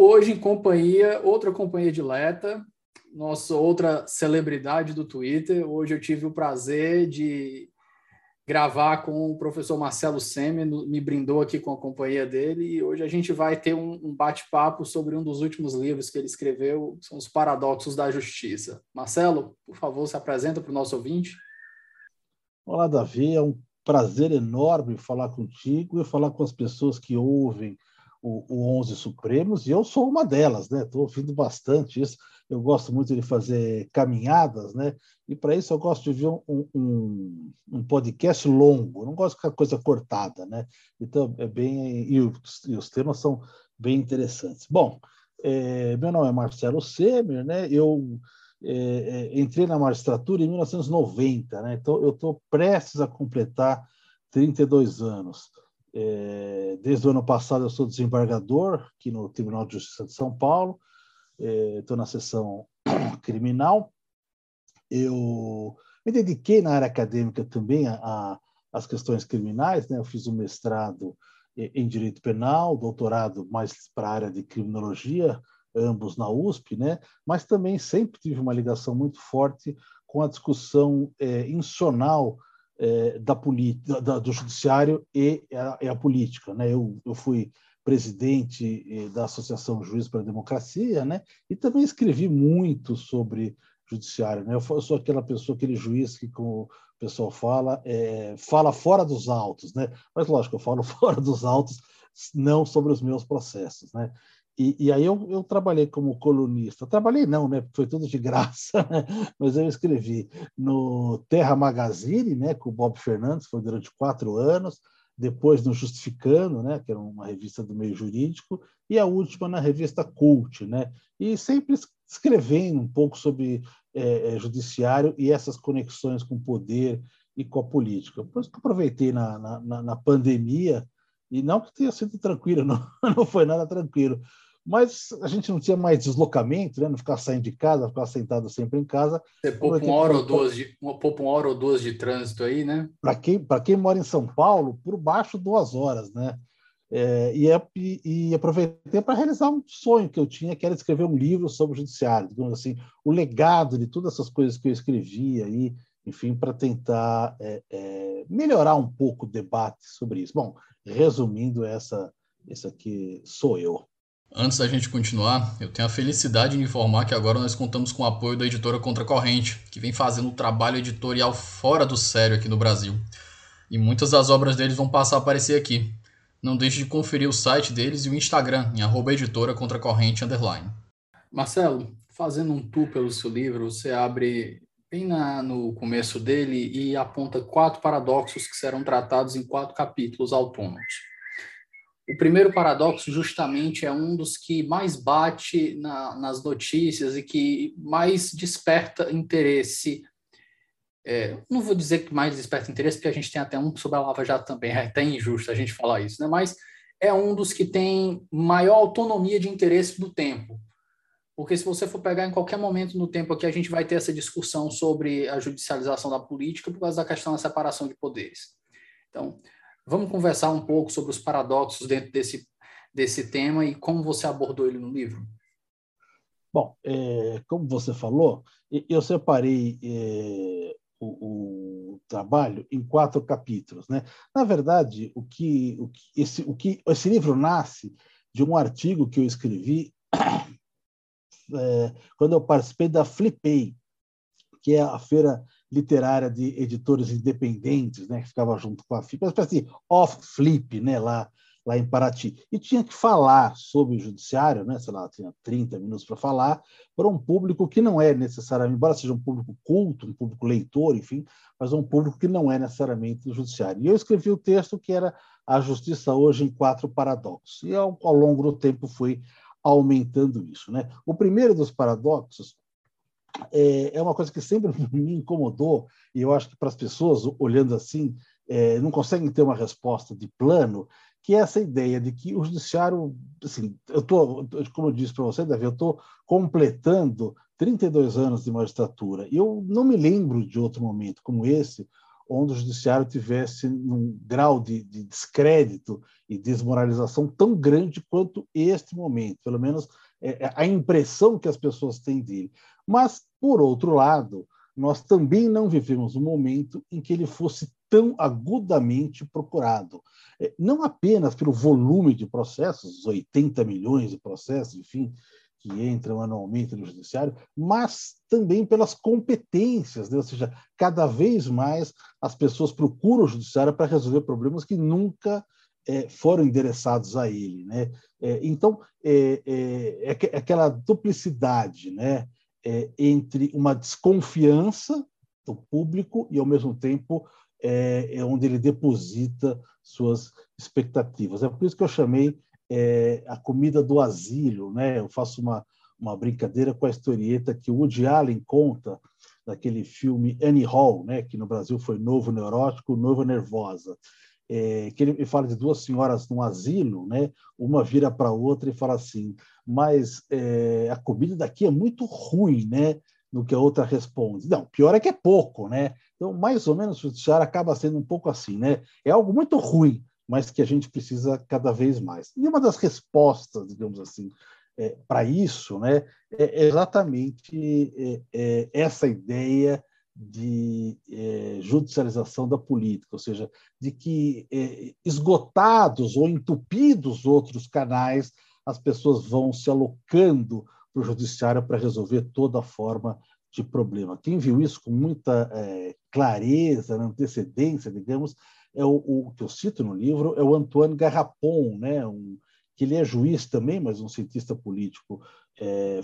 Hoje em companhia, outra companhia dileta, nossa outra celebridade do Twitter. Hoje eu tive o prazer de gravar com o professor Marcelo Seme, me brindou aqui com a companhia dele, e hoje a gente vai ter um, um bate-papo sobre um dos últimos livros que ele escreveu, são os Paradoxos da Justiça. Marcelo, por favor, se apresenta para o nosso ouvinte. Olá, Davi, é um prazer enorme falar contigo e falar com as pessoas que ouvem o, o 11 Supremos, e eu sou uma delas, né? Estou ouvindo bastante isso. Eu gosto muito de fazer caminhadas, né? E para isso eu gosto de ver um, um, um, podcast longo, eu não gosto de ficar coisa cortada, né? Então é bem. E os, e os temas são bem interessantes. Bom, é, meu nome é Marcelo Semer, né? Eu é, é entrei na magistratura em 1990, né? Então eu estou prestes a completar 32 anos. É, desde o ano passado eu sou desembargador aqui no Tribunal de Justiça de São Paulo, estou é, na seção criminal. Eu me dediquei na área acadêmica também às questões criminais, né? eu fiz um mestrado em Direito Penal, doutorado mais para a área de Criminologia, ambos na USP, né? mas também sempre tive uma ligação muito forte com a discussão é, é, da, da, do judiciário e a, e a política. Né? Eu, eu fui presidente é, da Associação Juiz para a Democracia, né? E também escrevi muito sobre judiciário, né? Eu sou aquela pessoa, aquele juiz que, como o pessoal fala, é, fala fora dos autos, né? Mas lógico, eu falo fora dos autos, não sobre os meus processos, né? E, e, aí eu, eu, trabalhei como colunista. Trabalhei não, né? Foi tudo de graça, né? mas eu escrevi no Terra Magazine, né? Com o Bob Fernandes, foi durante quatro anos. Depois no Justificando, né? Que era uma revista do meio jurídico, e a última na revista Cult, né? E sempre escrevendo um pouco sobre é, é, judiciário e essas conexões com o poder e com a política. Por isso que aproveitei na, na, na pandemia e não que tenha sido tranquilo, não, não foi nada tranquilo, mas a gente não tinha mais deslocamento, né? não ficar saindo de casa, ficar sentado sempre em casa. Você poupa uma hora, ou duas de, uma, poupa uma hora ou duas de trânsito aí, né? Para quem, quem mora em São Paulo, por baixo duas horas, né? É, e, é, e, e, aproveitei para realizar um sonho que eu tinha, que era escrever um livro sobre o judiciário, digamos assim, o legado de todas essas coisas que eu escrevi aí, enfim, para tentar é, é, melhorar um pouco o debate sobre isso. Bom, resumindo, essa, essa aqui sou eu. Antes da gente continuar, eu tenho a felicidade de informar que agora nós contamos com o apoio da editora Contracorrente, que vem fazendo um trabalho editorial fora do sério aqui no Brasil. E muitas das obras deles vão passar a aparecer aqui. Não deixe de conferir o site deles e o Instagram, em arroba editora contracorrente underline. Marcelo, fazendo um tour pelo seu livro, você abre bem na, no começo dele e aponta quatro paradoxos que serão tratados em quatro capítulos autônomos. O primeiro paradoxo, justamente, é um dos que mais bate na, nas notícias e que mais desperta interesse. É, não vou dizer que mais desperta interesse, porque a gente tem até um sobre a Lava Jato também, é até injusto a gente falar isso, né? mas é um dos que tem maior autonomia de interesse do tempo. Porque se você for pegar em qualquer momento no tempo aqui, a gente vai ter essa discussão sobre a judicialização da política por causa da questão da separação de poderes. Então, Vamos conversar um pouco sobre os paradoxos dentro desse, desse tema e como você abordou ele no livro? Bom, é, como você falou, eu separei é, o, o, trabalho em quatro capítulos. Né? Na verdade, o que, o que, esse, o que esse livro nasce de um artigo que eu escrevi é, quando eu participei da Flipei, que é a feira literária de editores independentes, né, que ficava junto com a FIP, uma espécie de off-flip, né, lá lá em Paraty. E tinha que falar sobre o judiciário, né? sei lá, tinha 30 minutos para falar, para um público que não é necessariamente, embora seja um público culto, um público leitor, enfim, mas um público que não é necessariamente do judiciário. E eu escrevi o texto que era A Justiça Hoje em Quatro Paradoxos. E ao, ao longo do tempo fui aumentando isso. Né? O primeiro dos paradoxos é, é uma coisa que sempre me incomodou, e eu acho que para as pessoas, olhando assim, é, não conseguem ter uma resposta de plano, que é essa ideia de que o judiciário, assim, eu tô, como eu disse para você, Davi, eu estou completando 32 anos de magistratura. E eu não me lembro de outro momento como esse, onde o judiciário tivesse um grau de, de, descrédito e desmoralização tão grande quanto este momento, pelo menos é, é a impressão que as pessoas têm dele. Mas, por outro lado, nós também não vivemos um momento em que ele fosse tão agudamente procurado. É, não apenas pelo volume de processos, 80 milhões de processos, enfim, que entram anualmente no judiciário, mas também pelas competências, né? ou seja, cada vez mais as pessoas procuram o judiciário para resolver problemas que nunca é, foram endereçados a ele, né? É, então é, é, é aquela duplicidade, né? É, entre uma desconfiança do público e ao mesmo tempo é, onde ele deposita suas expectativas. É por isso que eu chamei é, a comida do asilo, né? Eu faço uma, uma brincadeira com a historieta que Woody Allen conta daquele filme Annie Hall, né? Que no Brasil foi Novo Neurótico, Novo Nervosa. É, que ele fala de duas senhoras num asilo, né? Uma vira para a outra e fala assim: mas é, a comida daqui é muito ruim, né? No que a outra responde. Não, pior é que é pouco, né? Então, mais ou menos, o judiciário acaba sendo um pouco assim, né? É algo muito ruim, mas que a gente precisa cada vez mais. E uma das respostas, digamos assim, é, para isso né, é exatamente é, é, essa ideia de é, judicialização da política, ou seja, de que é, esgotados ou entupidos outros canais, as pessoas vão se alocando para o judiciário para resolver toda forma de problema. Quem viu isso com muita é, clareza, na antecedência, digamos, é o, o, que eu cito no livro é o Antoine Garrapon, né? Um, que ele é juiz também, mas um cientista político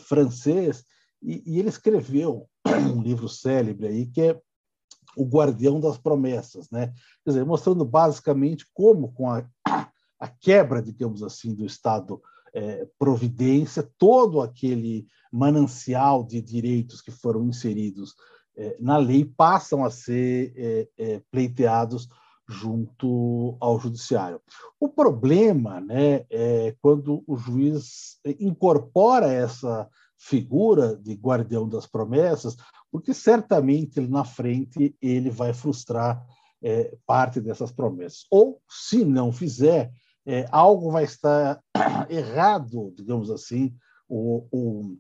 francês, e, e, ele escreveu um livro célebre aí que é O Guardião das Promessas, né? Quer dizer, mostrando basicamente como com a, a quebra, digamos assim, do Estado é, providência, todo aquele manancial de direitos que foram inseridos é, na lei passam a ser é, é pleiteados junto ao judiciário. O problema né, é quando o juiz incorpora essa figura de guardião das promessas, porque certamente na frente ele vai frustrar é, parte dessas promessas. Ou, se não fizer, é, algo vai estar errado, digamos assim, ou, ou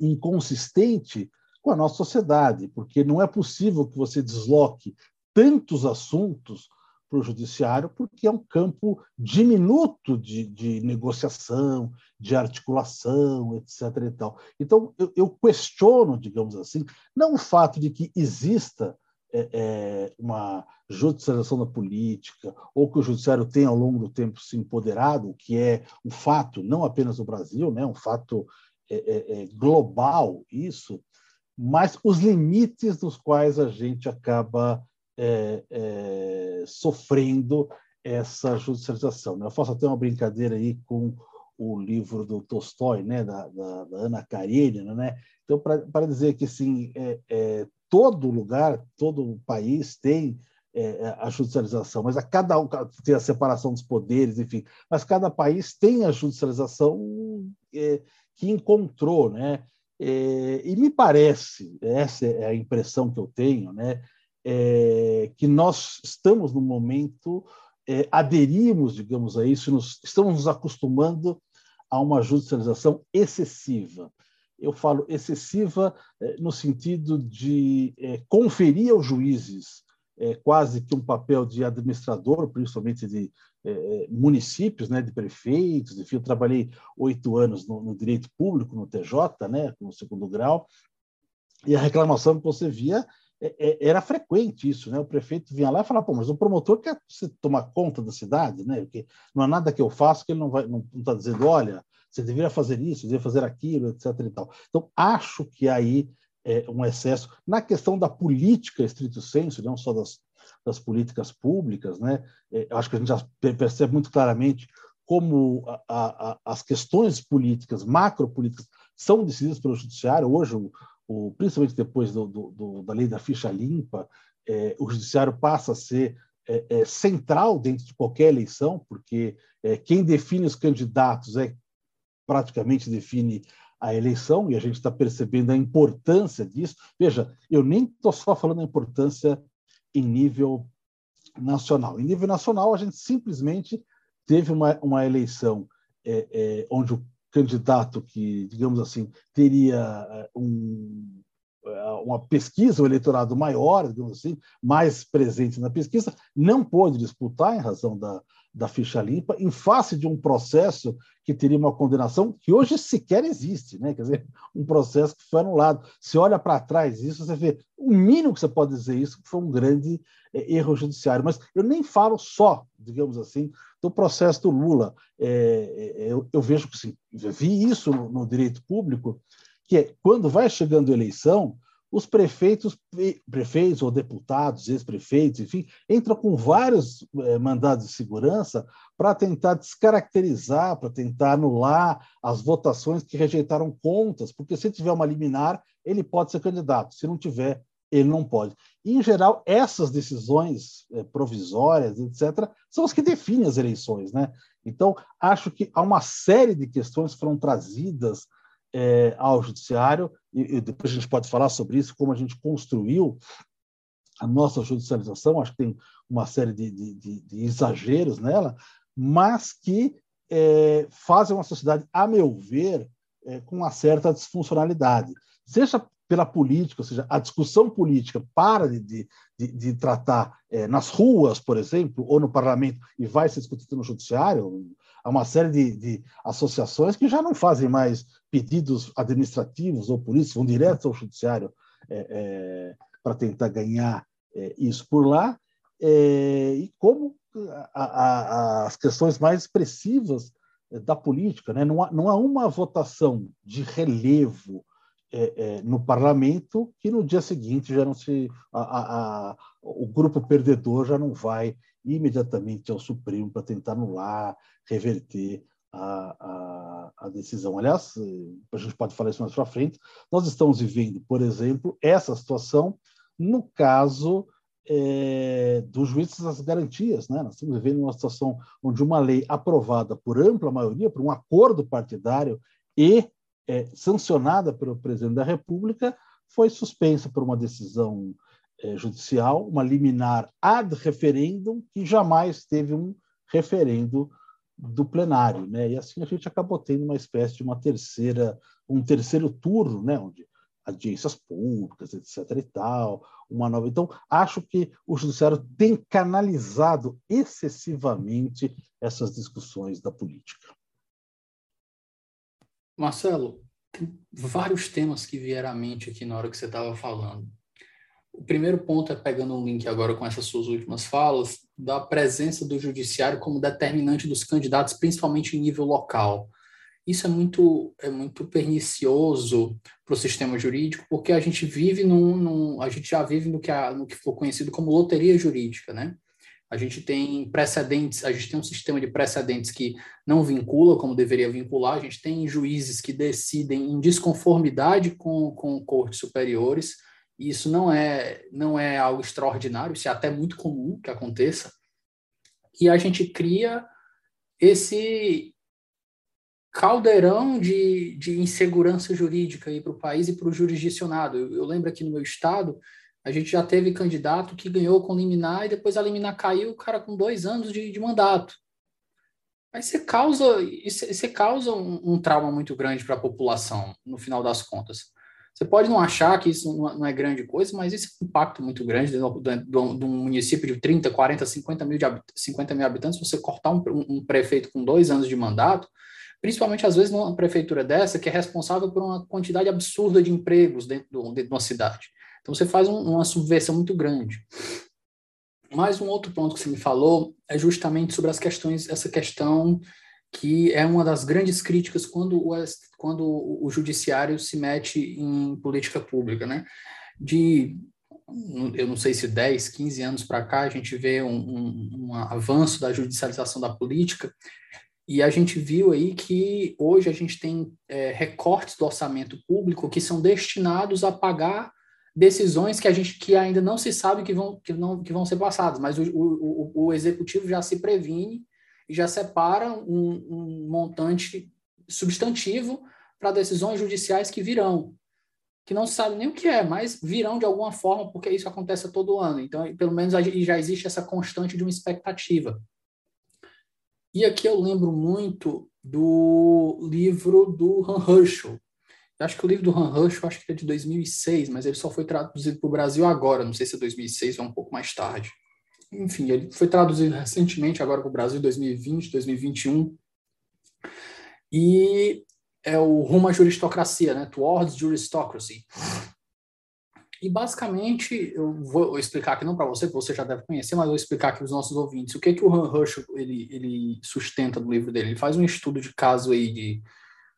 inconsistente com a nossa sociedade, porque não é possível que você desloque tantos assuntos para o judiciário, porque é um campo diminuto de, de negociação, de articulação, etc. E tal. Então, eu, eu, questiono, digamos assim, não o fato de que exista é, é, uma judicialização da política, ou que o judiciário tenha, ao longo do tempo, se empoderado, que é um fato não apenas no Brasil, né, um fato é, é, é global, isso, mas os limites dos quais a gente acaba é, é, sofrendo essa judicialização. Né? Eu faço até uma brincadeira aí com o livro do Tolstói, né, da, da, da Ana Karenina, né? Então, para dizer que assim, é, é, todo lugar, todo país tem é, a judicialização, mas a cada um tem a separação dos poderes, enfim, mas cada país tem a judicialização é, que encontrou, né? É, e me parece, essa é a impressão que eu tenho, né? É, que nós estamos no momento, é, aderimos, digamos a isso, nos, estamos nos acostumando a uma judicialização excessiva. Eu falo excessiva é, no sentido de é, conferir aos juízes é, quase que um papel de administrador, principalmente de é, municípios, né, de prefeitos. Enfim, eu trabalhei oito anos no, no, direito público, no TJ, né, no segundo grau, e a reclamação que você via era frequente isso, né? O prefeito vinha lá e falava, pô, mas o promotor quer se tomar conta da cidade, né? Porque não há nada que eu faça que ele não vai, não está dizendo, olha, você deveria fazer isso, deveria fazer aquilo, etc. E tal. Então, acho que aí é um excesso na questão da política estrito senso, não só das, das políticas públicas, né? É, acho que a gente já percebe muito claramente como a, a, as questões políticas, macropolíticas, são decididas pelo judiciário. Hoje, o, o, principalmente depois do, do, do, da lei da ficha limpa, é, o judiciário passa a ser é, é, central dentro de qualquer eleição, porque é, quem define os candidatos é praticamente define a eleição, e a gente está percebendo a importância disso. Veja, eu nem estou só falando da importância em nível nacional. Em nível nacional, a gente simplesmente teve uma, uma eleição é, é, onde o candidato que, digamos assim, teria é, um, é, uma pesquisa, um eleitorado maior, digamos assim, mais presente na pesquisa, não pôde disputar em razão da, da ficha limpa, em face de um processo que teria uma condenação que hoje sequer existe, né? quer dizer, um processo que foi anulado. Se olha para trás isso, você vê, o mínimo que você pode dizer isso foi um grande é, erro judiciário. Mas eu nem falo só, digamos assim, do processo do Lula. É, é, eu, eu, vejo que sim, vi isso no, no direito público, que é quando vai chegando a eleição, os prefeitos, prefeitos ou deputados, ex-prefeitos, enfim, entram com vários eh, mandados de segurança para tentar descaracterizar, para tentar anular as votações que rejeitaram contas, porque se tiver uma liminar, ele pode ser candidato, se não tiver, ele não pode. E, em geral, essas decisões eh, provisórias, etc., são as que definem as eleições. Né? Então, acho que há uma série de questões que foram trazidas é, ao judiciário, e, e, depois a gente pode falar sobre isso, como a gente construiu a nossa judicialização, acho que tem uma série de, de, de, de exageros nela, mas que é, fazem uma sociedade, a meu ver, é, com uma certa disfuncionalidade. Seja pela política, ou seja, a discussão política para de, de, de tratar é, nas ruas, por exemplo, ou no parlamento, e vai se discutir no judiciário, há uma série de, de, associações que já não fazem mais pedidos administrativos ou políticos, vão direto ao judiciário é, é, para tentar ganhar é, isso por lá, é, e como a, a, as questões mais expressivas da política. Né? Não, há, não há uma votação de relevo é, é, no parlamento que no dia seguinte já não se a, a, o grupo perdedor já não vai imediatamente ao Supremo para tentar anular, reverter a, a, a, decisão. Aliás, a gente pode falar isso mais para frente. Nós estamos vivendo, por exemplo, essa situação no caso é, dos juízes das garantias. Né? Nós estamos vivendo uma situação onde uma lei aprovada por ampla maioria, por um acordo partidário e é, sancionada pelo presidente da República, foi suspensa por uma decisão é, judicial, uma liminar ad referendum, que jamais teve um referendo do plenário, né? E assim a gente acabou tendo uma espécie de uma terceira, um terceiro turno, né? Onde audiências públicas, etc. e tal, uma nova. Então, acho que o judiciário tem canalizado excessivamente essas discussões da política. Marcelo, tem vários temas que vieram à mente aqui na hora que você estava falando. O primeiro ponto é pegando um link agora com essas suas últimas falas, da presença do judiciário como determinante dos candidatos, principalmente em nível local. Isso é muito, é muito pernicioso para o sistema jurídico, porque a gente vive num, num, a gente já vive no que, a, no que foi conhecido como loteria jurídica, né? A gente tem precedentes, a gente tem um sistema de precedentes que não vincula como deveria vincular, a gente tem juízes que decidem em desconformidade com, com cortes superiores, e isso não é, não é algo extraordinário, isso é até muito comum que aconteça, e a gente cria esse caldeirão de, de insegurança jurídica para o país e para o jurisdicionado. Eu, eu lembro aqui no meu estado, a gente já teve candidato que ganhou com liminar e depois a liminar caiu, o cara com dois anos de, de mandato. Aí você causa, você causa um, um trauma muito grande para a população, no final das contas. Você pode não achar que isso não é grande coisa, mas isso é um impacto muito grande de um município de 30, 40, 50 mil, de, 50 mil habitantes. Você cortar um, um prefeito com dois anos de mandato, principalmente às vezes numa prefeitura dessa, que é responsável por uma quantidade absurda de empregos dentro, do, dentro de uma cidade Então você faz um, uma subversão muito grande. Mas um outro ponto que você me falou é justamente sobre as questões, essa questão que é uma das grandes críticas quando o, quando o judiciário se mete em política pública, né? De, eu não sei se 10, 15 anos para cá, a gente vê um, um, um avanço da judicialização da política, e a gente viu aí que hoje a gente tem é, recortes do orçamento público que são destinados a pagar decisões que a gente que ainda não se sabe que vão, que não, que vão ser passadas, mas o, o, o executivo já se previne e já separa um, um montante substantivo para decisões judiciais que virão, que não se sabe nem o que é, mas virão de alguma forma, porque isso acontece todo ano. Então, pelo menos já existe essa constante de uma expectativa. E aqui eu lembro muito do livro do Han Herschel. Acho que o livro do Han Herschel acho que é de 2006, mas ele só foi traduzido para o Brasil agora. Não sei se é 2006 ou um pouco mais tarde enfim, ele foi traduzido recentemente agora para o Brasil, 2020, 2021. E é o Rumo à Juristocracia, né? Towards Juristocracy. E basicamente, eu vou explicar aqui não para você, porque você já deve conhecer, mas vou explicar aqui para os nossos ouvintes. O que que o Han Herschel ele, ele sustenta do livro dele? Ele faz um estudo de caso aí de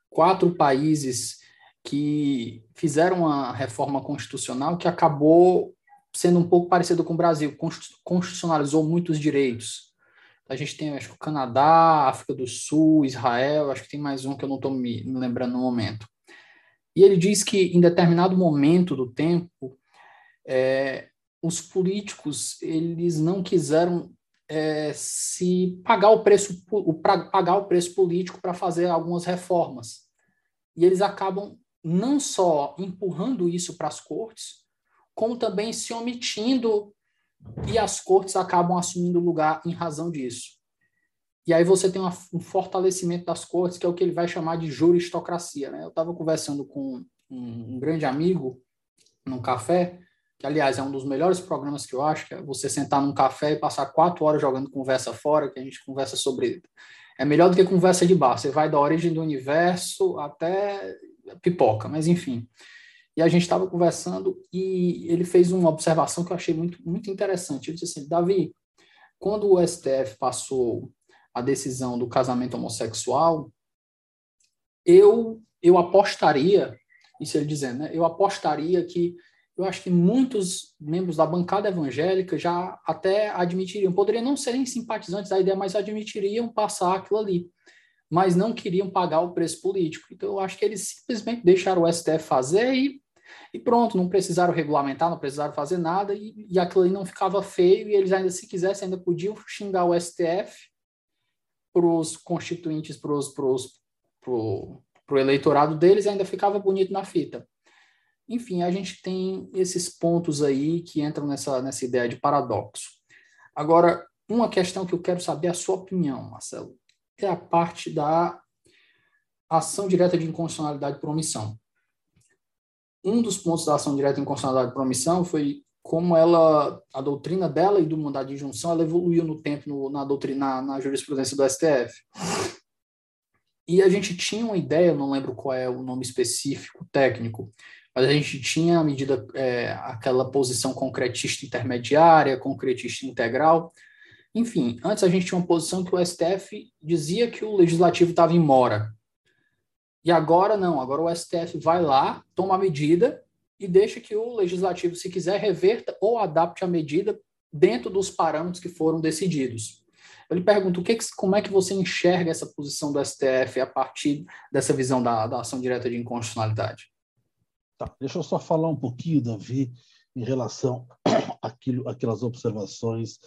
quatro países que fizeram uma reforma constitucional que acabou sendo um pouco parecido com o Brasil, constitucionalizou muitos direitos. A gente tem, acho que o Canadá, África do Sul, Israel, acho que tem mais um que eu não estou me, lembrando no momento. E ele diz que em determinado momento do tempo, é, os políticos eles não quiseram é, se pagar o preço o, pagar o preço político para fazer algumas reformas e eles acabam não só empurrando isso para as cortes como também se omitindo e as cortes acabam assumindo lugar em razão disso. E aí você tem uma, um fortalecimento das cortes, que é o que ele vai chamar de juristocracia. Né? Eu estava conversando com um, um, grande amigo num café, que aliás é um dos melhores programas que eu acho, que é você sentar num café e passar quatro horas jogando conversa fora, que a gente conversa sobre. É melhor do que conversa de bar. Você vai da origem do universo até pipoca, mas enfim. E a gente estava conversando e ele fez uma observação que eu achei muito, muito interessante. Ele disse assim, Davi, quando o STF passou a decisão do casamento homossexual, eu, eu apostaria, isso ele dizendo, né, eu apostaria que eu acho que muitos membros da bancada evangélica já até admitiriam, poderiam não serem simpatizantes da ideia, mas admitiriam passar aquilo ali, mas não queriam pagar o preço político. Então, eu acho que eles simplesmente deixaram o STF fazer e e pronto, não precisaram regulamentar, não precisaram fazer nada, e, e aquilo ali não ficava feio, e eles ainda, se quisessem, ainda podiam xingar o STF para os constituintes, para o eleitorado deles, ainda ficava bonito na fita. Enfim, a gente tem esses pontos aí que entram nessa, nessa ideia de paradoxo. Agora, uma questão que eu quero saber a sua opinião, Marcelo, é a parte da ação direta de inconstitucionalidade por omissão um dos pontos da ação direta em constitucionalidade por omissão foi como ela, a doutrina dela e do mandado de injunção, ela evoluiu no tempo no, na doutrina, na, na jurisprudência do STF. E a gente tinha uma ideia, não lembro qual é o nome específico técnico, mas a gente tinha a medida, é, aquela posição concretista intermediária, concretista integral. Enfim, antes a gente tinha uma posição que o STF dizia que o legislativo estava em mora, e agora não, agora o STF vai lá, toma a medida e deixa que o legislativo, se quiser, reverta ou adapte a medida dentro dos parâmetros que foram decididos. Eu lhe pergunto, que, como é que você enxerga essa posição do STF a partir dessa visão da, da ação direta de inconstitucionalidade? Tá, deixa eu só falar um pouquinho, Davi, em relação àquilo, àquelas observações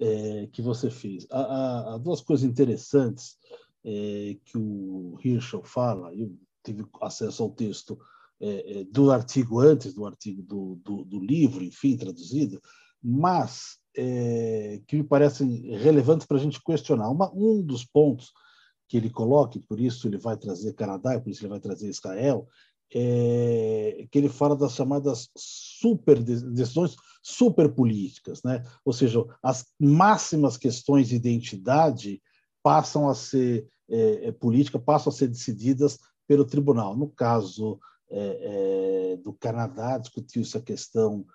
é, que você fez. Há, há, duas coisas interessantes é, que o Hirschel fala, eu tive acesso ao texto é, é, do artigo antes do artigo do, do, do livro, enfim, traduzido, mas é, que me parecem relevantes para a gente questionar. Uma, um dos pontos que ele coloca, e por isso ele vai trazer Canadá, e por isso ele vai trazer Israel, é, que ele fala das chamadas super decisões superpolíticas, né? ou seja, as máximas questões de identidade passam a ser é, é, política passam a ser decididas pelo tribunal. No caso é, é, do Canadá, discutiu-se a questão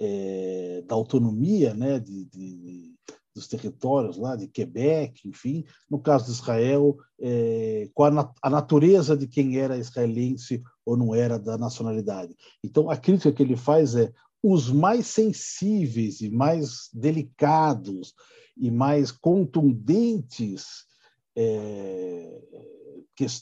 é, da autonomia né, de, de, dos territórios lá, de Quebec, enfim. No caso de Israel, é, com a, a, natureza de quem era israelense ou não era da nacionalidade. Então, a crítica que ele faz é os mais sensíveis e mais delicados e mais contundentes é,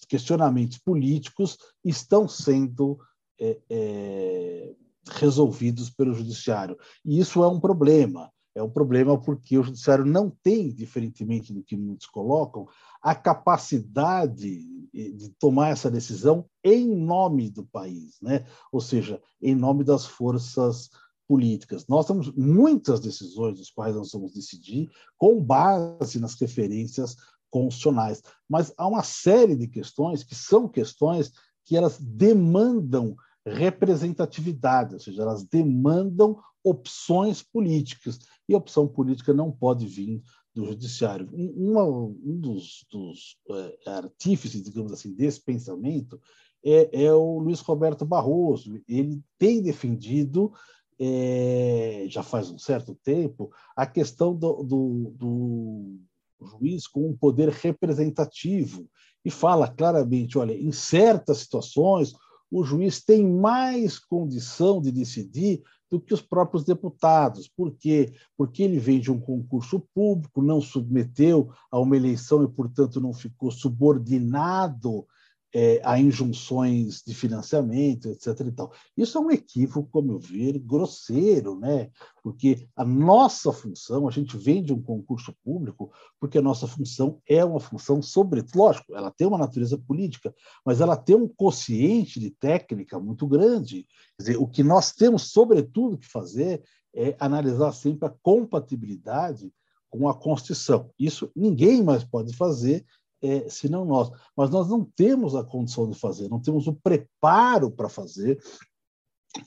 questionamentos políticos estão sendo é, é, resolvidos pelo judiciário. E isso é um problema. É um problema porque o judiciário não tem, diferentemente do que muitos colocam, a capacidade de tomar essa decisão em nome do país, né? ou seja, em nome das forças políticas. Nós temos muitas decisões dos quais nós vamos decidir com base nas referências constitucionais, mas há uma série de questões que são questões que elas demandam representatividade, ou seja, elas demandam opções políticas, e a opção política não pode vir do judiciário. Uma, um dos, dos é, artífices, digamos assim, desse pensamento é, é, o Luiz Roberto Barroso. Ele tem defendido, é, já faz um certo tempo, a questão do, do, do juiz com um poder representativo e fala claramente, olha, em certas situações o juiz tem mais condição de decidir do que os próprios deputados. Por quê? Porque ele vem de um concurso público, não submeteu a uma eleição e, portanto, não ficou subordinado é, a injunções de financiamento, etc. E tal. Isso é um equívoco, como eu ver, grosseiro, né? porque a nossa função, a gente vem de um concurso público, porque a nossa função é uma função sobre, lógico, ela tem uma natureza política, mas ela tem um quociente de técnica muito grande. Quer dizer, o que nós temos, sobretudo, que fazer é analisar sempre a compatibilidade com a Constituição. Isso ninguém mais pode fazer é, senão nós. Mas nós não temos a condição de fazer, não temos o preparo para fazer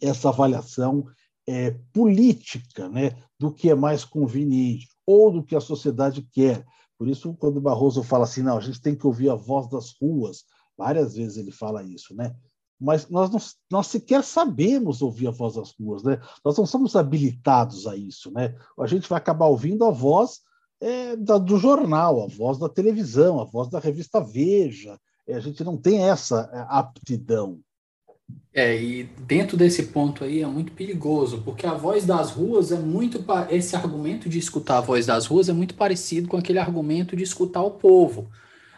essa avaliação é, política né, do que é mais conveniente ou do que a sociedade quer. Por isso, quando Barroso fala assim, não, a gente tem que ouvir a voz das ruas, várias vezes ele fala isso, né? Mas nós, não, nós sequer sabemos ouvir a voz das ruas, né? Nós não somos habilitados a isso, né? A gente vai acabar ouvindo a voz é, da, do jornal, a voz da televisão, a voz da revista Veja. É, a gente não tem essa é, aptidão. É, e dentro desse ponto aí é muito perigoso, porque a voz das ruas é muito. Esse argumento de escutar a voz das ruas é muito parecido com aquele argumento de escutar o povo.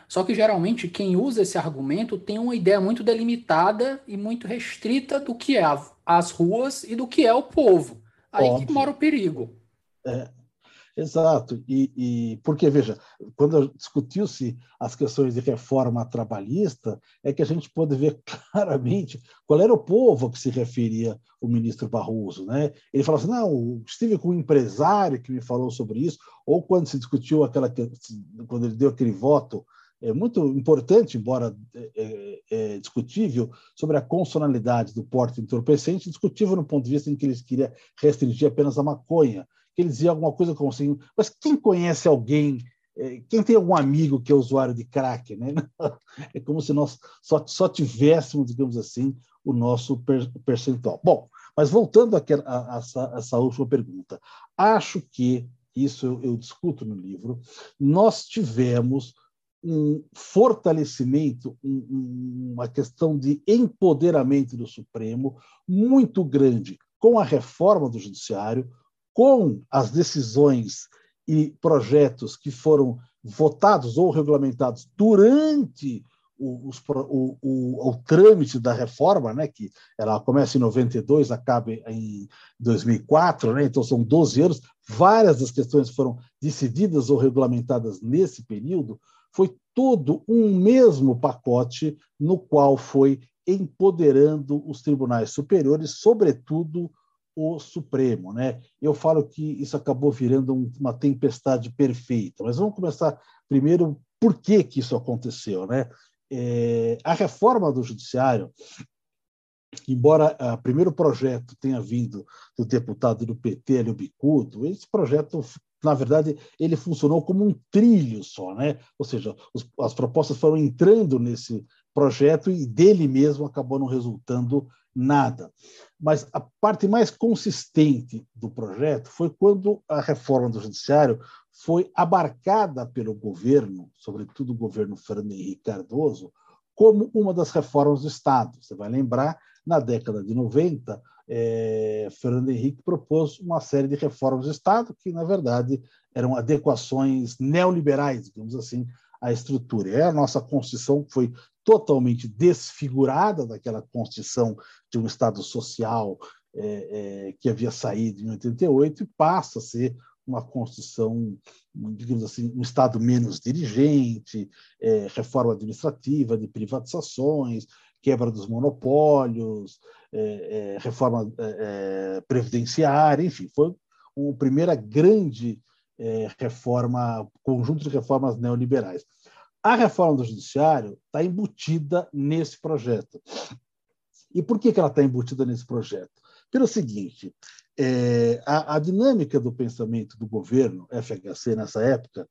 Só que geralmente quem usa esse argumento tem uma ideia muito delimitada e muito restrita do que é a, as ruas e do que é o povo. Aí Óbvio. que mora o perigo. É, Exato, e, e porque, veja, quando discutiu-se as questões de reforma trabalhista, é que a gente pode ver claramente qual era o povo a que se referia o ministro Barroso. Né? Ele falou assim: não, estive com um empresário que me falou sobre isso, ou quando se discutiu aquela. quando ele deu aquele voto é muito importante, embora é, é, é, discutível, sobre a consonalidade do porte entorpecente, discutível no ponto de vista em que eles queriam restringir apenas a maconha que ele dizia alguma coisa como assim, mas quem conhece alguém, é, quem tem algum amigo que é usuário de crack, né? É como se nós só, só tivéssemos, digamos assim, o nosso percentual. Bom, mas voltando a, a, essa, essa última pergunta, acho que, isso eu, eu discuto no livro, nós tivemos um fortalecimento, um, uma questão de empoderamento do Supremo muito grande com a reforma do Judiciário, com as decisões e projetos que foram votados ou regulamentados durante o, o, o, o, trâmite da reforma, né, que ela começa em 92, acaba em 2004, né, então são 12 anos, várias das questões foram decididas ou regulamentadas nesse período, foi todo um mesmo pacote no qual foi empoderando os tribunais superiores, sobretudo o Supremo. Né? Eu falo que isso acabou virando uma tempestade perfeita, mas vamos começar primeiro por que, que isso aconteceu. Né? É, a reforma do Judiciário, embora o primeiro projeto tenha vindo do deputado do PT, Hélio Bicudo, esse projeto na verdade, ele funcionou como um trilho só, né? Ou seja, os, as propostas foram entrando nesse, projeto e dele mesmo acabou não resultando nada. Mas a parte mais consistente do projeto foi quando a reforma do judiciário foi abarcada pelo governo, sobretudo o governo Fernando Henrique Cardoso, como uma das reformas do Estado. Você vai lembrar, na década de 90, é, Fernando Henrique propôs uma série de reformas do Estado que, na verdade, eram adequações neoliberais, digamos assim, à estrutura. E a nossa Constituição foi totalmente desfigurada daquela Constituição de um Estado social é, é, que havia saído em 88 e passa a ser uma Constituição, digamos assim, um Estado menos dirigente, é, reforma administrativa, de privatizações, quebra dos monopólios, é, é, reforma é, é, previdenciária, enfim, foi uma primeira grande reforma, conjunto de reformas neoliberais. A reforma do judiciário está embutida nesse projeto. E por que, que ela está embutida nesse projeto? Pelo seguinte, é, a, a, dinâmica do pensamento do governo FHC nessa época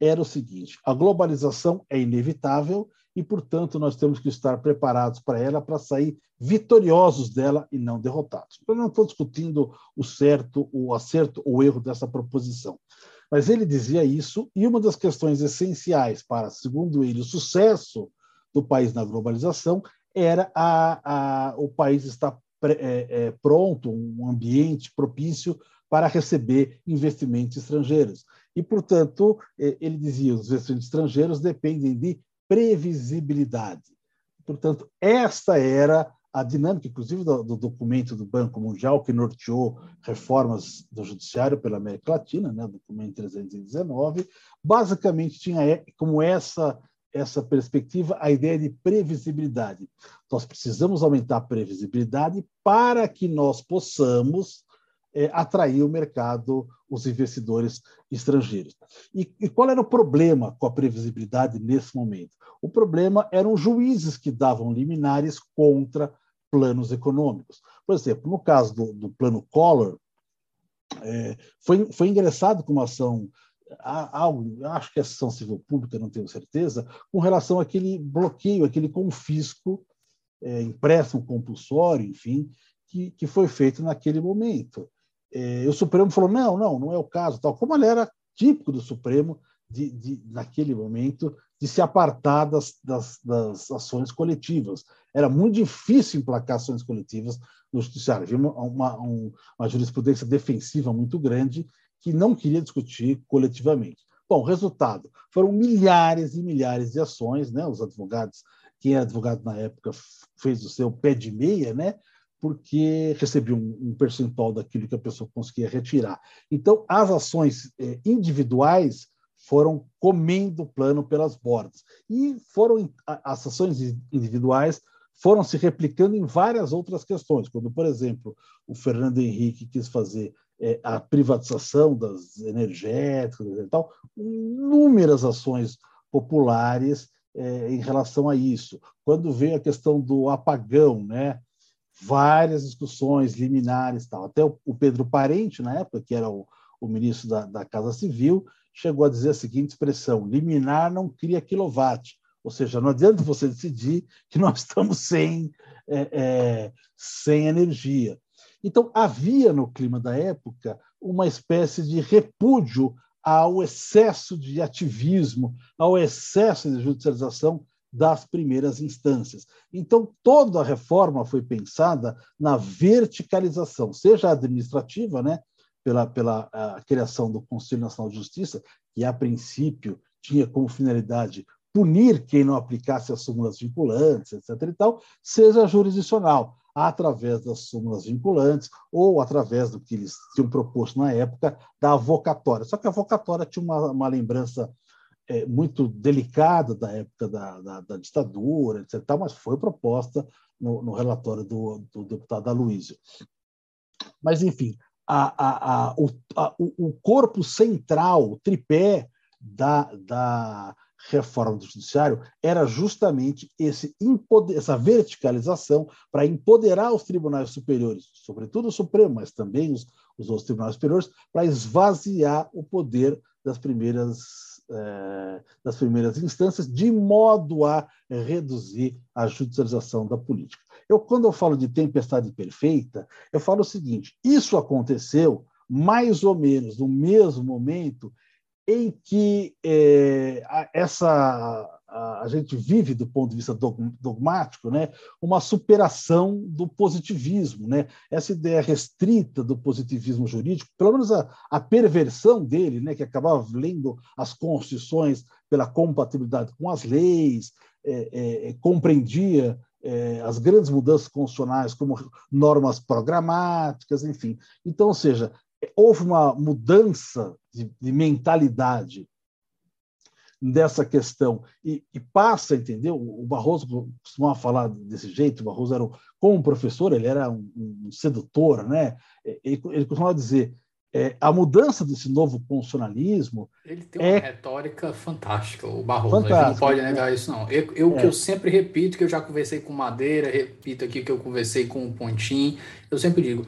era o seguinte: a globalização é inevitável e, portanto, nós temos que estar preparados para ela para sair vitoriosos dela e não derrotados. Eu não estou discutindo o certo, o acerto ou erro dessa proposição. Mas ele dizia isso, e uma das questões essenciais para, segundo ele, o sucesso do país na globalização era a, a, o país estar é, é, pronto, um ambiente propício para receber investimentos estrangeiros. E, portanto, é, ele dizia, os investimentos estrangeiros dependem de previsibilidade. Portanto, esta era a dinâmica, inclusive, do, do, documento do Banco Mundial, que norteou reformas do Judiciário pela América Latina, né, documento 319, basicamente tinha como essa essa perspectiva a ideia de previsibilidade. Nós precisamos aumentar a previsibilidade para que nós possamos é, atrair o mercado, os investidores estrangeiros. E, e, qual era o problema com a previsibilidade nesse momento? O problema eram juízes que davam liminares contra planos econômicos. Por exemplo, no caso do, do plano Collor, é, foi, foi ingressado com uma ação algo, acho que é ação civil pública, não tenho certeza, com relação àquele bloqueio, aquele confisco, é, empréstimo compulsório, enfim, que, que foi feito naquele momento. É, o Supremo falou: não, não, não é o caso, tal. Como ele era típico do Supremo, de, de, naquele momento, de se apartar das, das, das, ações coletivas. Era muito difícil emplacar ações coletivas no Judiciário. Havia uma, uma, uma jurisprudência defensiva muito grande que não queria discutir coletivamente. Bom, resultado: foram milhares e milhares de ações, né? Os advogados, quem era advogado na época fez o seu pé de meia, né? Porque recebia um, um percentual daquilo que a pessoa conseguia retirar. Então, as ações eh, individuais foram comendo o plano pelas bordas. E foram as ações individuais foram se replicando em várias outras questões, quando, por exemplo, o Fernando Henrique quis fazer é, a privatização das energéticas e tal, inúmeras ações populares é, em relação a isso. Quando veio a questão do apagão, né, várias discussões liminares, tal. até o, o Pedro Parente, na época, que era o, o ministro da, da Casa Civil, chegou a dizer a seguinte expressão: liminar não cria quilowatt. Ou seja, não adianta você decidir que nós estamos sem, é, é, sem energia. Então, havia no clima da época uma espécie de repúdio ao excesso de ativismo, ao excesso de judicialização das primeiras instâncias. Então, toda a reforma foi pensada na verticalização, seja administrativa, né, pela, pela criação do Conselho Nacional de Justiça, que a princípio tinha como finalidade punir quem não aplicasse as súmulas vinculantes, etc. e tal, seja jurisdicional, através das súmulas vinculantes ou através do que eles tinham proposto na época da avocatória. Só que a avocatória tinha uma, uma lembrança é, muito delicada da época da, da, da, ditadura, etc., mas foi proposta no, no relatório do, do deputado Aloysio. Mas, enfim, a, a, o, o, corpo central, o tripé da, da reforma do judiciário era justamente esse essa verticalização para empoderar os tribunais superiores, sobretudo o Supremo, mas também os, os outros tribunais superiores, para esvaziar o poder das primeiras, eh, das primeiras instâncias, de modo a reduzir a judicialização da política. Eu, quando eu falo de tempestade perfeita, eu falo o seguinte: isso aconteceu mais ou menos no mesmo momento em que é, essa a, gente vive do ponto de vista dogmático, né, uma superação do positivismo, né? Essa ideia restrita do positivismo jurídico, pelo menos a, a perversão dele, né, que acabava lendo as constituições pela compatibilidade com as leis, é, é, é compreendia é, as grandes mudanças constitucionais como normas programáticas, enfim. Então, ou seja, houve uma mudança de, de mentalidade dessa questão e, e, passa, entendeu? O Barroso costumava falar desse jeito, o Barroso era, um, como professor, ele era um, um sedutor, né? Ele, ele costumava dizer, é, a mudança desse novo constitucionalismo. Ele tem uma é... retórica fantástica, o Barroso. A gente não pode né? negar isso, não. Eu, eu é. que eu sempre repito, que eu já conversei com Madeira, repito aqui que eu conversei com o Pontim, eu sempre digo.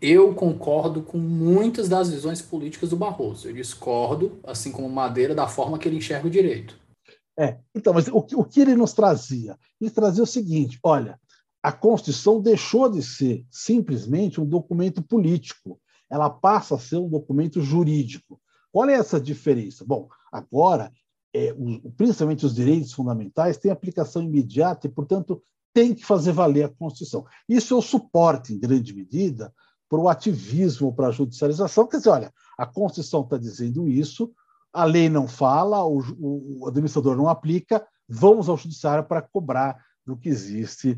Eu concordo com muitas das visões políticas do Barroso. Eu discordo, assim como Madeira, da forma que ele enxerga o direito. É, então, mas o, o que ele nos trazia? Ele trazia o seguinte: olha, a Constituição deixou de ser simplesmente um documento político ela passa a ser um documento jurídico. Qual é essa diferença? Bom, agora, é, o, principalmente os direitos fundamentais têm aplicação imediata e, portanto, tem que fazer valer a Constituição. Isso é o suporte, em grande medida, para o ativismo, para a judicialização. Quer dizer, olha, a Constituição está dizendo isso, a lei não fala, o, o administrador não aplica, vamos ao judiciário para cobrar do que existe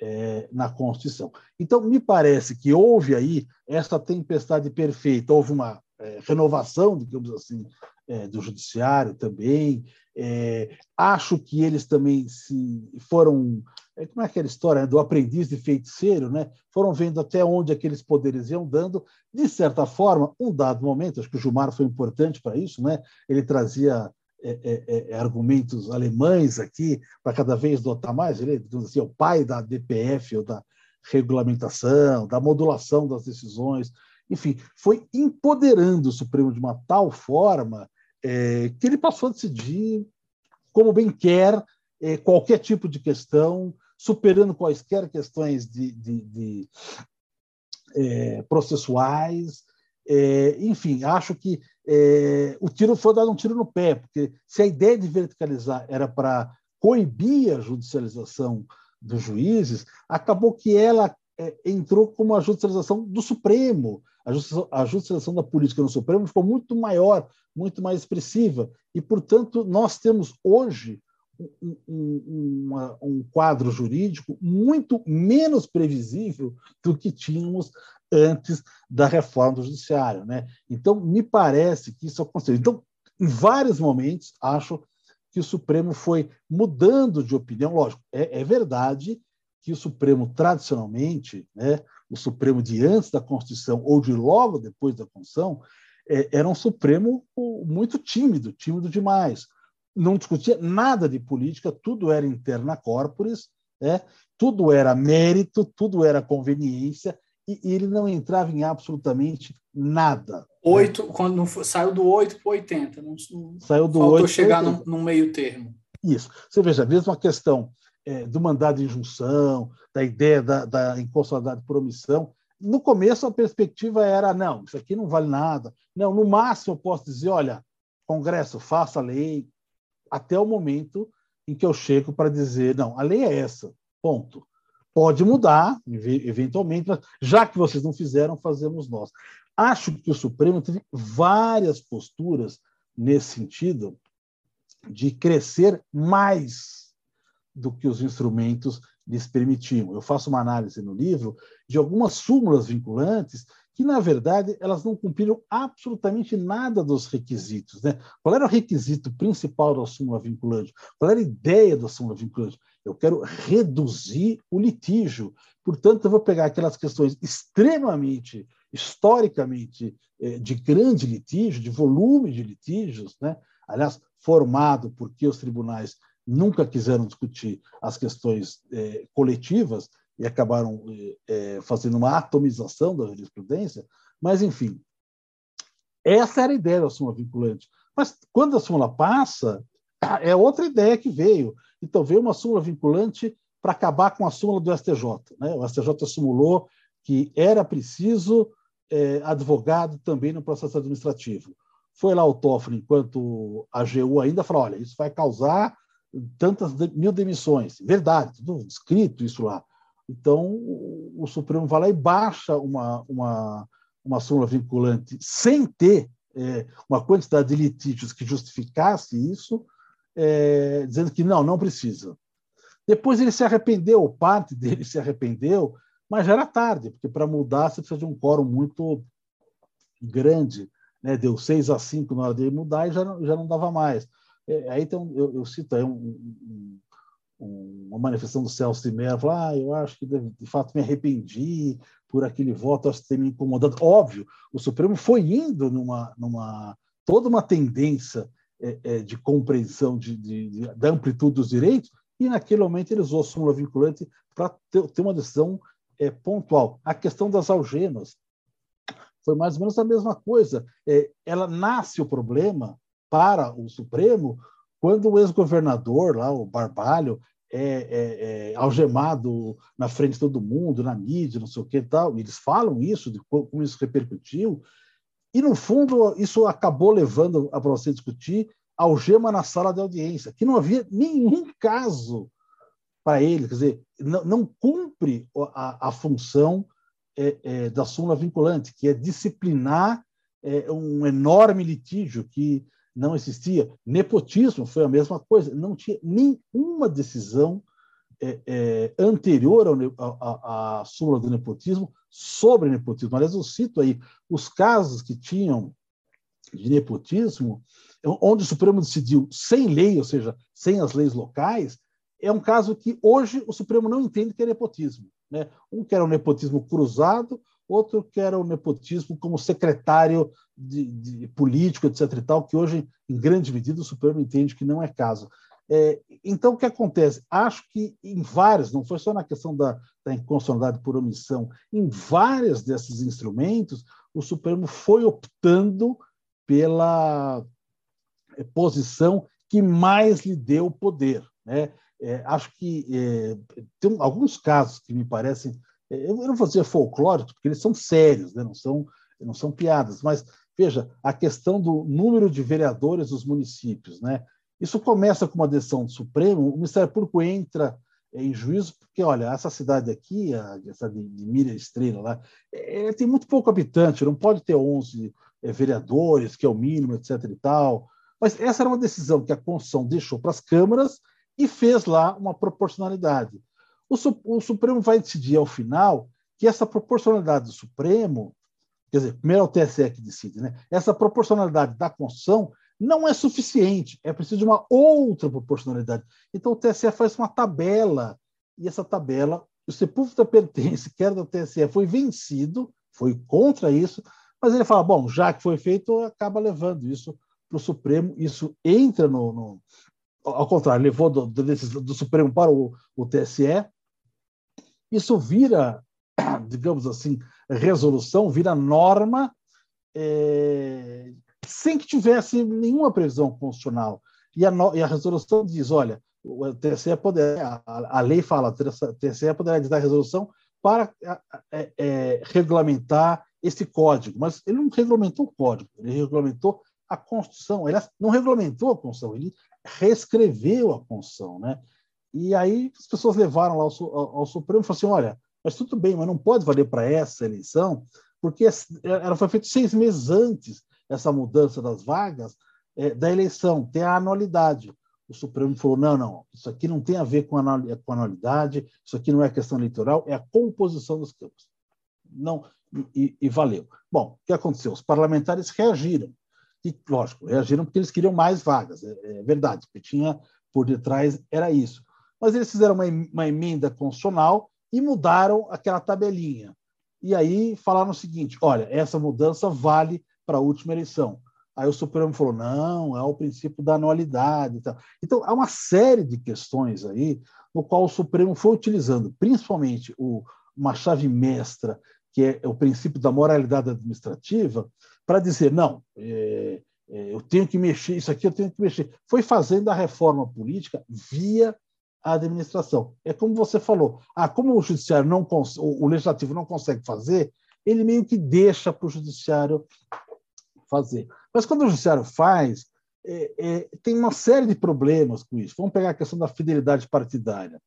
é, na Constituição. Então, me parece que houve aí essa tempestade perfeita, houve uma é, renovação, digamos assim, é, do judiciário também. É, acho que eles também se foram, é, como é aquela história né, do aprendiz de feiticeiro, né? Foram vendo até onde aqueles poderes iam dando. De certa forma, um dado momento, acho que o Gilmar foi importante para isso, né? Ele trazia é, é, é, argumentos alemães aqui para cada vez dotar mais. Ele é assim, o pai da DPF, ou da regulamentação, da modulação das decisões. Enfim, foi empoderando o Supremo de uma tal forma é, que ele passou a decidir como bem quer é, qualquer tipo de questão, superando quaisquer questões de, de, de é, processuais. enfim, acho que é, o tiro foi dado um tiro no pé, porque se a ideia de verticalizar era para coibir a judicialização dos juízes, acabou que ela é, entrou como a judicialização do Supremo. A, justiça, da política no Supremo ficou muito maior, muito mais expressiva. E, portanto, nós temos hoje um, um, uma, um, quadro jurídico muito menos previsível do que tínhamos antes da reforma do judiciário. Né? Então, me parece que isso aconteceu. Então, em vários momentos, acho que o Supremo foi mudando de opinião. Lógico, é, é verdade que o Supremo, tradicionalmente, né, o Supremo de antes da Constituição ou de logo depois da Constituição, é, era um Supremo muito tímido, tímido demais. Não discutia nada de política, tudo era interna corporis, né, tudo era mérito, tudo era conveniência, e, ele não entrava em absolutamente nada. Oito, né? quando saiu do 8 para 80. Não, saiu do faltou 8 chegar no, no, meio termo. Isso. Você veja, mesmo a questão é, do mandado de injunção, da ideia da, da inconstitucionalidade por omissão, no começo a perspectiva era, não, isso aqui não vale nada. Não, no máximo eu posso dizer, olha, Congresso, faça a lei, até o momento em que eu chego para dizer, não, a lei é essa, ponto. Pode mudar, eventualmente, mas já que vocês não fizeram, fazemos nós. Acho que o Supremo teve várias posturas nesse sentido de crescer mais do que os instrumentos lhes permitiam. Eu faço uma análise no livro de algumas súmulas vinculantes que, na verdade, elas não cumpriram absolutamente nada dos requisitos. Né? Qual era o requisito principal da súmula vinculante? Qual era a ideia da súmula vinculante? Eu quero reduzir o litígio. Portanto, eu vou pegar aquelas questões extremamente, historicamente, eh, de grande litígio, de volume de litígios, né? aliás, formado porque os tribunais nunca quiseram discutir as questões eh, coletivas, e acabaram é, fazendo uma atomização da jurisprudência, mas, enfim, essa era a ideia da súmula vinculante. Mas quando a súmula passa, é outra ideia que veio. Então, veio uma súmula vinculante para acabar com a súmula do STJ. Né? O STJ simulou que era preciso advogado também no processo administrativo. Foi lá o Toffoli, enquanto a AGU ainda falou: olha, isso vai causar tantas mil demissões. Verdade, tudo escrito isso lá. Então, o Supremo vai lá e baixa uma, uma, uma súmula vinculante sem ter é, uma quantidade de litígios que justificasse isso, é, dizendo que não, não precisa. Depois ele se arrependeu, parte dele se arrependeu, mas já era tarde, porque para mudar você precisa de um quórum muito grande. Né? Deu 6 a 5 na hora dele mudar e já já não dava mais. É, aí tem um, eu, eu, cito aí um, um, uma manifestação do Celso de Mello, ah, eu acho que de, de, fato me arrependi por aquele voto, acho que ter me incomodado. Óbvio, o Supremo foi indo numa, numa toda uma tendência é, é, de compreensão de, de, de, da amplitude dos direitos, e naquele momento ele usou a súmula vinculante para ter, ter, uma decisão é, pontual. A questão das algemas foi mais ou menos a mesma coisa. É, ela nasce o problema para o Supremo quando o ex-governador, lá, o Barbalho, é, é, é, algemado na frente de todo mundo, na mídia, não sei o que e tal. Eles falam isso, de como isso repercutiu. E, no fundo, isso acabou levando a você discutir algema na sala de audiência, que não havia nenhum caso para ele, quer dizer, não, não cumpre a, a função é, é, da súmula vinculante, que é disciplinar é, um enorme litígio que não existia. Nepotismo foi a mesma coisa, não tinha nenhuma decisão é, é, anterior à súmula do nepotismo sobre nepotismo. Aliás, eu cito aí os casos que tinham de nepotismo, onde o Supremo decidiu sem lei, ou seja, sem as leis locais, é um caso que hoje o Supremo não entende que é nepotismo. Né? Um que era o nepotismo cruzado, outro que era o nepotismo como secretário de, de, político, etc. e tal, que hoje, em grande medida, o Supremo entende que não é caso. É, então, o que acontece? Acho que em vários, não foi só na questão da, da inconstitucionalidade por omissão, em vários desses instrumentos, o Supremo foi optando pela é, posição que mais lhe deu poder. Né? É, acho que é, tem alguns casos que me parecem eu não vou dizer folclóricos, porque eles são sérios, né? não, são, não são piadas, mas veja, a questão do número de vereadores dos municípios. Né? Isso começa com uma decisão do Supremo, o Ministério Público entra em juízo, porque, olha, essa cidade aqui, a, essa de, de Mira Estrela, lá, é, tem muito pouco habitante, não pode ter 11 é, vereadores, que é o mínimo, etc. e tal. Mas essa era uma decisão que a Constituição deixou para as câmaras e fez lá uma proporcionalidade. O, o Supremo vai decidir ao final que essa proporcionalidade do Supremo, quer dizer, primeiro é o TSE que decide, né? essa proporcionalidade da Constituição não é suficiente, é preciso de uma outra proporcionalidade. Então o TSE faz uma tabela, e essa tabela, o Sepúlveda pertence, que era do TSE, foi vencido, foi contra isso, mas ele fala, bom, já que foi feito, acaba levando isso para o Supremo, isso entra no, no, Ao contrário, levou do, do, do Supremo para o, o TSE, isso vira, digamos assim, resolução, vira norma, é, sem que tivesse nenhuma previsão constitucional. E a, e a resolução diz: olha, o TSE poderá, a, a lei fala, o TSE poderá dar resolução para é, é, regulamentar esse código, mas ele não regulamentou o código, ele regulamentou a Constituição. Ele não regulamentou a Constituição, ele reescreveu a Constituição, né? E aí as pessoas levaram lá ao, ao, ao Supremo e falaram assim: olha, mas tudo bem, mas não pode valer para essa eleição, porque ela foi feita seis meses antes, essa mudança das vagas, é, da eleição, tem a anualidade. O Supremo falou: não, não, isso aqui não tem a ver com anualidade, isso aqui não é questão eleitoral, é a composição dos campos. Não, e, e valeu. Bom, o que aconteceu? Os parlamentares reagiram. E, lógico, reagiram porque eles queriam mais vagas, é, é verdade, porque tinha por detrás era isso mas eles fizeram uma, uma emenda constitucional e mudaram aquela tabelinha. E aí falaram o seguinte: olha, essa mudança vale para a última eleição. Aí o Supremo falou: não, é o princípio da anualidade. Tal. Então, há uma série de questões aí no qual o Supremo foi utilizando, principalmente o, uma chave mestra, que é o princípio da moralidade administrativa, para dizer: não, é, é, eu tenho que mexer, isso aqui eu tenho que mexer. Foi fazendo a reforma política via a administração. É como você falou, ah, como o judiciário não o legislativo não consegue fazer, ele meio que deixa para o judiciário fazer. Mas quando o judiciário faz, é, é, tem uma série de problemas com isso. Vamos pegar a questão da fidelidade partidária.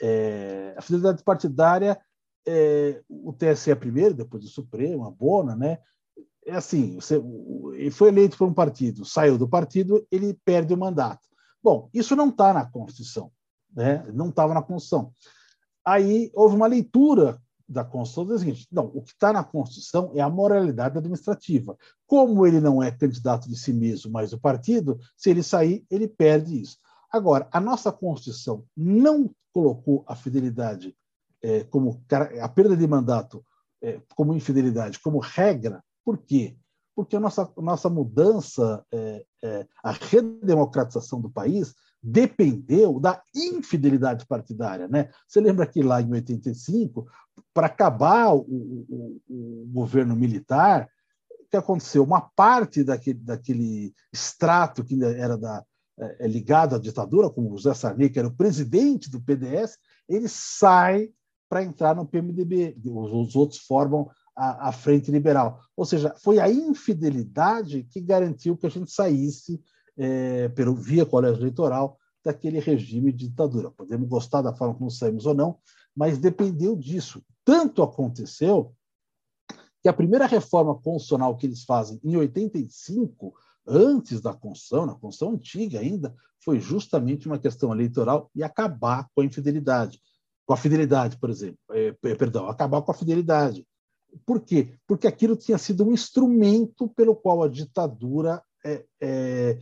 É, a fidelidade partidária, é, o TSE é primeiro, depois o Supremo, a Bona, né? É assim, você, ele foi eleito por um partido, saiu do partido, ele perde o mandato. Bom, isso não está na Constituição, né? não estava na Constituição. Aí houve uma leitura da Constituição diz o seguinte: não, o que está na Constituição é a moralidade administrativa. Como ele não é candidato de si mesmo, mas do partido, se ele sair, ele perde isso. Agora, a nossa Constituição não colocou a fidelidade é, como a perda de mandato é, como infidelidade, como regra. Por quê? Porque a nossa, nossa mudança, é a redemocratização do país, dependeu da infidelidade partidária. Né? Você lembra que lá em 85, para acabar o, o, o, governo militar, o que aconteceu? Uma parte daquele, daquele extrato que era da, é, é, ligado à ditadura, como José Sarney, que era o presidente do PDS, ele sai para entrar no PMDB. Os, os outros formam a, a, Frente Liberal. Ou seja, foi a infidelidade que garantiu que a gente saísse é, pelo, via colégio eleitoral daquele regime de ditadura. Podemos gostar da forma como saímos ou não, mas dependeu disso. Tanto aconteceu que a primeira reforma constitucional que eles fazem em 85, antes da Constituição, na Constituição antiga ainda, foi justamente uma questão eleitoral e acabar com a infidelidade. Com a fidelidade, por exemplo. É, perdão, acabar com a fidelidade. Por quê? Porque aquilo tinha sido um instrumento pelo qual a ditadura é, é,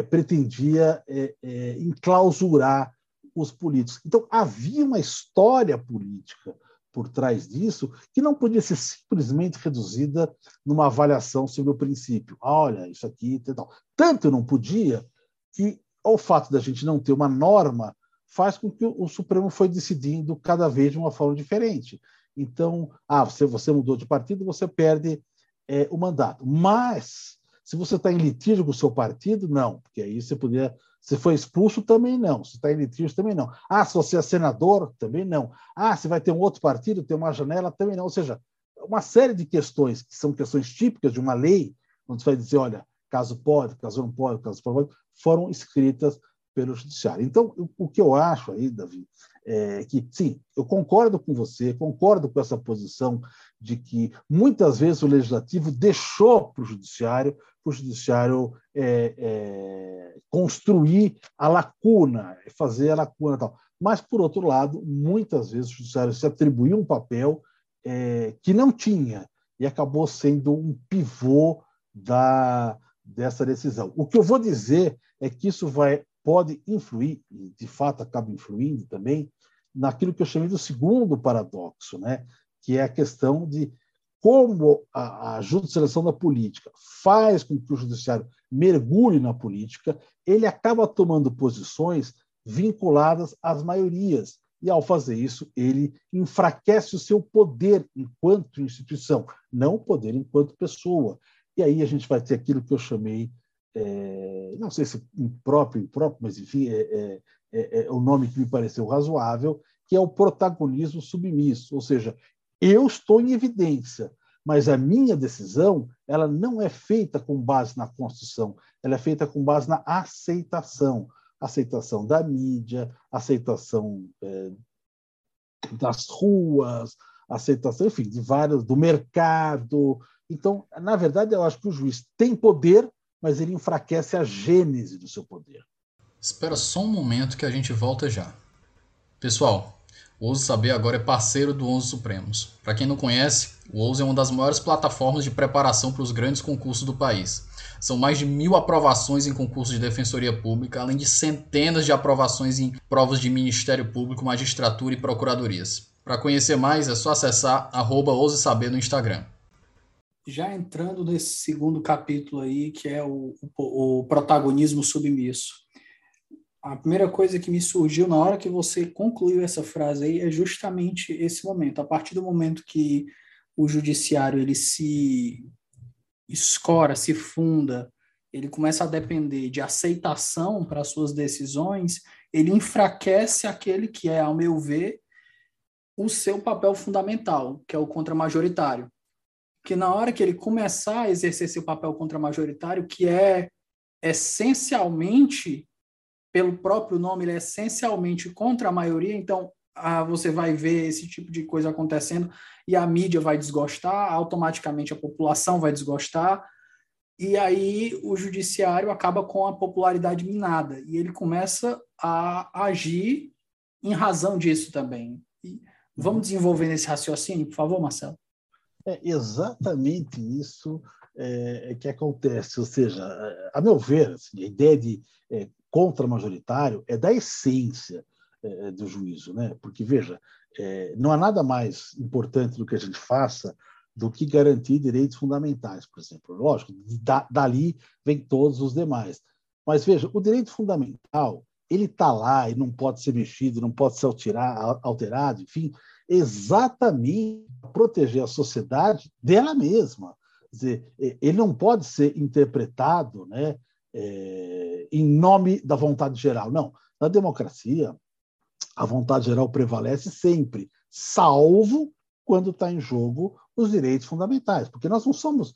pretendia é, é, enclausurar os políticos. Então, havia uma história política por trás disso que não podia ser simplesmente reduzida numa avaliação sobre o princípio. Ah, olha, isso aqui tal. Tanto não podia que o fato da gente não ter uma norma faz com que o Supremo foi decidindo cada vez de uma forma diferente. Então, ah, você, você mudou de partido, você perde é, o mandato. Mas se você está em litígio com o seu partido, não, porque aí você poderia. Se foi expulso, também não. Se está em litígio, também não. Ah, se você é senador, também não. Ah, se vai ter um outro partido, ter uma janela, também não. Ou seja, uma série de questões que são questões típicas de uma lei, onde você vai dizer, olha, caso pode, caso não pode, caso pode, foram escritas pelo judiciário. Então, o que eu acho aí, Davi, é que, sim, eu concordo com você, concordo com essa posição de que muitas vezes o legislativo deixou para o judiciário, para o judiciário é, é, construir a lacuna, fazer a lacuna tal. Mas, por outro lado, muitas vezes o judiciário se atribuiu um papel é, que não tinha e acabou sendo um pivô da, dessa decisão. O que eu vou dizer é que isso vai pode influir, de fato acaba influindo também, naquilo que eu chamei do segundo paradoxo, né? que é a questão de como a, a judicialização da política faz com que o judiciário mergulhe na política, ele acaba tomando posições vinculadas às maiorias. E, ao fazer isso, ele enfraquece o seu poder enquanto instituição, não o poder enquanto pessoa. E aí a gente vai ter aquilo que eu chamei é, não sei se impróprio, impróprio, mas enfim, é, é, é, é, o nome que me pareceu razoável, que é o protagonismo submisso, ou seja, eu estou em evidência, mas a minha decisão ela não é feita com base na Constituição, ela é feita com base na aceitação, aceitação da mídia, aceitação é, das ruas, aceitação, enfim, de vários, do mercado. Então, na verdade, eu acho que o juiz tem poder mas ele enfraquece a gênese do seu poder. Espera só um momento que a gente volta já. Pessoal, o Ouse Saber agora é parceiro do Onze Supremos. Para quem não conhece, o Ouse é uma das maiores plataformas de preparação para os grandes concursos do país. São mais de mil aprovações em concursos de defensoria pública, além de centenas de aprovações em provas de Ministério Público, magistratura e procuradorias. Para conhecer mais, é só acessar arroba Saber no Instagram já entrando nesse segundo capítulo aí, que é o, o, o, protagonismo submisso. A primeira coisa que me surgiu na hora que você concluiu essa frase aí é justamente esse momento. A partir do momento que o judiciário ele se escora, se funda ele começa a depender de aceitação para suas decisões, ele enfraquece aquele que é, ao meu ver, o seu papel fundamental, que é o contramajoritário. Que na hora que ele começar a exercer seu papel contramajoritário, que é essencialmente, pelo próprio nome, ele é essencialmente contra a maioria, então ah, você vai ver esse tipo de coisa acontecendo e a mídia vai desgostar, automaticamente a população vai desgostar, e aí o judiciário acaba com a popularidade minada e ele começa a agir em razão disso também. E vamos desenvolver nesse raciocínio, por favor, Marcelo? É exatamente isso é, que acontece. Ou seja, a meu ver, assim, a ideia de é, contra-majoritário é da essência é, do juízo, né? Porque veja, é, não há nada mais importante do que a gente faça do que garantir direitos fundamentais, por exemplo. Lógico, da, dali vem todos os demais. Mas veja, o direito fundamental ele está lá e não pode ser mexido, não pode ser alterado, enfim, exatamente proteger a sociedade dela mesma. Quer dizer, ele não pode ser interpretado né, é, em nome da vontade geral. Não. Na democracia, a vontade geral prevalece sempre, salvo quando está em jogo os direitos fundamentais, porque nós não somos.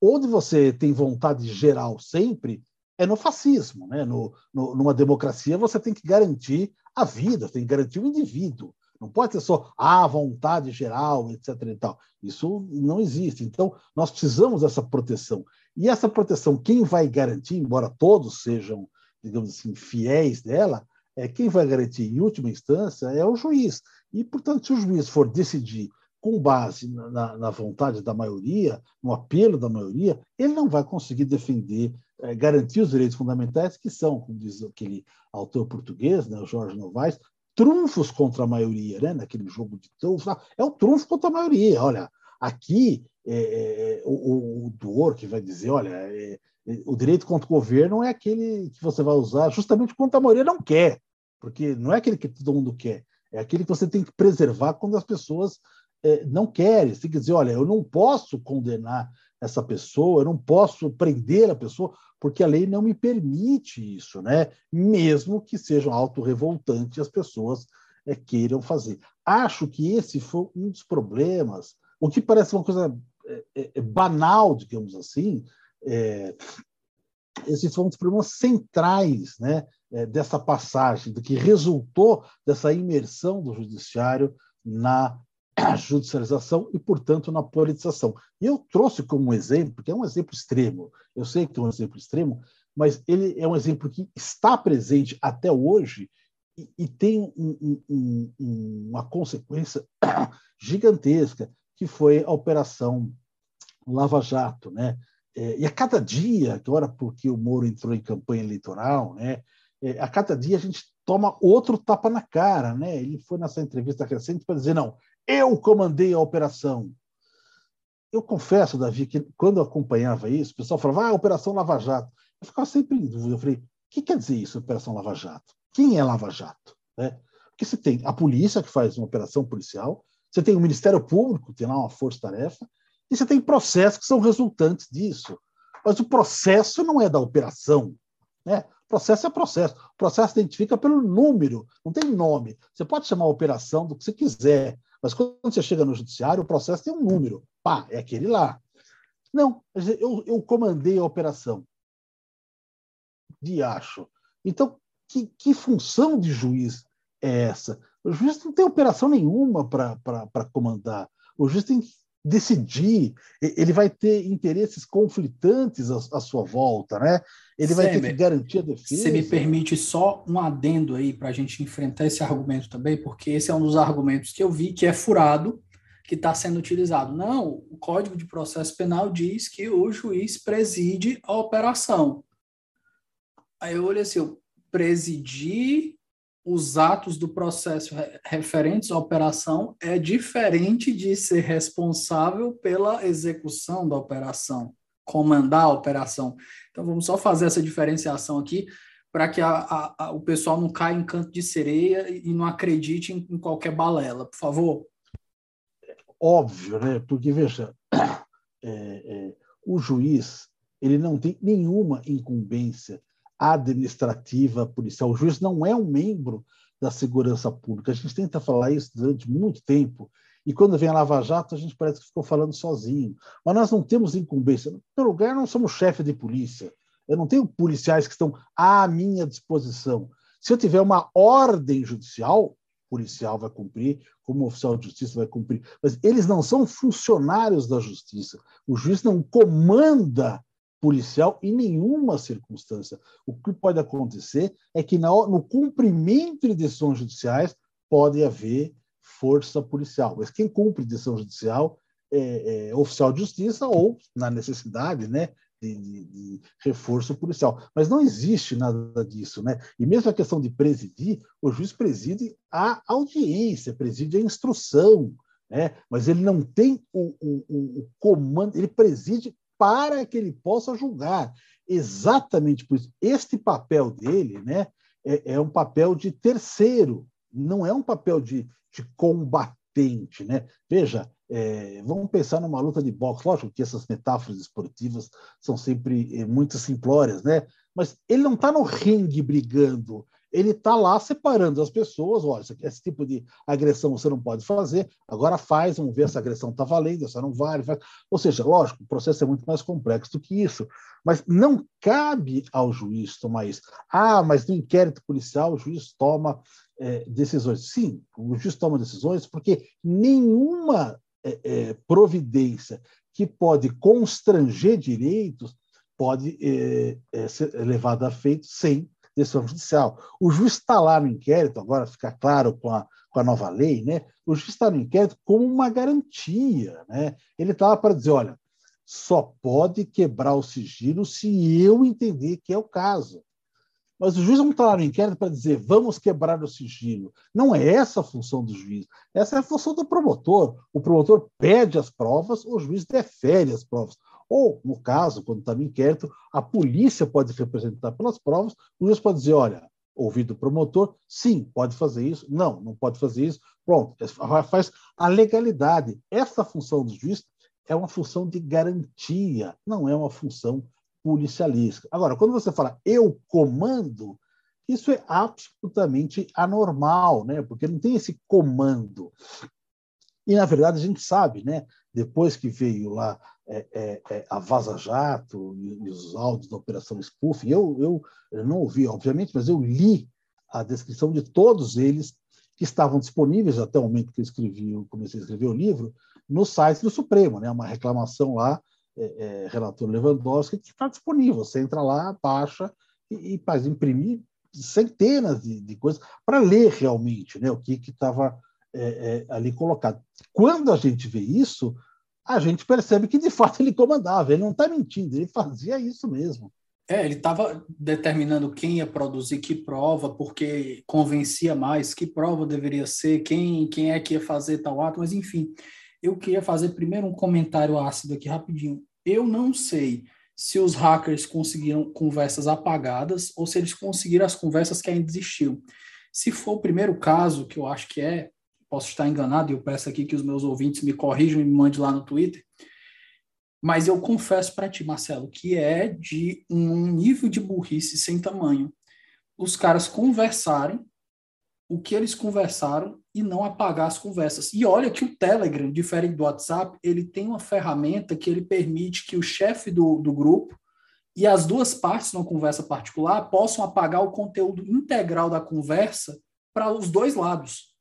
Onde você tem vontade geral sempre é no fascismo. Né? No, no, numa democracia, você tem que garantir a vida, tem que garantir o indivíduo. Não pode ser só a ah, vontade geral, etc. E tal. Isso não existe. Então, nós precisamos dessa proteção. E essa proteção, quem vai garantir, embora todos sejam, digamos assim, fiéis dela, é quem vai garantir, em última instância, é o juiz. E, portanto, se o juiz for decidir com base na, na, vontade da maioria, no apelo da maioria, ele não vai conseguir defender, é, garantir os direitos fundamentais, que são, como diz aquele autor português, né, o Jorge Novaes, trunfos contra a maioria, né, naquele jogo de trunfos. É o trunfo contra a maioria. Olha, aqui é, é, o, o Duor que vai dizer, olha, é, é, o direito contra o governo é aquele que você vai usar justamente quando a maioria não quer, porque não é aquele que todo mundo quer, é aquele que você tem que preservar quando as pessoas é, não querem. Você tem que dizer, olha, eu não posso condenar essa pessoa, eu não posso prender a pessoa, porque a lei não me permite isso, né? Mesmo que sejam autorrevoltantes as pessoas é, queiram fazer. Acho que esse foi um dos problemas, o que parece uma coisa é, é, é banal, digamos assim, é, esse foi um dos problemas centrais né, é, dessa passagem, do que resultou dessa imersão do judiciário na judicialização e, portanto, na politização. E eu trouxe como exemplo, que é um exemplo extremo, eu sei que é um exemplo extremo, mas ele é um exemplo que está presente até hoje e, e tem um, um, um, uma consequência gigantesca, que foi a Operação Lava Jato. Né? É, e a cada dia, agora porque o Moro entrou em campanha eleitoral, né, é, a cada dia a gente toma outro tapa na cara. Né? Ele foi nessa entrevista recente para dizer: não, eu comandei a operação. Eu confesso, Davi, que quando eu acompanhava isso, o pessoal falava, ah, Operação Lava Jato. Eu ficava sempre em dúvida. Eu falei, o que quer dizer isso, Operação Lava Jato? Quem é Lava Jato? Né? Porque você tem a polícia, que faz uma operação policial, você tem o Ministério Público, tem lá uma força-tarefa, e você tem processos que são resultantes disso. Mas o processo não é da operação. Né? Processo é processo. O processo identifica pelo número, não tem nome. Você pode chamar a operação do que você quiser, mas quando você chega no judiciário, o processo tem um número. Pá, é aquele lá. Não, eu, eu comandei a operação. De acho. Então, que, que função de juiz é essa? O juiz não tem operação nenhuma para comandar. O juiz tem que decidir, ele vai ter interesses conflitantes à, à sua volta, né? Ele vai ter que garantir a defesa. Você me permite só um adendo aí para a gente enfrentar esse argumento também, porque esse é um dos argumentos que eu vi que é furado, que está sendo utilizado. Não, o Código de Processo Penal diz que o juiz preside a operação. Aí eu olhei assim, eu presidir os atos do processo referentes à operação é diferente de ser responsável pela execução da operação, comandar a operação. Então, vamos só fazer essa diferenciação aqui para que a, a, a, o pessoal não caia em canto de sereia e não acredite em, em qualquer balela, por favor. Óbvio, né? Porque, veja, é, é, o juiz ele não tem nenhuma incumbência administrativa policial. O juiz não é um membro da segurança pública. A gente tenta falar isso durante muito tempo. E quando vem a Lava Jato, a gente parece que ficou falando sozinho. Mas nós não temos incumbência. Pelo lugar, não somos chefe de polícia. Eu não tenho policiais que estão à minha disposição. Se eu tiver uma ordem judicial, policial vai cumprir, como oficial de justiça vai cumprir. Mas eles não são funcionários da justiça. O juiz não comanda policial em nenhuma circunstância. O que pode acontecer é que no cumprimento de decisões judiciais pode haver força policial. Mas quem cumpre decisão judicial é, é oficial de justiça ou, na necessidade, né, de, de, de, reforço policial. Mas não existe nada disso, né? E mesmo a questão de presidir, o juiz preside a audiência, preside a instrução, né? Mas ele não tem o, o, o comando, ele preside para que ele possa julgar. Exatamente por isso. Este papel dele, né? É, é um papel de terceiro, não é um papel de, de combatente, né? Veja, é, vamos pensar numa luta de boxe, lógico que essas metáforas esportivas são sempre é, muito simplórias, né? Mas ele não está no ringue brigando, ele está lá separando as pessoas. Olha, esse tipo de agressão você não pode fazer, agora faz, vamos ver se a agressão está valendo, essa não vale. Faz. Ou seja, lógico, o processo é muito mais complexo do que isso, mas não cabe ao juiz tomar isso. Ah, mas no inquérito policial o juiz toma é, decisões. Sim, o juiz toma decisões porque nenhuma é, é, providência que pode constranger direitos pode é, é ser levada a feito sem decisão judicial. O juiz está lá no inquérito, agora fica claro com a, com a nova lei, né? o juiz está no inquérito como uma garantia. Né? Ele está lá para dizer: olha, só pode quebrar o sigilo se eu entender que é o caso. Mas o juiz não está lá no inquérito para dizer vamos quebrar o sigilo. Não é essa a função do juiz. Essa é a função do promotor. O promotor pede as provas, o juiz defere as provas. Ou, no caso, quando está no inquérito, a polícia pode representar pelas provas, o juiz pode dizer: olha, ouvido o promotor, sim, pode fazer isso, não, não pode fazer isso. Pronto, faz a legalidade. Essa função do juiz é uma função de garantia, não é uma função policialística. Agora, quando você fala eu comando, isso é absolutamente anormal, né? porque não tem esse comando. E, na verdade, a gente sabe, né? depois que veio lá é, é, é, a Vaza Jato e, os áudios da Operação Spoofing, eu, eu, eu não ouvi, obviamente, mas eu li a descrição de todos eles que estavam disponíveis até o momento que eu escrevi, eu comecei a escrever o livro, no site do Supremo, né? uma reclamação lá é, é, relator Lewandowski, que está disponível. Você entra lá, baixa e, e faz imprimir centenas de, de coisas para ler realmente né, o que estava é, é, ali colocado. Quando a gente vê isso, a gente percebe que de fato ele comandava, ele não está mentindo, ele fazia isso mesmo. É, ele estava determinando quem ia produzir que prova, porque convencia mais, que prova deveria ser, quem, quem é que ia fazer tal ato, mas enfim. Eu queria fazer primeiro um comentário ácido aqui rapidinho. Eu não sei se os hackers conseguiram conversas apagadas ou se eles conseguiram as conversas que ainda existiam. Se for o primeiro caso, que eu acho que é, posso estar enganado, e eu peço aqui que os meus ouvintes me corrijam e me mandem lá no Twitter, mas eu confesso para ti, Marcelo, que é de um nível de burrice sem tamanho. Os caras conversarem o que eles conversaram e não apagar as conversas. E olha que o Telegram, diferente do WhatsApp, ele tem uma ferramenta que ele permite que o chefe do, do grupo e as duas partes numa conversa particular possam apagar o conteúdo integral da conversa para os dois lados.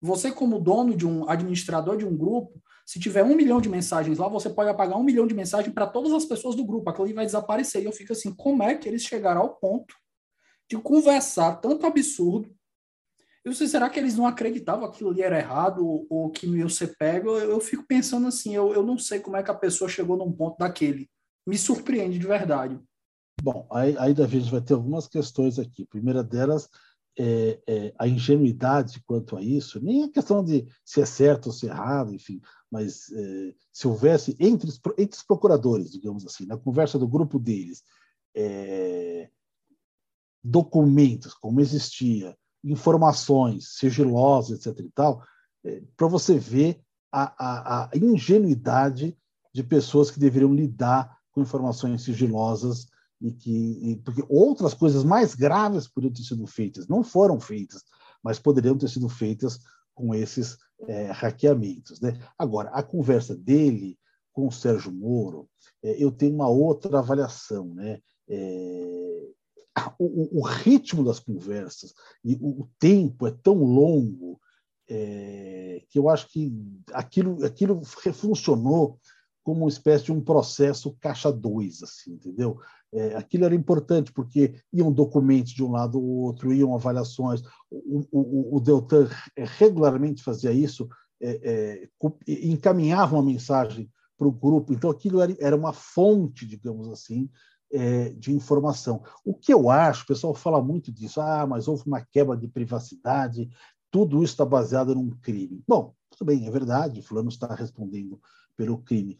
Você, como dono de um administrador de um grupo, se tiver um milhão de mensagens lá, você pode apagar um milhão de mensagens para todas as pessoas do grupo. Aquilo ali vai desaparecer. E eu fico assim, como é que eles chegaram ao ponto de conversar tanto absurdo eu sei, será que eles não acreditavam que aquilo ali era errado ou, ou que não ia ser pego? Eu, eu fico pensando assim, eu, eu não sei como é que a pessoa chegou num ponto daquele. Me surpreende de verdade. Bom, aí, aí Davi, a gente vai ter algumas questões aqui. Primeira delas é, é, a ingenuidade quanto a isso, nem a questão de se é certo ou se é errado, enfim, mas é, se houvesse entre os, entre os procuradores, digamos assim, na conversa do grupo deles, é, documentos, como existia, informações sigilosas, etc. e tal, é, para você ver a, a, a, ingenuidade de pessoas que deveriam lidar com com informações sigilosas e que e, porque outras coisas mais graves poderiam ter sido feitas, não foram feitas, mas poderiam ter sido feitas com esses é, hackeamentos. Né? Agora, a conversa dele com o Sérgio Moro, é, eu tenho uma outra avaliação. Né? É, o, o, ritmo das conversas e o, o tempo é tão longo é, que eu acho que aquilo, aquilo funcionou como uma espécie de um processo caixa 2, assim, entendeu? É, aquilo era importante porque iam documentos de um lado ou outro, iam avaliações. O, o, o Deltan regularmente fazia isso, é, é, encaminhava uma mensagem para o grupo. Então, aquilo era, era uma fonte, digamos assim, é, de informação. O que eu acho, o pessoal fala muito disso, ah, mas houve uma quebra de privacidade, tudo isso está baseado num crime. Bom, tudo bem, é verdade, fulano está respondendo pelo crime.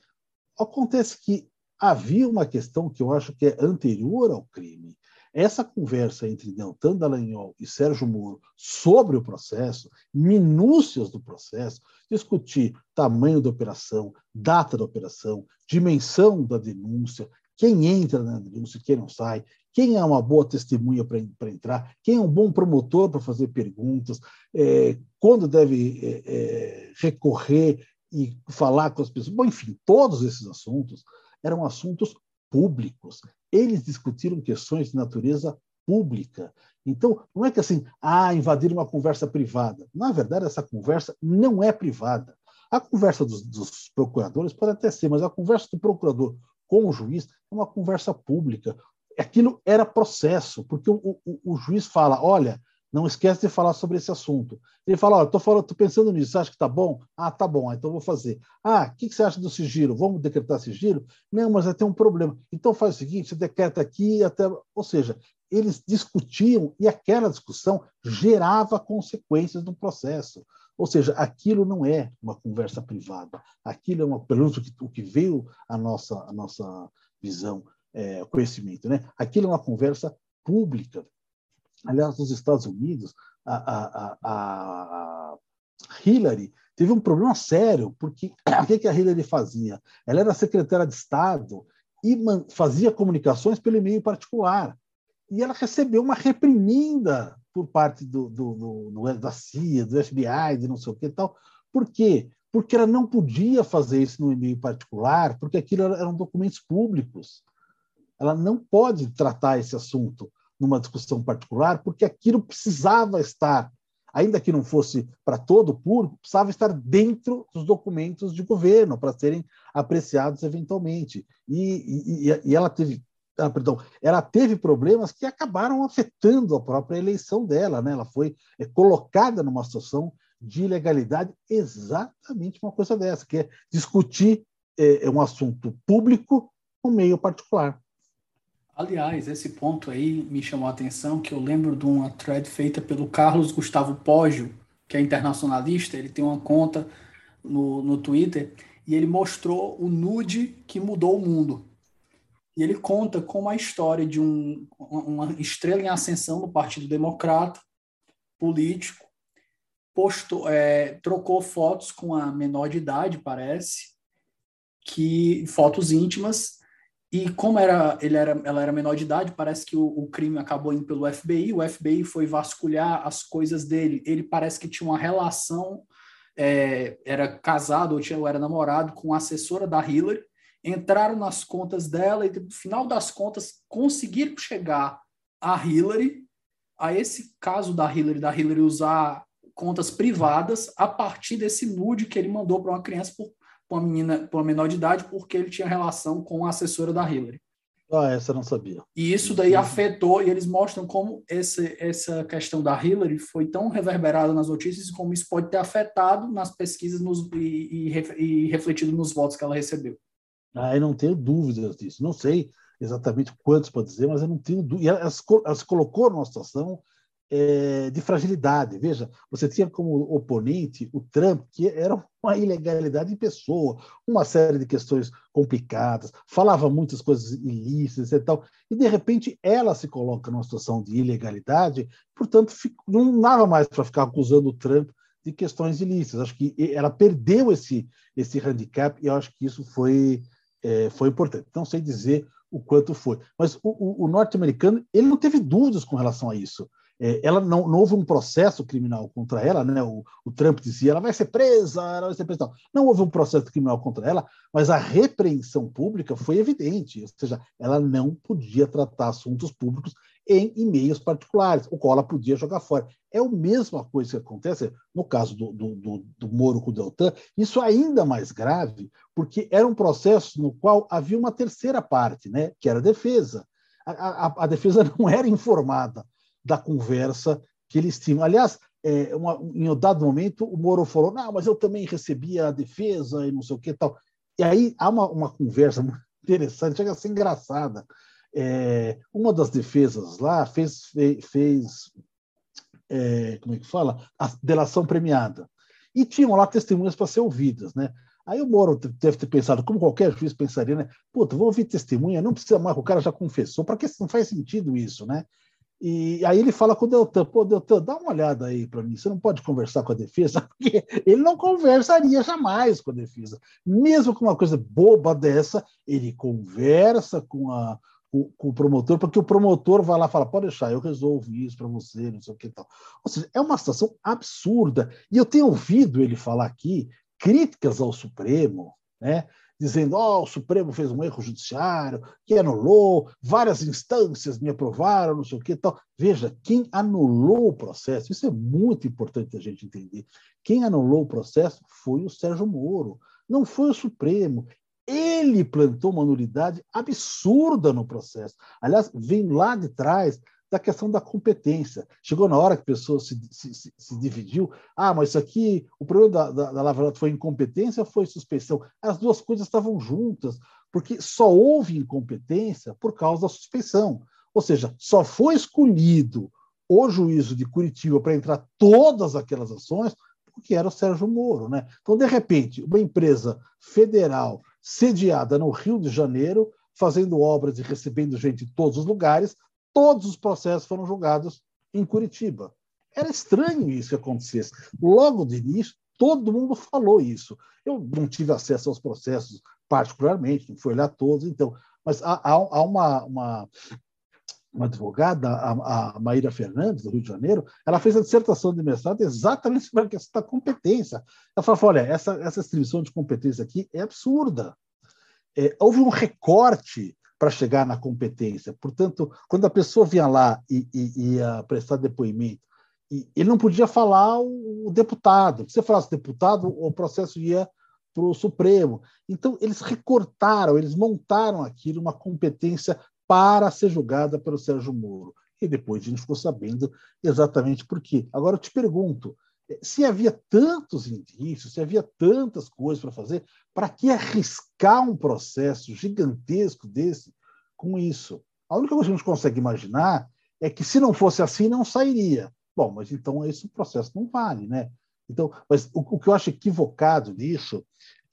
Acontece que havia uma questão que eu acho que é anterior ao crime. Essa conversa entre Deltan Dallagnol e Sérgio Moro sobre o processo, minúcias do processo, discutir tamanho da operação, data da operação, dimensão da denúncia, quem entra na denúncia, quem não sai, quem é uma boa testemunha para entrar, quem é um bom promotor para fazer perguntas, é, quando deve é, é, recorrer e falar com as pessoas. Bom, enfim, todos esses assuntos eram assuntos públicos. Eles discutiram questões de natureza pública. Então, não é que assim, ah, invadir uma conversa privada. Na verdade, essa conversa não é privada. A conversa dos, dos, procuradores pode até ser, mas a conversa do procurador com o juiz é uma conversa pública. Aquilo era processo, porque o, o, o juiz fala: olha, não esquece de falar sobre esse assunto. Ele fala: Olha, estou pensando nisso, você acha que está bom? Ah, tá bom, então vou fazer. Ah, o que, que, você acha do sigilo? Vamos decretar sigilo? Não, mas vai ter um problema. Então faz o seguinte: você decreta aqui até. Ou seja, eles discutiam e aquela discussão gerava consequências no processo. Ou seja, aquilo não é uma conversa privada, aquilo é uma, pelo menos o que veio a nossa, nossa visão, é, conhecimento, né? Aquilo é uma conversa pública, Aliás, nos Estados Unidos, a, a, a, Hillary teve um problema sério, porque o que, que a Hillary fazia? Ela era secretária de Estado e fazia comunicações pelo e-mail particular. E ela recebeu uma reprimenda por parte do, do, do, do, da CIA, do FBI, de não sei o que e tal. Por quê? Porque ela não podia fazer isso no e-mail particular, porque aquilo eram documentos públicos. Ela não pode tratar esse assunto numa discussão particular, porque aquilo precisava estar, ainda que não fosse para todo o público, precisava estar dentro dos documentos de governo para serem apreciados eventualmente. E, e, e ela teve ah, perdão, ela teve problemas que acabaram afetando a própria eleição dela, né? Ela foi é, colocada numa situação de ilegalidade exatamente uma coisa dessa, que é discutir é, um assunto público no meio particular. Aliás, esse ponto aí me chamou a atenção, que eu lembro de uma thread feita pelo Carlos Gustavo Poggio, que é internacionalista, ele tem uma conta no, no Twitter, e ele mostrou o nude que mudou o mundo. E ele conta como a história de um, uma estrela em ascensão no Partido Democrata, político, postou, é, trocou fotos com a menor de idade, parece, que fotos íntimas, e como era, ele era, ela era menor de idade, parece que o, o, crime acabou indo pelo FBI. O FBI foi vasculhar as coisas dele. Ele parece que tinha uma relação, é, era casado ou, tinha, ou era namorado com a assessora da Hillary. Entraram nas contas dela e, no final das contas, conseguiram chegar a Hillary, a esse caso da Hillary, da Hillary usar contas privadas a partir desse nude que ele mandou para uma criança por com uma menina, com uma menor de idade, porque ele tinha relação com a assessora da Hillary. Ah, essa eu não sabia. E isso daí afetou, e eles mostram como esse, essa questão da Hillary foi tão reverberada nas notícias e como isso pode ter afetado nas pesquisas nos, e, e, e, refletido nos votos que ela recebeu. Ah, eu não tenho dúvidas disso. Não sei exatamente quantos pode dizer, mas eu não tenho dúvida. Ela, ela se colocou numa situação é, de fragilidade. Veja, você tinha como oponente o Trump, que era uma ilegalidade em pessoa, uma série de questões complicadas, falava muitas coisas ilícitas e tal, e de repente ela se coloca numa situação de ilegalidade, portanto, não dava mais para ficar acusando o Trump de questões ilícitas. Acho que ela perdeu esse, esse handicap e eu acho que isso foi é, foi importante. Não sei dizer o quanto foi. Mas o, o, o norte-americano ele não teve dúvidas com relação a isso. É, ela não, não, houve um processo criminal contra ela, né? O, o, Trump dizia ela vai ser presa, ela vai ser presa. Não. não houve um processo criminal contra ela, mas a repreensão pública foi evidente, ou seja, ela não podia tratar assuntos públicos em e-mails particulares, o qual ela podia jogar fora. É a mesma coisa que acontece no caso do, do, do, do Moro com o Deltan, isso ainda mais grave, porque era um processo no qual havia uma terceira parte, né, que era a defesa. A, a, a defesa não era informada da conversa que eles tinham. Aliás, é, uma, em um dado momento, o Moro falou: não, mas eu também recebia a defesa e não sei o que tal. E aí há uma, uma conversa muito interessante, chega a ser engraçada. É, uma das defesas lá fez, fez, fez é, como é que fala? A delação premiada. E tinham lá testemunhas para ser ouvidas, né? Aí o Moro deve ter pensado, como qualquer juiz pensaria, né? Puta, vou ouvir testemunha, não precisa mais, o cara já confessou, para que não faz sentido isso, né? E aí ele fala com o Deltan, pô, Deltan, dá uma olhada aí para mim, você não pode conversar com a defesa, porque ele não conversaria jamais com a defesa. Mesmo com uma coisa boba dessa, ele conversa com, a, com, com o promotor, porque o promotor vai lá e fala, pode deixar, eu resolvo isso para você, não sei o que e tal. Ou seja, é uma situação absurda. E eu tenho ouvido ele falar aqui críticas ao Supremo, né? Dizendo oh, o Supremo fez um erro judiciário, que anulou, várias instâncias me aprovaram, não sei o que tal. Veja, quem anulou o processo, isso é muito importante a gente entender. Quem anulou o processo foi o Sérgio Moro, não foi o Supremo. Ele plantou uma nulidade absurda no processo. Aliás, vem lá de trás da questão da competência. Chegou na hora que a pessoa se, se, se dividiu. Ah, mas isso aqui, o problema da, da, da Lava Jato foi incompetência ou foi suspeição? As duas coisas estavam juntas, porque só houve incompetência por causa da suspeição. Ou seja, só foi escolhido o juízo de Curitiba para entrar todas aquelas ações porque era o Sérgio Moro. Né? Então, de repente, uma empresa federal sediada no Rio de Janeiro, fazendo obras e recebendo gente de todos os lugares, todos os processos foram julgados em Curitiba. Era estranho isso que acontecesse. Logo de início, todo mundo falou isso. Eu não tive acesso aos processos particularmente, não fui olhar todos, então, mas há, há uma, uma, uma, advogada, a, a Maíra Fernandes, do Rio de Janeiro, ela fez a dissertação de mestrado exatamente sobre a questão da competência. Ela falou: olha, essa, essa distribuição de competência aqui é absurda. É, houve um recorte para chegar na competência. Portanto, quando a pessoa vinha lá e, e ia prestar depoimento, e ele não podia falar o, o deputado. Se você falasse deputado, o processo ia para o Supremo. Então, eles recortaram, eles montaram aquilo uma competência para ser julgada pelo Sérgio Moro. E depois a gente ficou sabendo exatamente por quê. Agora eu te pergunto: se havia tantos indícios, se havia tantas coisas para fazer, para que arriscar um processo gigantesco desse com isso? A única coisa que a gente consegue imaginar é que se não fosse assim, não sairia. Bom, mas então esse processo não vale, né? Então, mas o, o que eu acho equivocado nisso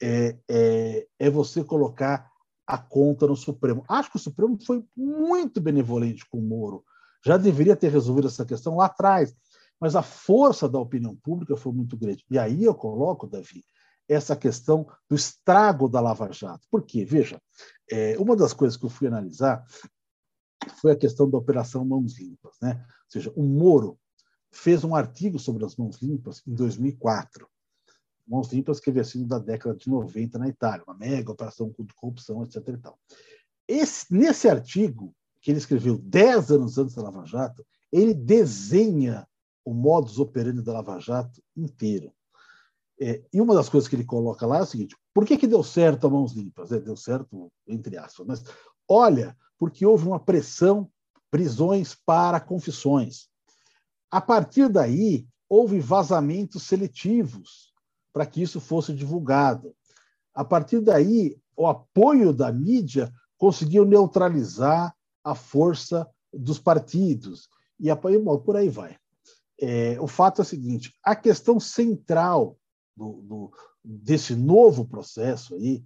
é, é, é você colocar a conta no Supremo. Acho que o Supremo foi muito benevolente com o Moro. Já deveria ter resolvido essa questão lá atrás mas a força da opinião pública foi muito grande. E aí eu coloco, Davi, essa questão do estrago da Lava Jato. Por quê? Veja, é, uma das coisas que eu fui analisar foi a questão da Operação Mãos Limpas. Né? Ou seja, o Moro fez um artigo sobre as mãos limpas em 2004. Mãos limpas que havia sido da década de 90 na Itália, uma mega operação de corrupção, etc. E tal. Esse, nesse artigo, que ele escreveu dez anos antes da Lava Jato, ele desenha o modus operandi da Lava Jato inteiro. É, e uma das coisas que ele coloca lá é o seguinte: por que, que deu certo a mãos limpas? É, deu certo, entre aspas, mas olha, porque houve uma pressão, prisões para confissões. A partir daí, houve vazamentos seletivos para que isso fosse divulgado. A partir daí, o apoio da mídia conseguiu neutralizar a força dos partidos. E por aí vai. É, o fato é o seguinte: a questão central do, do, desse novo processo aí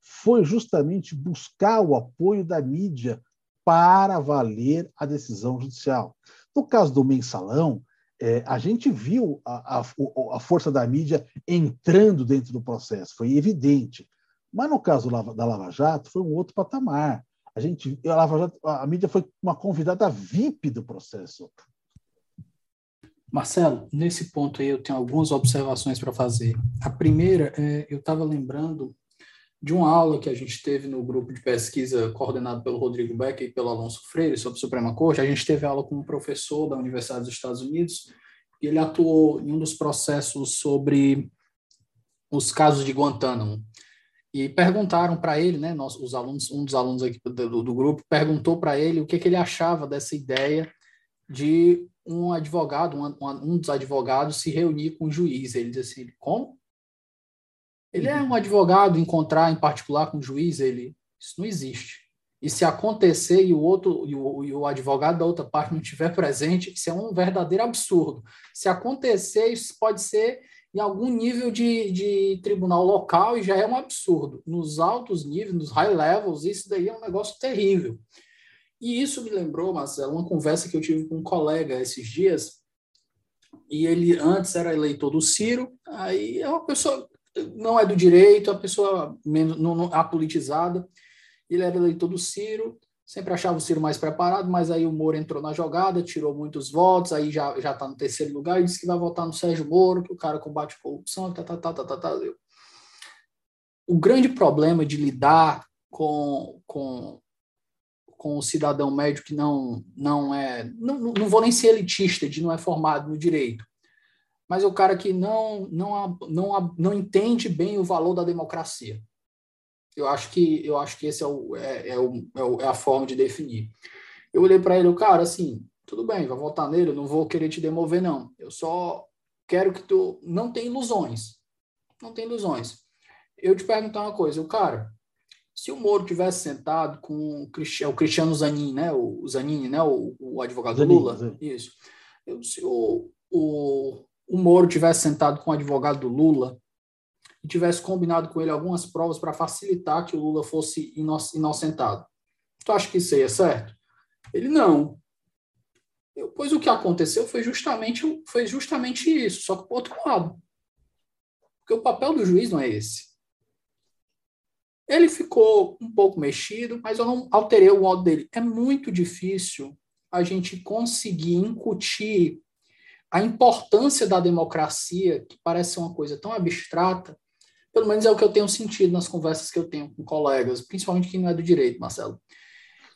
foi justamente buscar o apoio da mídia para valer a decisão judicial. No caso do mensalão, é, a gente viu a, a, a, força da mídia entrando dentro do processo, foi evidente. Mas no caso da Lava Jato, foi um outro patamar. A gente, a Lava Jato, a mídia foi uma convidada VIP do processo. Marcelo, nesse ponto aí eu tenho algumas observações para fazer. A primeira, é, eu estava lembrando de uma aula que a gente teve no grupo de pesquisa coordenado pelo Rodrigo Becker e pelo Alonso Freire sobre a Suprema Corte. A gente teve aula com um professor da Universidade dos Estados Unidos e ele atuou em um dos processos sobre os casos de Guantánamo. E perguntaram para ele, né, nós, os alunos, um dos alunos aqui do, do grupo perguntou para ele o que, que ele achava dessa ideia de um advogado, um, um dos advogados se reunir com o juiz. Ele disse assim, como? Ele é um advogado, encontrar em particular com o juiz, ele, isso não existe. E se acontecer e o outro e o, e o, advogado da outra parte não estiver presente, isso é um verdadeiro absurdo. Se acontecer, isso pode ser em algum nível de, de tribunal local e já é um absurdo. Nos altos níveis, nos high levels, isso daí é um negócio terrível. E isso me lembrou, Marcelo, uma conversa que eu tive com um colega esses dias, e ele antes era eleitor do Ciro, aí é uma pessoa não é do direito, a pessoa menos não, não, apolitizada. Ele era eleitor do Ciro, sempre achava o Ciro mais preparado, mas aí o Moro entrou na jogada, tirou muitos votos, aí já já está no terceiro lugar e disse que vai votar no Sérgio Moro, que o cara combate corrupção, tá, tá, tá, tá, tá, tá. O grande problema de lidar com, com, com o cidadão médio que não não é, não, não vou nem ser elitista, de não é formado no direito, mas é o cara que não, não, não, não entende bem o valor da democracia. Eu acho que eu acho que esse é, o, é, é, o, é, é a forma de definir. Eu olhei para ele, o cara, assim, tudo bem, vai votar nele, eu não vou querer te demover, não. Eu só quero que tu não tenha ilusões. Não tem ilusões. Eu te perguntar uma coisa, o cara, se o Moro tivesse sentado com o Cristiano, o Cristiano Zanin, né, o Zanin, né, o, o advogado Zanin, Lula, Zanin. isso. Eu, se o, o, o Moro tivesse sentado com o advogado do Lula e tivesse combinado com ele algumas provas para facilitar que o Lula fosse inocentado. Tu acha que isso aí é certo? Ele não. Eu, pois o que aconteceu foi justamente, foi justamente isso, só que para outro lado. Porque o papel do juiz não é esse. Ele ficou um pouco mexido, mas eu não alterei o modo dele. É muito difícil a gente conseguir incutir a importância da democracia, que parece ser uma coisa tão abstrata, pelo menos é o que eu tenho sentido nas conversas que eu tenho com colegas, principalmente quem não é do direito, Marcelo.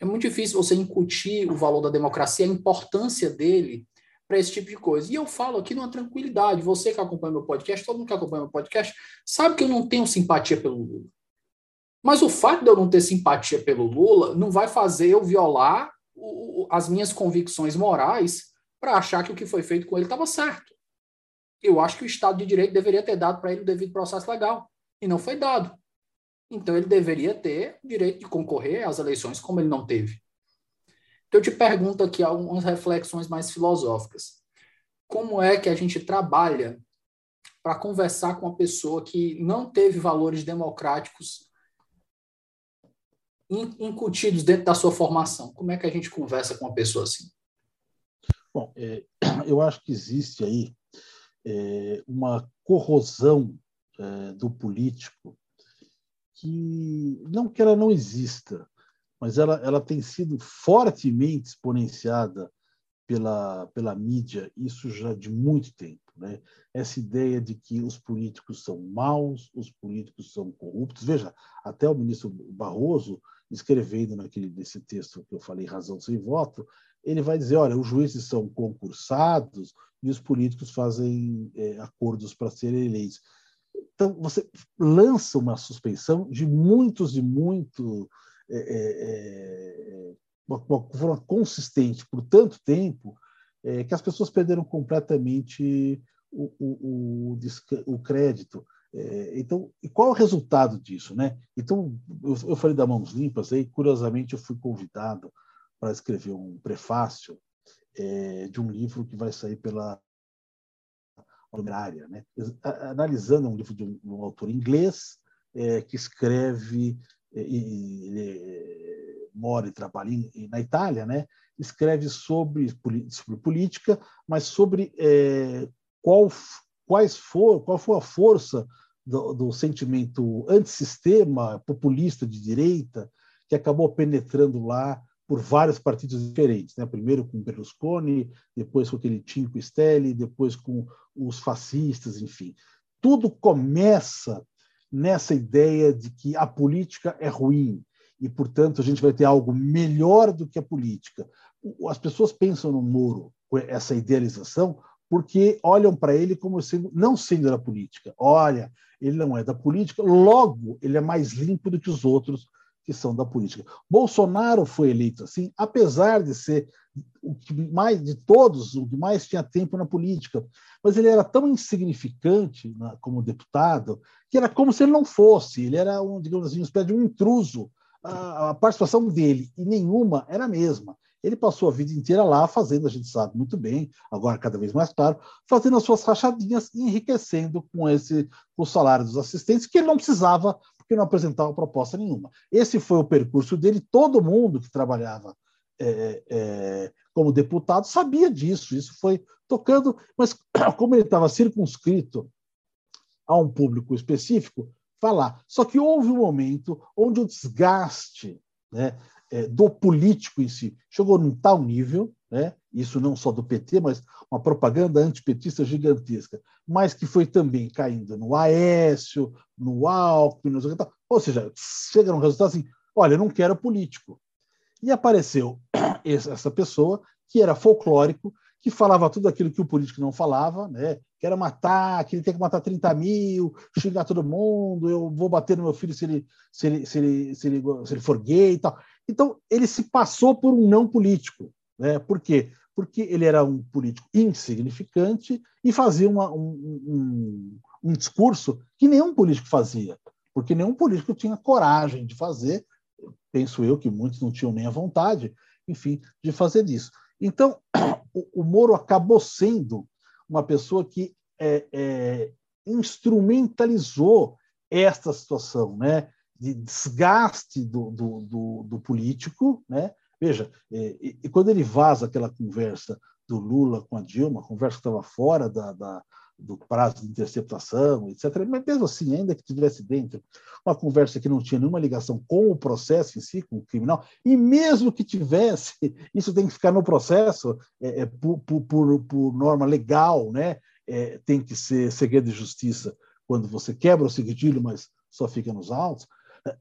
É muito difícil você incutir o valor da democracia, a importância dele para esse tipo de coisa. E eu falo aqui numa tranquilidade. Você que acompanha meu podcast, todo mundo que acompanha meu podcast, sabe que eu não tenho simpatia pelo Lula. Mas o fato de eu não ter simpatia pelo Lula não vai fazer eu violar o, as minhas convicções morais para achar que o que foi feito com ele estava certo. Eu acho que o Estado de Direito deveria ter dado para ele o devido processo legal, e não foi dado. Então ele deveria ter o direito de concorrer às eleições, como ele não teve. Então eu te pergunto aqui algumas reflexões mais filosóficas. Como é que a gente trabalha para conversar com uma pessoa que não teve valores democráticos incutidos dentro da sua formação? Como é que a gente conversa com uma pessoa assim? Bom, é, eu acho que existe aí é, uma corrosão é, do político que não que ela não exista, mas ela, ela tem sido fortemente exponenciada pela, pela mídia, isso já de muito tempo. Né? Essa ideia de que os políticos são maus, os políticos são corruptos. Veja, até o ministro Barroso, escrevendo naquele nesse texto que eu falei, Razão Sem Voto, ele vai dizer: olha, os juízes são concursados e os políticos fazem é, acordos para serem eleitos. Então, você lança uma suspensão de muitos e muito. É, é, é uma, uma forma consistente por tanto tempo é, que as pessoas perderam completamente o, o, o, o crédito. É, então, e qual é o resultado disso? Né? Então, eu, eu falei da Mãos Limpas, aí, curiosamente, eu fui convidado para escrever um prefácio é, de um livro que vai sair pela Numerária, né? analisando um livro de um, um autor inglês é, que escreve, é, mora e trabalha em, na Itália, né? escreve sobre, sobre política, mas sobre é, qual, quais for, qual foi a força do, do sentimento antissistema, populista de direita, que acabou penetrando lá por vários partidos diferentes, né? Primeiro com Berlusconi, depois com aquele Cinque Stelle, depois com os fascistas, enfim. Tudo começa nessa ideia de que a política é ruim e, portanto, a gente vai ter algo melhor do que a política. As pessoas pensam no Moro com essa idealização porque olham para ele como sendo não sendo da política. Olha, ele não é da política, logo ele é mais limpo do que os outros que são da política. Bolsonaro foi eleito assim, apesar de ser o que mais de todos, o que mais tinha tempo na política, mas ele era tão insignificante como deputado que era como se ele não fosse. Ele era um, digamos assim, uma espécie de um intruso. A, participação dele e nenhuma era a mesma. Ele passou a vida inteira lá fazendo, a gente sabe muito bem, agora cada vez mais claro, fazendo as suas rachadinhas e enriquecendo com esse o salário dos assistentes, que ele não precisava porque não apresentava proposta nenhuma. Esse foi o percurso dele, todo mundo que trabalhava é, é, como deputado sabia disso, isso foi tocando, mas como ele estava circunscrito a um público específico, falar. Só que houve um momento onde o desgaste né, é, do político em si chegou num tal nível, né, isso não só do PT, mas uma propaganda antipetista gigantesca, mas que foi também caindo no Aécio, no Alckmin, no... ou seja, chega num resultado assim, olha, eu não quero político. E apareceu essa pessoa que era folclórico, que falava tudo aquilo que o político não falava, né? era matar, que ele tem que matar 30 mil, xingar todo mundo, eu vou bater no meu filho se ele, se ele, se ele, se ele, se ele for gay e tal. Então, ele se passou por um não político. Né? Por quê? Porque ele era um político insignificante e fazia uma, um, um, um discurso que nenhum político fazia, porque nenhum político tinha coragem de fazer, penso eu que muitos não tinham nem a vontade, enfim, de fazer isso. Então, o, Moro acabou sendo uma pessoa que é, é, instrumentalizou esta situação, né, de desgaste do, do, do, do político, né, Veja, e, e, quando ele vaza aquela conversa do Lula com a Dilma, conversa que estava fora da, da, do prazo de interceptação, etc., mas mesmo assim, ainda que estivesse dentro, uma conversa que não tinha nenhuma ligação com o processo em si, com o criminal, e mesmo que tivesse, isso tem que ficar no processo é, é, por, por, por, norma legal, né? É, tem que ser segredo de justiça quando você quebra o sigilo, mas só fica nos autos.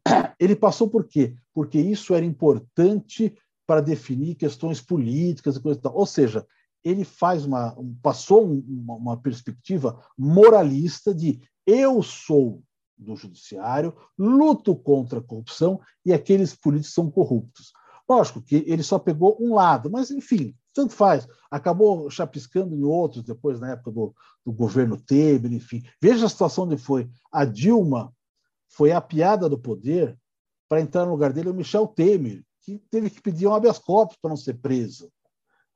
Ele passou por quê? Porque isso era importante para definir questões políticas e coisas tal. Ou seja, ele faz uma passou uma, uma perspectiva moralista de eu sou do judiciário, luto contra a corrupção e aqueles políticos são corruptos. Lógico que ele só pegou um lado, mas enfim, tanto faz. Acabou chapiscando em outros depois na época do, do governo Temer, enfim. Veja a situação onde foi. A Dilma foi a piada do poder para entrar no lugar dele o Michel Temer, que teve que pedir um habeas corpus para não ser preso.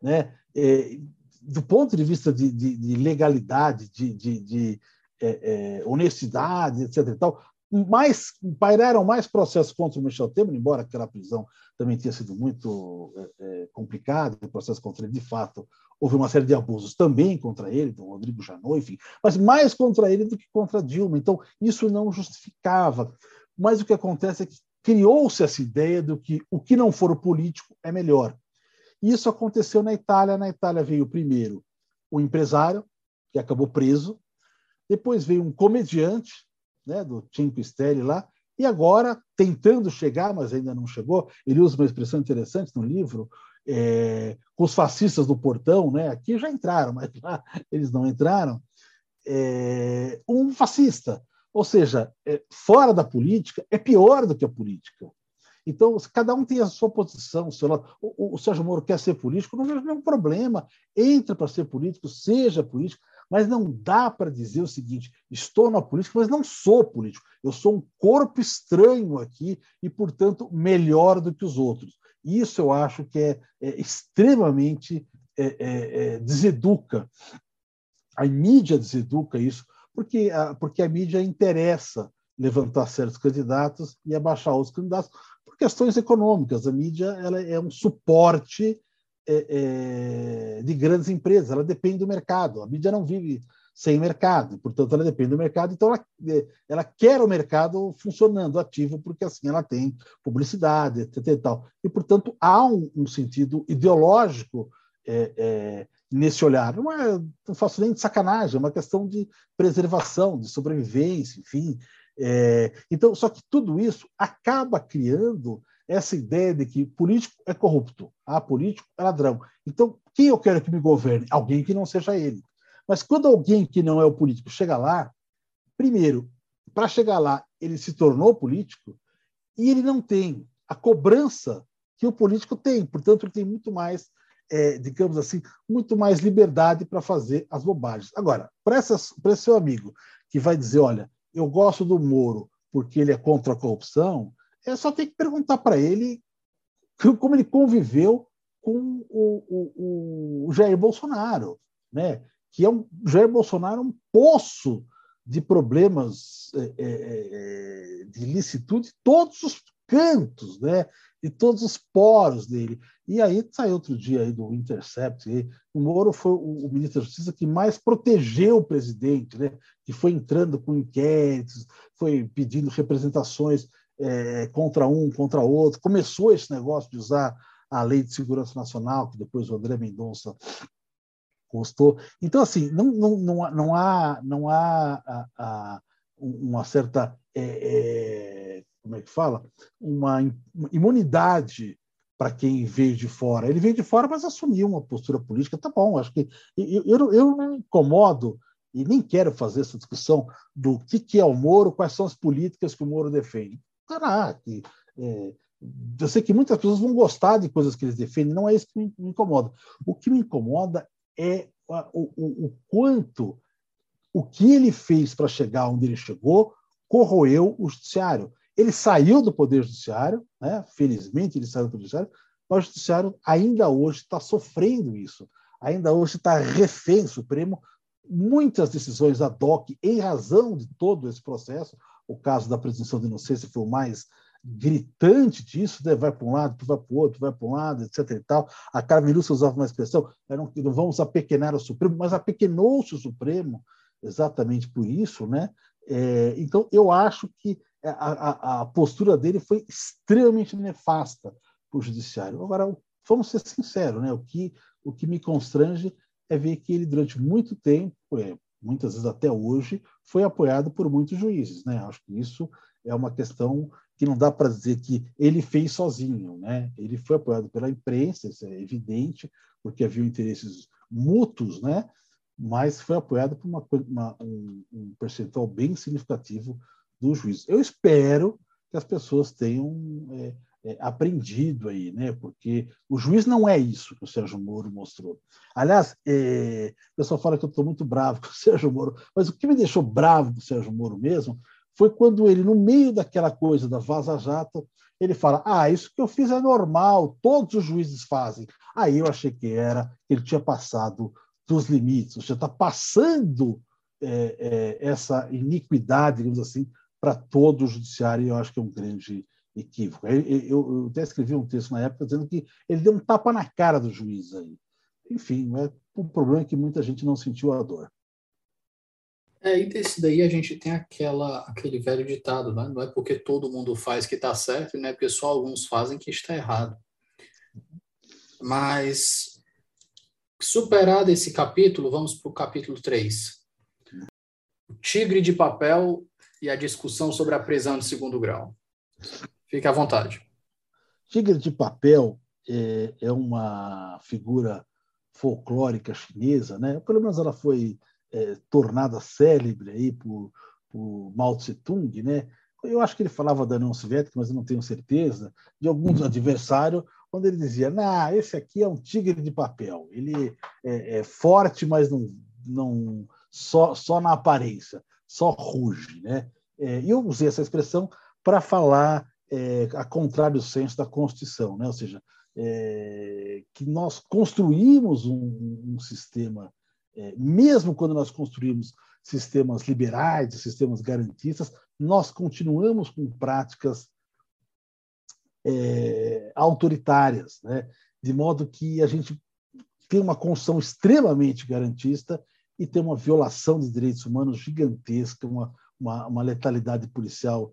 Né? É, do ponto de vista de, de, de legalidade, de, de é, é, honestidade, etc. E tal, mais, pairaram mais processos contra o Michel Temer, embora aquela prisão também tenha sido muito é, é complicada, o processo contra ele, de fato, houve uma série de abusos também contra ele, do Rodrigo Janot, enfim, mas mais contra ele do que contra Dilma. Então, isso não justificava. Mas o que acontece é que criou-se essa ideia de que o que não for político é melhor. Isso aconteceu na Itália. Na Itália veio primeiro o empresário, que acabou preso, depois veio um comediante, né, do Cinque Stelle lá, e agora, tentando chegar, mas ainda não chegou, ele usa uma expressão interessante no livro, é, com os fascistas do portão, né, aqui já entraram, mas lá eles não entraram, é, um fascista, ou seja, é, fora da política é pior do que a política. Então, cada um tem a sua posição. O, seu lado. o, o Sérgio Moro quer ser político, não vejo nenhum problema. Entra para ser político, seja político, mas não dá para dizer o seguinte: estou na política, mas não sou político. Eu sou um corpo estranho aqui e, portanto, melhor do que os outros. Isso eu acho que é, é extremamente é, é, é deseduca. A mídia deseduca isso porque a, porque a mídia interessa levantar certos candidatos e abaixar outros candidatos por questões econômicas. A mídia ela é um suporte é, é, de grandes empresas, ela depende do mercado. A mídia não vive sem mercado, portanto ela depende do mercado, então ela, é, ela quer o mercado funcionando ativo, porque assim ela tem publicidade, etc. E, tal. e portanto há um, um sentido ideológico é, é, nesse olhar. Não, é, não faço nem de sacanagem, é uma questão de preservação, de sobrevivência, enfim. É, então, só que tudo isso acaba criando essa ideia de que político é corrupto, ah, político é ladrão. Então, quem eu quero que me governe? Alguém que não seja ele. Mas quando alguém que não é o político chega lá, primeiro, para chegar lá, ele se tornou político e ele não tem a cobrança que o político tem. Portanto, ele tem muito mais, é, digamos assim, muito mais liberdade para fazer as bobagens. Agora, para esse seu amigo que vai dizer, olha, eu gosto do Moro porque ele é contra a corrupção, é só ter que perguntar para ele como ele conviveu com o, o, o Jair Bolsonaro, né? que é um, Jair Bolsonaro é um poço de problemas é, é, é, de licitude de todos os cantos, né? de todos os poros dele. E aí saiu outro dia aí do Intercept, o Moro foi o, o, ministro da Justiça que mais protegeu o presidente, né? que foi entrando com inquéritos, foi pedindo representações é, contra um, contra outro. Começou esse negócio de usar a Lei de Segurança Nacional, que depois o André Mendonça custou. Então, assim, não, não, não, há, não há a, a, uma certa. É, é, como é que fala? Uma imunidade para quem veio de fora. Ele veio de fora, mas assumiu uma postura política. Tá bom, acho que. Eu, eu, eu não me incomodo e nem quero fazer essa discussão do que, que é o Moro, quais são as políticas que o Moro defende. Caraca, é, eu sei que muitas pessoas vão gostar de coisas que eles defendem, não é isso que me, incomoda. O que me incomoda é o, o, o quanto o que ele fez para chegar onde ele chegou corroeu o judiciário. Ele saiu do poder judiciário, né? felizmente ele saiu do poder judiciário, mas o judiciário ainda hoje está sofrendo isso, ainda hoje está refém Supremo muitas decisões ad hoc em razão de todo esse processo. O caso da presunção de inocência foi o mais gritante disso, né? vai para um lado, vai para o outro, vai para um lado, etc. E tal. A Carmen Lúcia usava uma expressão, não, não vamos apequenar o Supremo, mas apequenou-se o Supremo exatamente por isso. Né? É, então, eu acho que a, a, a, postura dele foi extremamente nefasta para o Judiciário. Agora, vamos ser sinceros, né? o, que, o que me constrange é ver que ele, durante muito tempo, é, muitas vezes até hoje, foi apoiado por muitos juízes. Né? Acho que isso é uma questão que não dá para dizer que ele fez sozinho, né? Ele foi apoiado pela imprensa, isso é evidente, porque havia interesses mútuos, né? Mas foi apoiado por uma, uma, um, um, percentual bem significativo do juiz. Eu espero que as pessoas tenham é, é, aprendido aí, né? Porque o juiz não é isso que o Sérgio Moro mostrou. Aliás, é, o pessoal fala que eu estou muito bravo com o Sérgio Moro, mas o que me deixou bravo com o Sérgio Moro mesmo foi quando ele, no meio daquela coisa da Vaza Jato, ele fala: Ah, isso que eu fiz é normal, todos os juízes fazem. Aí eu achei que era, que ele tinha passado dos limites, seja, está passando é, é, essa iniquidade, digamos assim, para todo o judiciário, e eu acho que é um grande equívoco. Eu, eu, até escrevi um texto na época dizendo que ele deu um tapa na cara do juiz aí. Enfim, é um problema que muita gente não sentiu a dor. É, e desse daí a gente tem aquela, aquele velho ditado, né? Não é porque todo mundo faz que está certo, não é porque só alguns fazem que está errado. Mas, superado esse capítulo, vamos para o capítulo 3. O tigre de papel e a discussão sobre a prisão de segundo grau. Fique à vontade. Tigre de papel é, é uma figura folclórica chinesa, né? Pelo menos ela foi é, tornada célebre aí por, por Mao Tse Tung, né? Eu acho que ele falava da União Soviética, mas eu não tenho certeza, de alguns adversários, quando ele dizia: nah, esse aqui é um tigre de papel. Ele é, é forte, mas não, não só, só na aparência, só ruge. Né? É, eu usei essa expressão para falar é, a contrário do senso da Constituição, né? ou seja, é, que nós construímos um, um sistema é, mesmo quando nós construímos sistemas liberais, sistemas garantistas, nós continuamos com práticas é, autoritárias, né? de modo que a gente tem uma construção extremamente garantista e tem uma violação de direitos humanos gigantesca, uma, uma, uma letalidade policial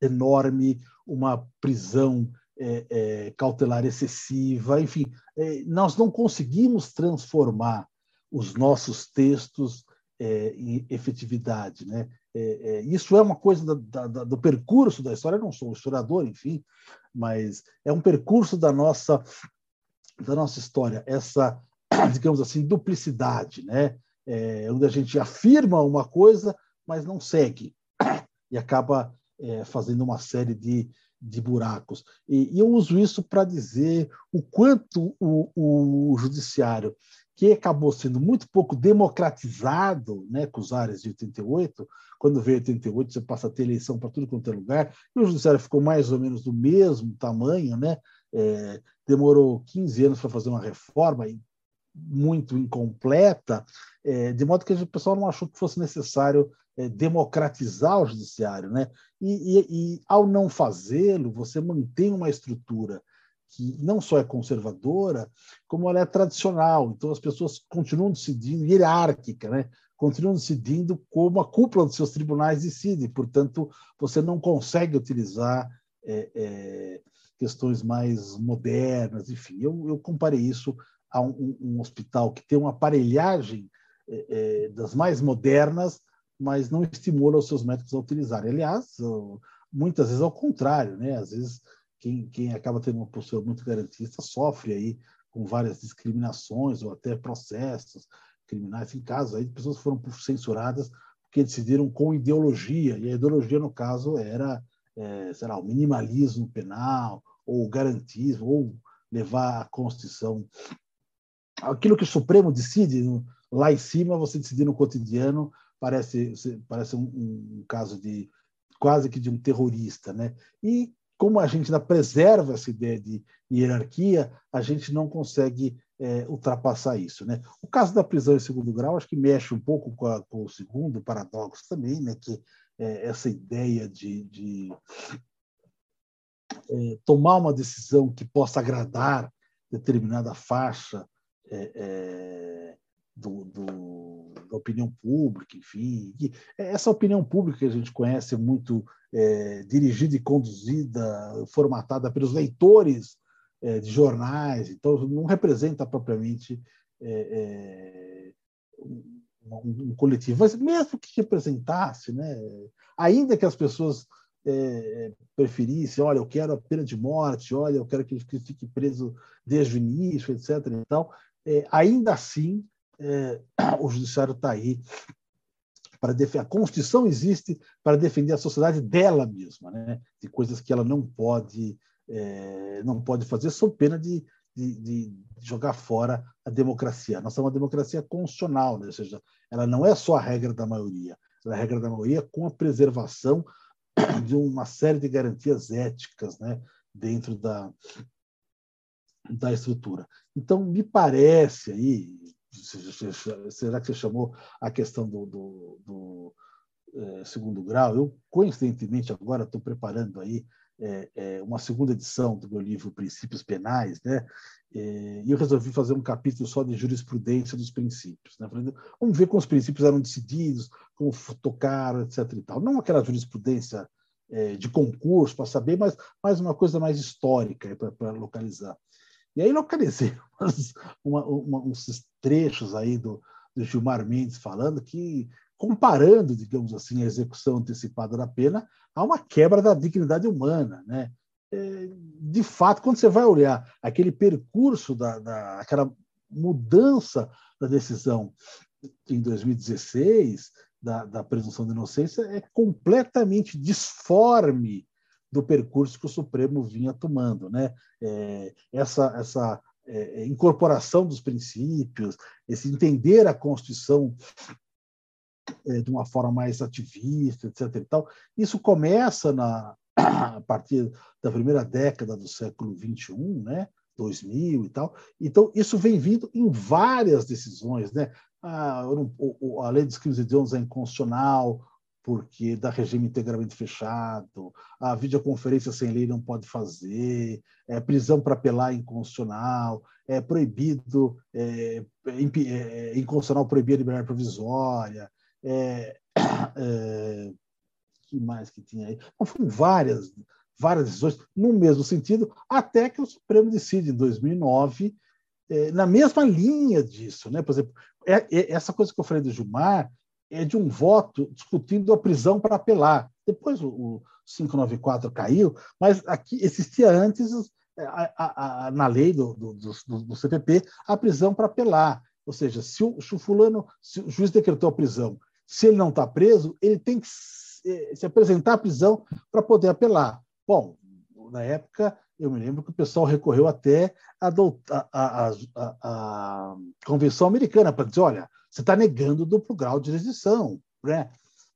enorme, uma prisão é, é, cautelar excessiva, enfim, é, nós não conseguimos transformar os nossos textos é, em efetividade. Né? É, é, isso é uma coisa da, da, do percurso da história, eu não sou um historiador, enfim, mas é um percurso da nossa, da nossa história, essa, digamos assim, duplicidade, né? onde a gente afirma uma coisa, mas não segue, e acaba fazendo uma série de, de buracos. E, e eu uso isso para dizer o quanto o, o judiciário, que acabou sendo muito pouco democratizado né, com os áreas de 88, quando veio 88 você passa a ter eleição para tudo quanto é lugar, e o judiciário ficou mais ou menos do mesmo tamanho, né? É, demorou 15 anos para fazer uma reforma muito incompleta, é, de modo que o pessoal não achou que fosse necessário é, democratizar o judiciário, né? E, e, e ao não fazê-lo, você mantém uma estrutura que não só é conservadora, como ela é tradicional. Então as pessoas continuam decidindo hierárquica, né? Continuam decidindo como a cúpula dos seus tribunais decide. Portanto, você não consegue utilizar é, é, questões mais modernas. Enfim, eu, eu comparei isso a um, um, hospital que tem uma aparelhagem é, das mais modernas, mas não estimula os seus médicos a utilizarem. Aliás, muitas vezes ao contrário, né? Às vezes quem, quem acaba tendo uma postura muito garantista sofre aí com várias discriminações ou até processos criminais. Em casos aí, pessoas foram censuradas porque decidiram com ideologia, e a ideologia, no caso, era, é, o minimalismo penal, ou o garantismo, ou levar a Constituição. Aquilo que o Supremo decide lá em cima, você decidir no cotidiano, parece, parece um, um caso de quase que de um terrorista, né? E como a gente ainda preserva essa ideia de hierarquia, a gente não consegue é, ultrapassar isso. Né? O caso da prisão em segundo grau, acho que mexe um pouco com, a, com o segundo paradoxo também, né? que é essa ideia de, de é, tomar uma decisão que possa agradar determinada faixa é, é do, do, da opinião pública, enfim. essa opinião pública que a gente conhece muito é, dirigida e conduzida, formatada pelos leitores é, de jornais, então não representa propriamente é, é um, um, coletivo, mas mesmo que representasse, né, ainda que as pessoas é, preferissem, olha, eu quero a pena de morte, olha, eu quero que ele fique preso desde o início, etc. E tal, é, ainda assim, o judiciário está aí para defender. A Constituição existe para defender a sociedade dela mesma, né? de coisas que ela não pode, é, não pode fazer, sob pena de, de, de, jogar fora a democracia. Nós somos uma democracia constitucional, né? ou seja, ela não é só a regra da maioria, ela é a regra da maioria com a preservação de uma série de garantias éticas né? dentro da, da estrutura. Então, me parece aí, será que você chamou a questão do, do, do é, segundo grau? Eu, coincidentemente, agora estou preparando aí é, é, uma segunda edição do meu livro Princípios Penais, né? E eu resolvi fazer um capítulo só de jurisprudência dos princípios. Né? Vamos ver como os princípios eram decididos, como tocaram, etc. E tal. Não aquela jurisprudência de concurso para saber, mas mais uma coisa mais histórica para localizar. E aí localizei uma, uma, uns trechos aí do, do Gilmar Mendes falando que, comparando, digamos assim, a execução antecipada da pena a uma quebra da dignidade humana. Né? É, de fato, quando você vai olhar aquele percurso, da, da, aquela mudança da decisão em 2016, da, da presunção de inocência, é completamente disforme do percurso que o Supremo vinha tomando. Né? É, essa essa é, é, incorporação dos princípios, esse entender a Constituição é, de uma forma mais ativista, etc. E tal, isso começa na, a partir da primeira década do século XXI, né? 2000 e tal. Então, isso vem vindo em várias decisões. Né? A, a lei dos crimes hediondos é inconstitucional, porque dá regime integralmente fechado, a videoconferência sem lei não pode fazer, é, prisão para apelar inconstitucional, é proibido, é, é inconstitucional proibir a liberdade provisória, é, é, que mais que tinha aí? Então, foram várias, várias decisões no mesmo sentido, até que o Supremo decide, em 2009, é, na mesma linha disso. Né? Por exemplo, é, é, essa coisa que eu falei do Gilmar é de um voto discutindo a prisão para apelar. Depois o, o 594 caiu, mas aqui existia antes a, a, a, na lei do, do, do, do, CPP a prisão para apelar. Ou seja, se o, se o fulano, se o juiz decretou a prisão, se ele não está preso, ele tem que se, se apresentar à prisão para poder apelar. Bom, na época, eu me lembro que o pessoal recorreu até à, Convenção Americana para dizer: olha, você está negando o duplo grau de jurisdição, né?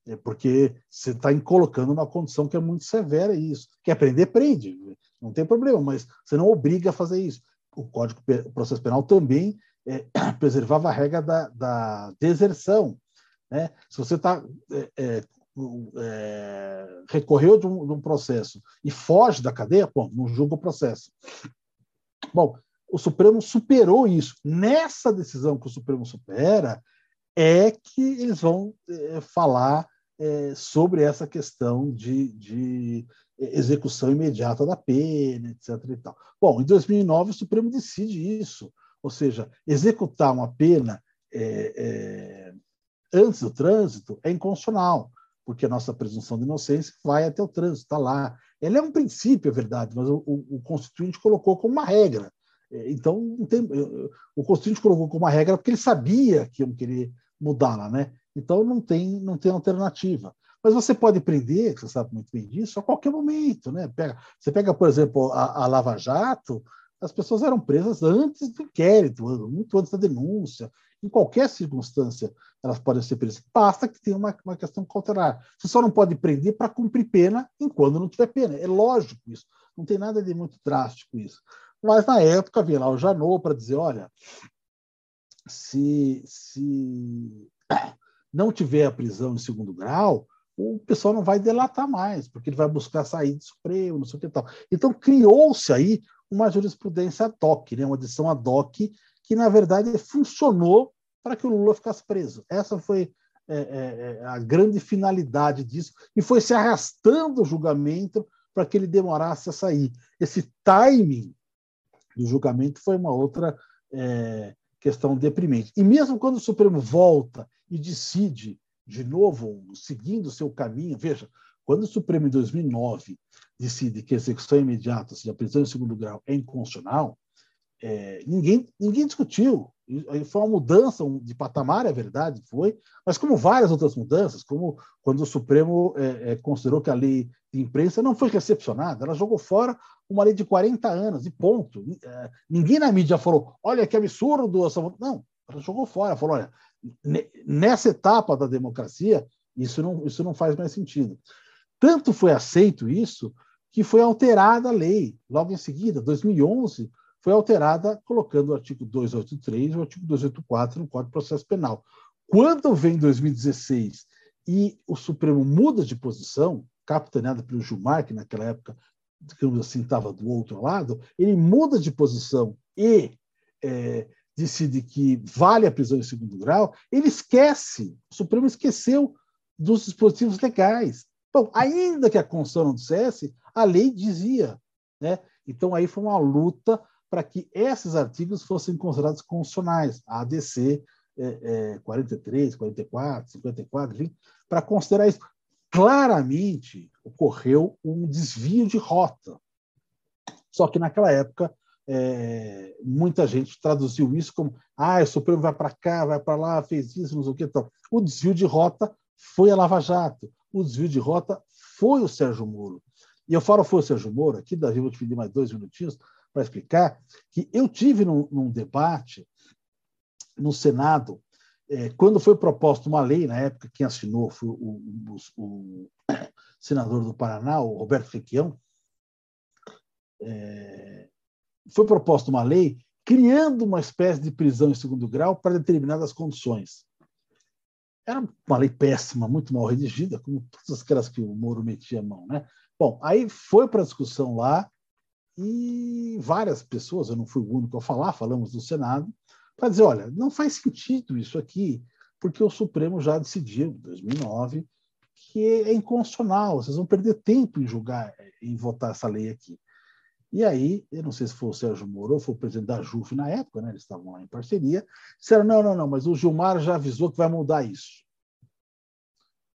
É porque você está colocando uma condição que é muito severa isso. Quer prender, prende, não tem problema, mas você não obriga a fazer isso. O Código o Processo Penal também é, preservava a regra da, da deserção. Né? Se você está é, é recorreu de um, de um, processo e foge da cadeia, bom, não julga o processo. Bom, o Supremo superou isso. Nessa decisão que o Supremo supera, é que eles vão é, falar é, sobre essa questão de, de, execução imediata da pena, etc. E tal. Bom, em 2009 o Supremo decide isso, ou seja, executar uma pena é, é, antes do trânsito é inconstitucional porque a nossa presunção de inocência vai até o trânsito, está lá. Ela é um princípio, é verdade, mas o, o, o Constituinte colocou como uma regra. É, então, tem, o Constituinte colocou como uma regra porque ele sabia que iam querer mudá-la, né? Então, não tem, não tem alternativa. Mas você pode prender, você sabe muito bem disso, a qualquer momento, né? Pega, você pega, por exemplo, a, a Lava Jato, as pessoas eram presas antes do inquérito, muito antes da denúncia. Em qualquer circunstância, elas podem ser presas. Basta que tenha uma, uma questão cautelar. Você só não pode prender para cumprir pena enquanto não tiver pena. É lógico isso. Não tem nada de muito drástico isso. Mas, na época, havia lá o Janot para dizer: olha, se, se não tiver a prisão em segundo grau, o pessoal não vai delatar mais, porque ele vai buscar sair de Supremo, não sei o que tal. Então, criou-se aí uma jurisprudência ad hoc, né? uma adição ad hoc que, na verdade, funcionou para que o Lula ficasse preso. Essa foi é, é, é, a grande finalidade disso, e foi se arrastando o julgamento para que ele demorasse a sair. Esse timing do julgamento foi uma outra é, questão deprimente. E mesmo quando o Supremo volta e decide de novo, seguindo o seu caminho, veja, quando o Supremo, em 2009, decide que a execução imediata, ou seja, a prisão em segundo grau, é inconstitucional, é, ninguém, ninguém discutiu. Foi uma mudança de patamar, é verdade, foi, mas como várias outras mudanças, como quando o Supremo é, é, considerou que a lei de imprensa não foi recepcionada, ela jogou fora uma lei de 40 anos, e ponto. É, ninguém na mídia falou, olha que absurdo essa. Não, ela jogou fora, falou, olha, nessa etapa da democracia, isso não, isso não faz mais sentido. Tanto foi aceito isso que foi alterada a lei. Logo em seguida, 2011, foi alterada colocando o artigo 283 e o artigo 284 no Código de Processo Penal. Quando vem 2016 e o Supremo muda de posição, capitaneado pelo Gilmar, que naquela época, digamos assim, estava do outro lado, ele muda de posição e é, decide que vale a prisão em segundo grau, ele esquece, o Supremo esqueceu dos dispositivos legais. Bom, ainda que a Constituição não dissesse, a lei dizia. Né? Então, aí foi uma luta para que esses artigos fossem considerados constitucionais, a ADC é, é, 43, 44, 54, enfim, para considerar isso. Claramente ocorreu um desvio de rota. Só que naquela época é, muita gente traduziu isso como ah, o Supremo vai para cá, vai para lá, fez isso, não sei o que. Então, o desvio de rota foi a Lava Jato, o desvio de rota foi o Sérgio Moro. E eu falo foi o Sérgio Moro, aqui, Davi, vou te pedir mais dois minutinhos para explicar que eu tive num, num debate no Senado, é, quando foi proposta uma lei, na época quem assinou foi o, o, o senador do Paraná, o Roberto Requião, é, foi proposta uma lei criando uma espécie de prisão em segundo grau para determinadas condições. Era uma lei péssima, muito mal redigida, como todas aquelas que o Moro metia a mão. Né? Bom, aí foi para a discussão lá e várias pessoas, eu não fui o único a falar, falamos do Senado, para dizer, olha, não faz sentido isso aqui, porque o Supremo já decidiu, em 2009, que é inconstitucional, vocês vão perder tempo em julgar, em votar essa lei aqui. E aí, eu não sei se foi o Sérgio Moro ou foi o presidente da JUF na época, né, eles estavam lá em parceria, disseram, não, não, não, mas o Gilmar já avisou que vai mudar isso.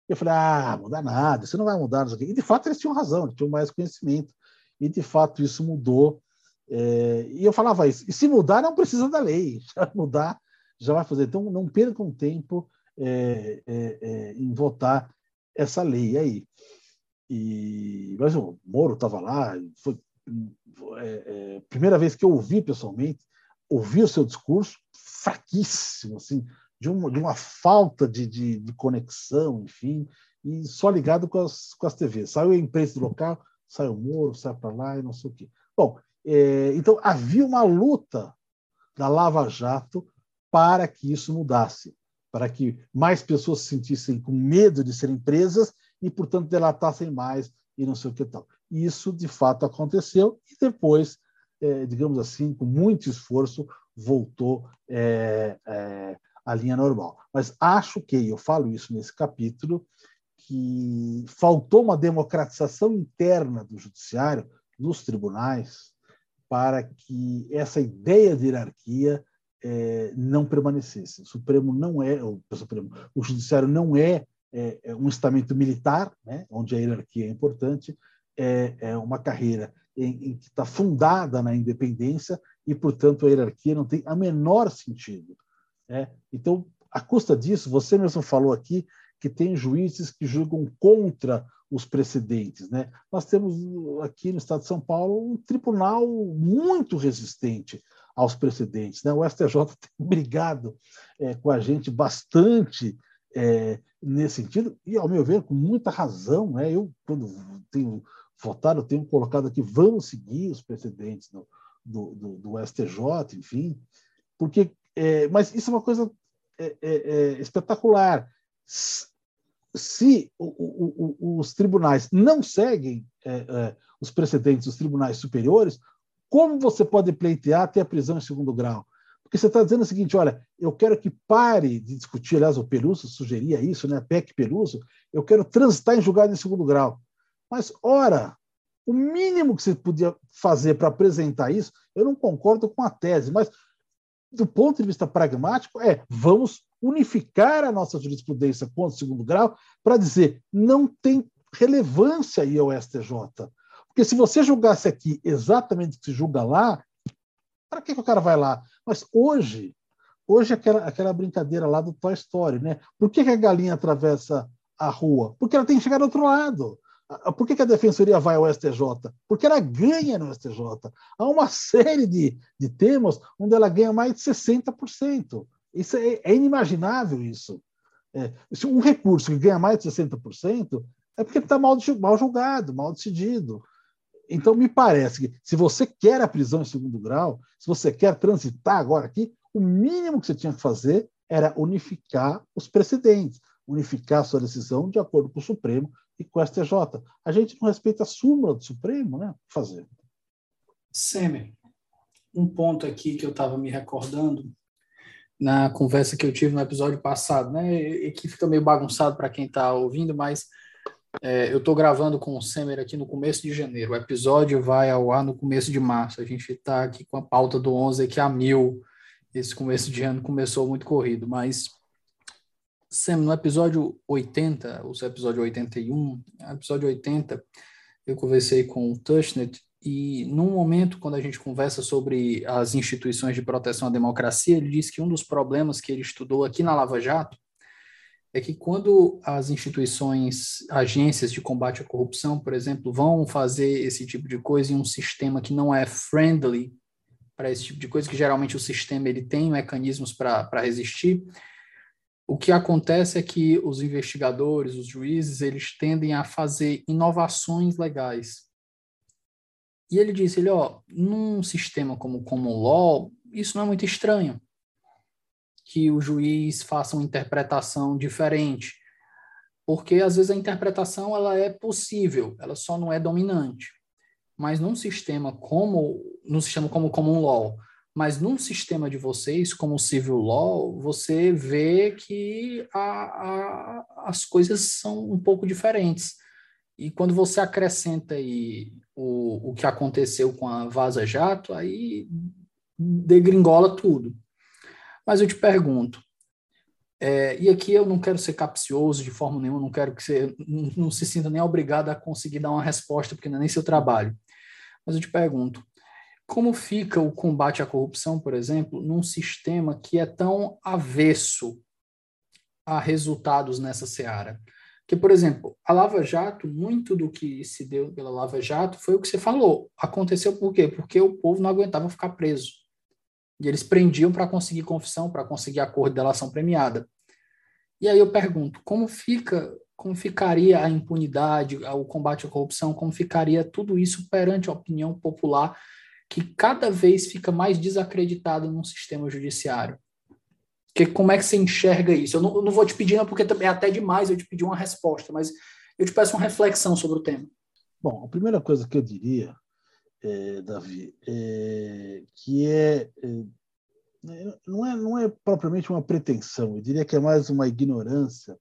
Eu falei, ah, mudar nada, você não vai mudar isso aqui. E, de fato, eles tinham razão, eles tinham mais conhecimento, e, de fato, isso mudou. É, e eu falava isso, e se mudar, não precisa da lei, já mudar, já vai fazer. Então, não percam tempo é, é, é em votar essa lei aí. E, mas o Moro estava lá, foi é, é, primeira vez que eu ouvi pessoalmente, ouvi o seu discurso, fraquíssimo, assim, de uma, de uma falta de, de, de conexão, enfim, e só ligado com as, com as TVs. Saiu a imprensa do local, saiu o Moro, sai para lá e não sei o quê. Bom, é, então havia uma luta da Lava Jato para que isso mudasse, para que mais pessoas se sentissem com medo de serem presas e, portanto, delatassem mais e não sei o que tal. Isso, de fato, aconteceu e depois, é, digamos assim, com muito esforço, voltou é, é, à linha normal. Mas acho que, eu falo isso nesse capítulo, que faltou uma democratização interna do judiciário, dos tribunais, para que essa ideia de hierarquia é, não permanecesse. O Supremo não é, o, Supremo, o Judiciário não é, é, é um estamento militar, né, onde a hierarquia é importante, é, é uma carreira em, em que está fundada na independência e, portanto, a hierarquia não tem a menor sentido. Né? Então, à custa disso, você mesmo falou aqui que tem juízes que julgam contra os precedentes. Né? Nós temos aqui no Estado de São Paulo um tribunal muito resistente aos precedentes. Né? O STJ tem brigado é, com a gente bastante é, nesse sentido, e, ao meu ver, com muita razão. Né? Eu, quando tenho votar, eu tenho colocado aqui, vamos seguir os precedentes do, do, do, do STJ, enfim, porque, é, mas isso é uma coisa espetacular. Se o, o, os tribunais não seguem é, é, os precedentes dos tribunais superiores, como você pode pleitear até a prisão em segundo grau? Porque você está dizendo o seguinte: olha, eu quero que pare de discutir, aliás, o Peluso sugeria isso, né? PEC Peluso, eu quero transitar em julgado em segundo grau. Mas, ora, o mínimo que você podia fazer para apresentar isso, eu não concordo com a tese, mas do ponto de vista pragmático, é vamos unificar a nossa jurisprudência contra o segundo grau para dizer não tem relevância aí ao STJ. Porque se você julgasse aqui exatamente o que se julga lá, para que, que o cara vai lá? Mas hoje, hoje é aquela, aquela brincadeira lá do Toy Story, né? Por que, que a galinha atravessa a rua? Porque ela tem que chegar do outro lado. Por que, que, a defensoria vai ao STJ? Porque ela ganha no STJ. Há uma série de, de temas onde ela ganha mais de 60%. Isso é, é inimaginável isso. É, se um recurso que ganha mais de 60% é porque está mal, mal julgado, mal decidido. Então, me parece que se você quer a prisão em segundo grau, se você quer transitar agora aqui, o mínimo que você tinha que fazer era unificar os precedentes, unificar sua decisão de acordo com o Supremo e com o STJ. A gente não respeita a súmula do Supremo, né? Fazer. Semer, um ponto aqui que eu estava me recordando na conversa que eu tive no episódio passado, né? E que fica meio bagunçado para quem está ouvindo, mas é, eu estou gravando com o Semer aqui no começo de janeiro. O episódio vai ao ar no começo de março. A gente está aqui com a pauta do 11 aqui a mil. Esse começo de ano começou muito corrido, mas Sam, no episódio 80, o episódio 81, episódio 80, eu conversei com o Tushnet e num momento, quando a gente conversa sobre as instituições de proteção à democracia, ele disse que um dos problemas que ele estudou aqui na Lava Jato é que quando as instituições, agências de combate à corrupção, por exemplo, vão fazer esse tipo de coisa em um sistema que não é friendly para esse tipo de coisa, que geralmente o sistema ele tem mecanismos para resistir, o que acontece é que os investigadores, os juízes, eles tendem a fazer inovações legais. E ele disse, ele, ó, num sistema como o common law, isso não é muito estranho. que o juiz faça uma interpretação diferente, porque às vezes a interpretação ela é possível, ela só não é dominante. Mas num sistema como no sistema como common law, mas num sistema de vocês como civil law, você vê que a, a, as coisas são um pouco diferentes. E quando você acrescenta aí o, o que aconteceu com a Vaza Jato, aí degringola tudo. Mas eu te pergunto, é, e aqui eu não quero ser capcioso de forma nenhuma, não quero que você não, não se sinta nem obrigado a conseguir dar uma resposta, porque não é nem seu trabalho. Mas eu te pergunto, como fica o combate à corrupção, por exemplo, num sistema que é tão avesso a resultados nessa seara? Que, por exemplo, a Lava Jato, muito do que se deu pela Lava Jato foi o que você falou. Aconteceu por quê? Porque o povo não aguentava ficar preso. E eles prendiam para conseguir confissão, para conseguir acordo de delação premiada. E aí eu pergunto, como fica, como ficaria a impunidade, o combate à corrupção, como ficaria tudo isso perante a opinião popular que cada vez fica mais desacreditada no sistema judiciário? Que, como é que você enxerga isso? Eu não, eu não vou te pedir, não, porque é até demais eu te pedir uma resposta, mas eu te peço uma reflexão sobre o tema. Bom, a primeira coisa que eu diria é, Davi, é, que é, é, não é não é propriamente uma pretensão, eu diria que é mais uma ignorância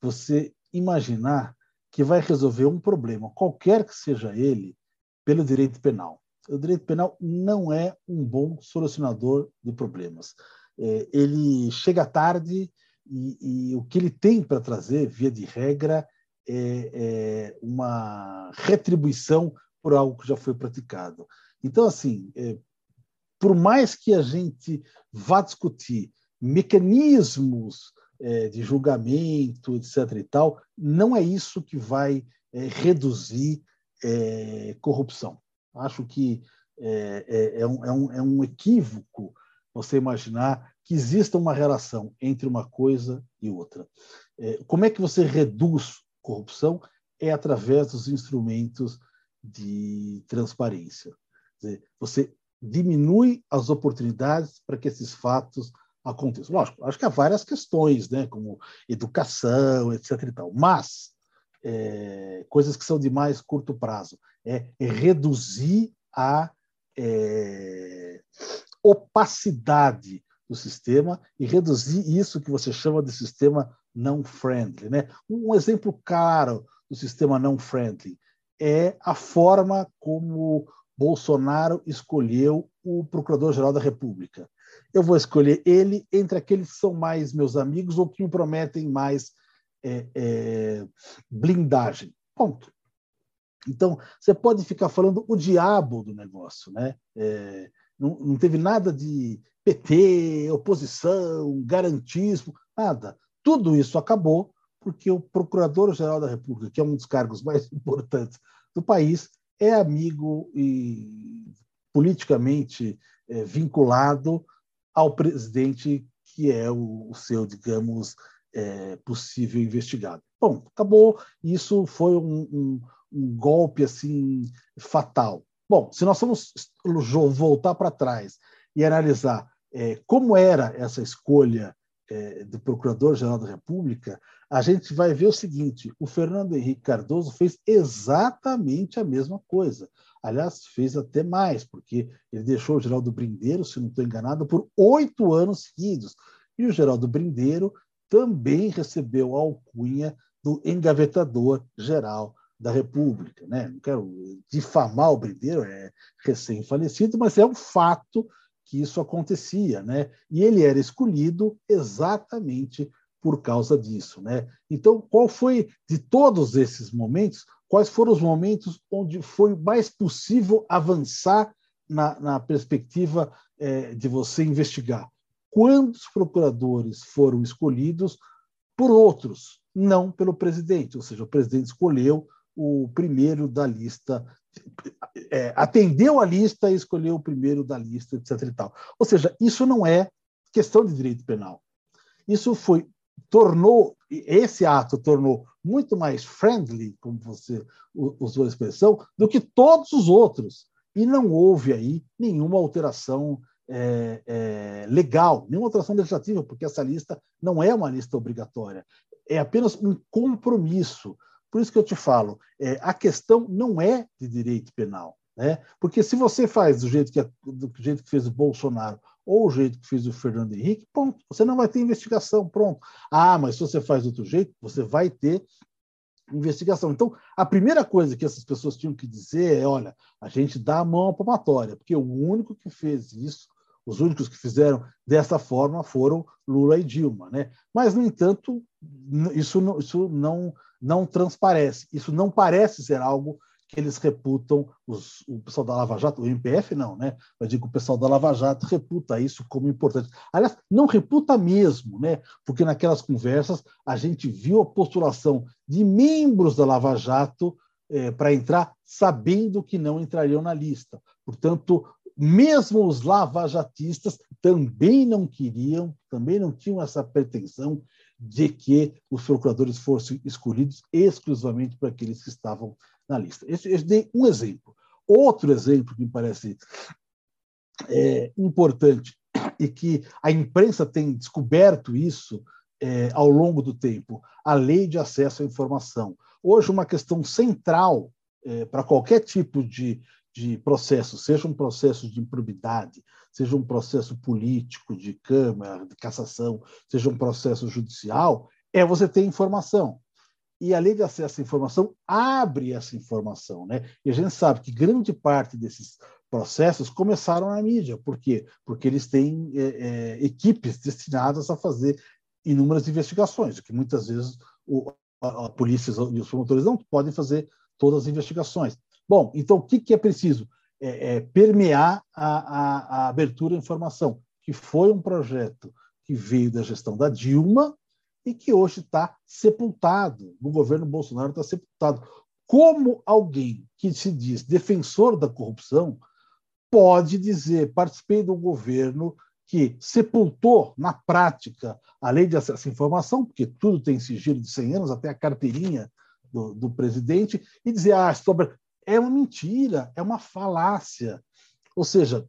você imaginar que vai resolver um problema, qualquer que seja ele, pelo direito penal. O direito penal não é um bom solucionador de problemas. É, ele chega tarde e, e, o que ele tem para trazer, via de regra, é, é uma retribuição por algo que já foi praticado. Então, assim, é, por mais que a gente vá discutir mecanismos é, de julgamento, etc. e tal, não é isso que vai é, reduzir é, corrupção. Acho que é, um, é um equívoco você imaginar que exista uma relação entre uma coisa e outra. como é que você reduz corrupção? É através dos instrumentos de transparência. Dizer, você diminui as oportunidades para que esses fatos aconteçam. Lógico, acho que há várias questões, né, como educação, etc. E tal, mas é, coisas que são de mais curto prazo é, reduzir a é, opacidade do sistema e reduzir isso que você chama de sistema não friendly. Né? Um exemplo claro do sistema não friendly é a forma como Bolsonaro escolheu o Procurador-Geral da República. Eu vou escolher ele entre aqueles que são mais meus amigos ou que me prometem mais é, é, blindagem. Ponto. Então, você pode ficar falando o diabo do negócio, né? É, não, não teve nada de PT, oposição, garantismo, nada. Tudo isso acabou porque o Procurador-Geral da República, que é um dos cargos mais importantes do país, é amigo e politicamente é, vinculado ao presidente que é o, o seu, digamos, é, possível investigado. Bom, acabou. Isso foi um, um, um golpe assim fatal. Bom, se nós vamos voltar para trás e analisar como era essa escolha é, do Procurador-Geral da República, a gente vai ver o seguinte: o Fernando Henrique Cardoso fez exatamente a mesma coisa. Aliás, fez até mais, porque ele deixou o Geraldo Brindeiro, se não estou enganado, por oito anos seguidos. E o Geraldo Brindeiro também recebeu a alcunha do engavetador geral da República. Né? Não quero difamar o Brindeiro, é recém-falecido, mas é um fato que isso acontecia, né? E ele era escolhido exatamente por causa disso, né? Então, qual foi de todos esses momentos? Quais foram os momentos onde foi mais possível avançar na, na perspectiva é, de você investigar? Quantos procuradores foram escolhidos por outros, não pelo presidente? Ou seja, o presidente escolheu o primeiro da lista é, atendeu a lista e escolheu o primeiro da lista, etc. E tal. Ou seja, isso não é questão de direito penal. Isso foi tornou esse ato tornou muito mais friendly, como você usou a expressão, do que todos os outros. E não houve aí nenhuma alteração é, é, legal, nenhuma alteração legislativa, porque essa lista não é uma lista obrigatória, é apenas um compromisso. Por isso que eu te falo, é, a questão não é de direito penal. Né? Porque se você faz do jeito, que, do jeito que fez o Bolsonaro ou o jeito que fez o Fernando Henrique, ponto. Você não vai ter investigação, pronto. Ah, mas se você faz do outro jeito, você vai ter investigação. Então, a primeira coisa que essas pessoas tinham que dizer é: olha, a gente dá a mão à palmatória, porque o único que fez isso, os únicos que fizeram dessa forma foram Lula e Dilma. Né? Mas, no entanto, isso não, isso não, não transparece, isso não parece ser algo que eles reputam, os, o pessoal da Lava Jato, o MPF não, né? Mas digo, o pessoal da Lava Jato reputa isso como importante. Aliás, não reputa mesmo, né? Porque naquelas conversas a gente viu a postulação de membros da Lava Jato é, para entrar, sabendo que não entrariam na lista. Portanto, mesmo os lavajatistas também não queriam, também não tinham essa pretensão de que os procuradores fossem escolhidos exclusivamente para aqueles que estavam na lista. Esse, esse dei um exemplo. Outro exemplo que me parece é, importante e que a imprensa tem descoberto isso é, ao longo do tempo, a lei de acesso à informação. Hoje, uma questão central é, para qualquer tipo de, de processo, seja um processo de improbidade, seja um processo político, de Câmara, de cassação, seja um processo judicial, é você ter informação e a lei de acesso à informação abre essa informação. Né? E a gente sabe que grande parte desses processos começaram na mídia. Por quê? Porque eles têm é, é, equipes destinadas a fazer inúmeras investigações, que muitas vezes o, a, a polícia e os promotores não podem fazer todas as investigações. Bom, então o que, que é preciso? É, é permear a, a, a abertura à informação, que foi um projeto que veio da gestão da Dilma, e que hoje está sepultado, no governo Bolsonaro está sepultado. Como alguém que se diz defensor da corrupção pode dizer, participei do governo que sepultou na prática a lei de acesso à informação, porque tudo tem sigilo de 100 anos, até a carteirinha do, do presidente, e dizer, ah, sobre... é uma mentira, é uma falácia. Ou seja,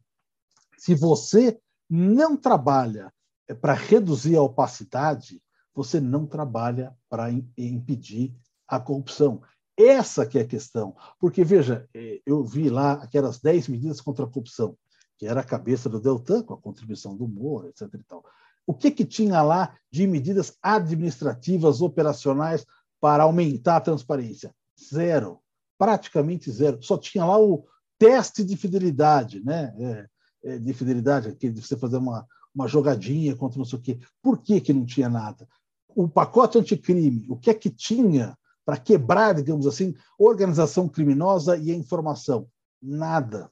se você não trabalha para reduzir a opacidade, você não trabalha para impedir a corrupção. Essa que é a questão. Porque, veja, é, eu vi lá aquelas 10 medidas contra a corrupção, que era a cabeça do Deltan, com a contribuição do Moro, etc. E tal. O que, que tinha lá de medidas administrativas, operacionais, para aumentar a transparência? Zero. Praticamente zero. Só tinha lá o teste de fidelidade, né? É, é, de fidelidade, aquele de você fazer uma, uma jogadinha contra não sei o quê. Por que, que não tinha nada? o pacote anticrime, o que é que tinha para quebrar, digamos assim, organização criminosa e a informação? Nada.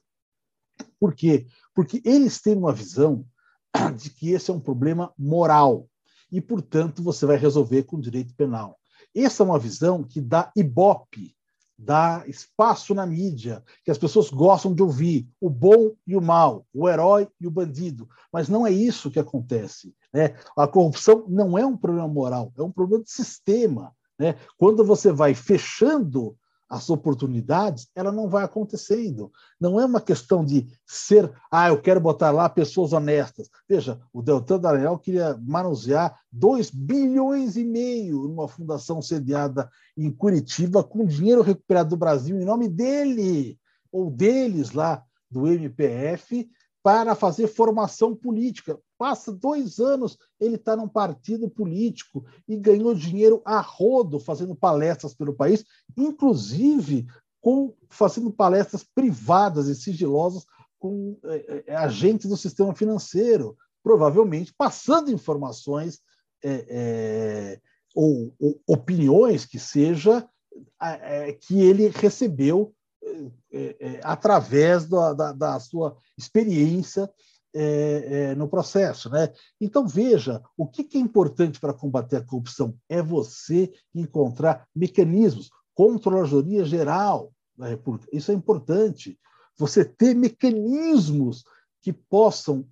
Por quê? Porque eles têm uma visão de que esse é um problema moral e, portanto, você vai resolver com direito penal. Essa é uma visão que dá ibope, dá espaço na mídia, que as pessoas gostam de ouvir, o bom e o mal, o herói e o bandido. Mas não é isso que acontece. Né? A corrupção não é um problema moral, é um problema de sistema. Né? Quando você vai fechando as oportunidades, ela não vai acontecendo. Não é uma questão de ser, ah, eu quero botar lá pessoas honestas. Veja, o Deltan Dallagnol queria manusear 2 bilhões e meio numa fundação sediada em Curitiba com dinheiro recuperado do Brasil em nome dele ou deles lá do MPF para fazer formação política. Passa dois anos, ele está num partido político e ganhou dinheiro a rodo fazendo palestras pelo país, inclusive com, fazendo palestras privadas e sigilosas com é, é, agentes do sistema financeiro, provavelmente passando informações é, ou, ou, opiniões que seja que ele recebeu é, é, através da, da, da, sua experiência é, é, no processo. Né? Então, veja, o que, que é importante para combater a corrupção? É você encontrar mecanismos, controladoria geral da República. Isso é importante. Você ter mecanismos que possam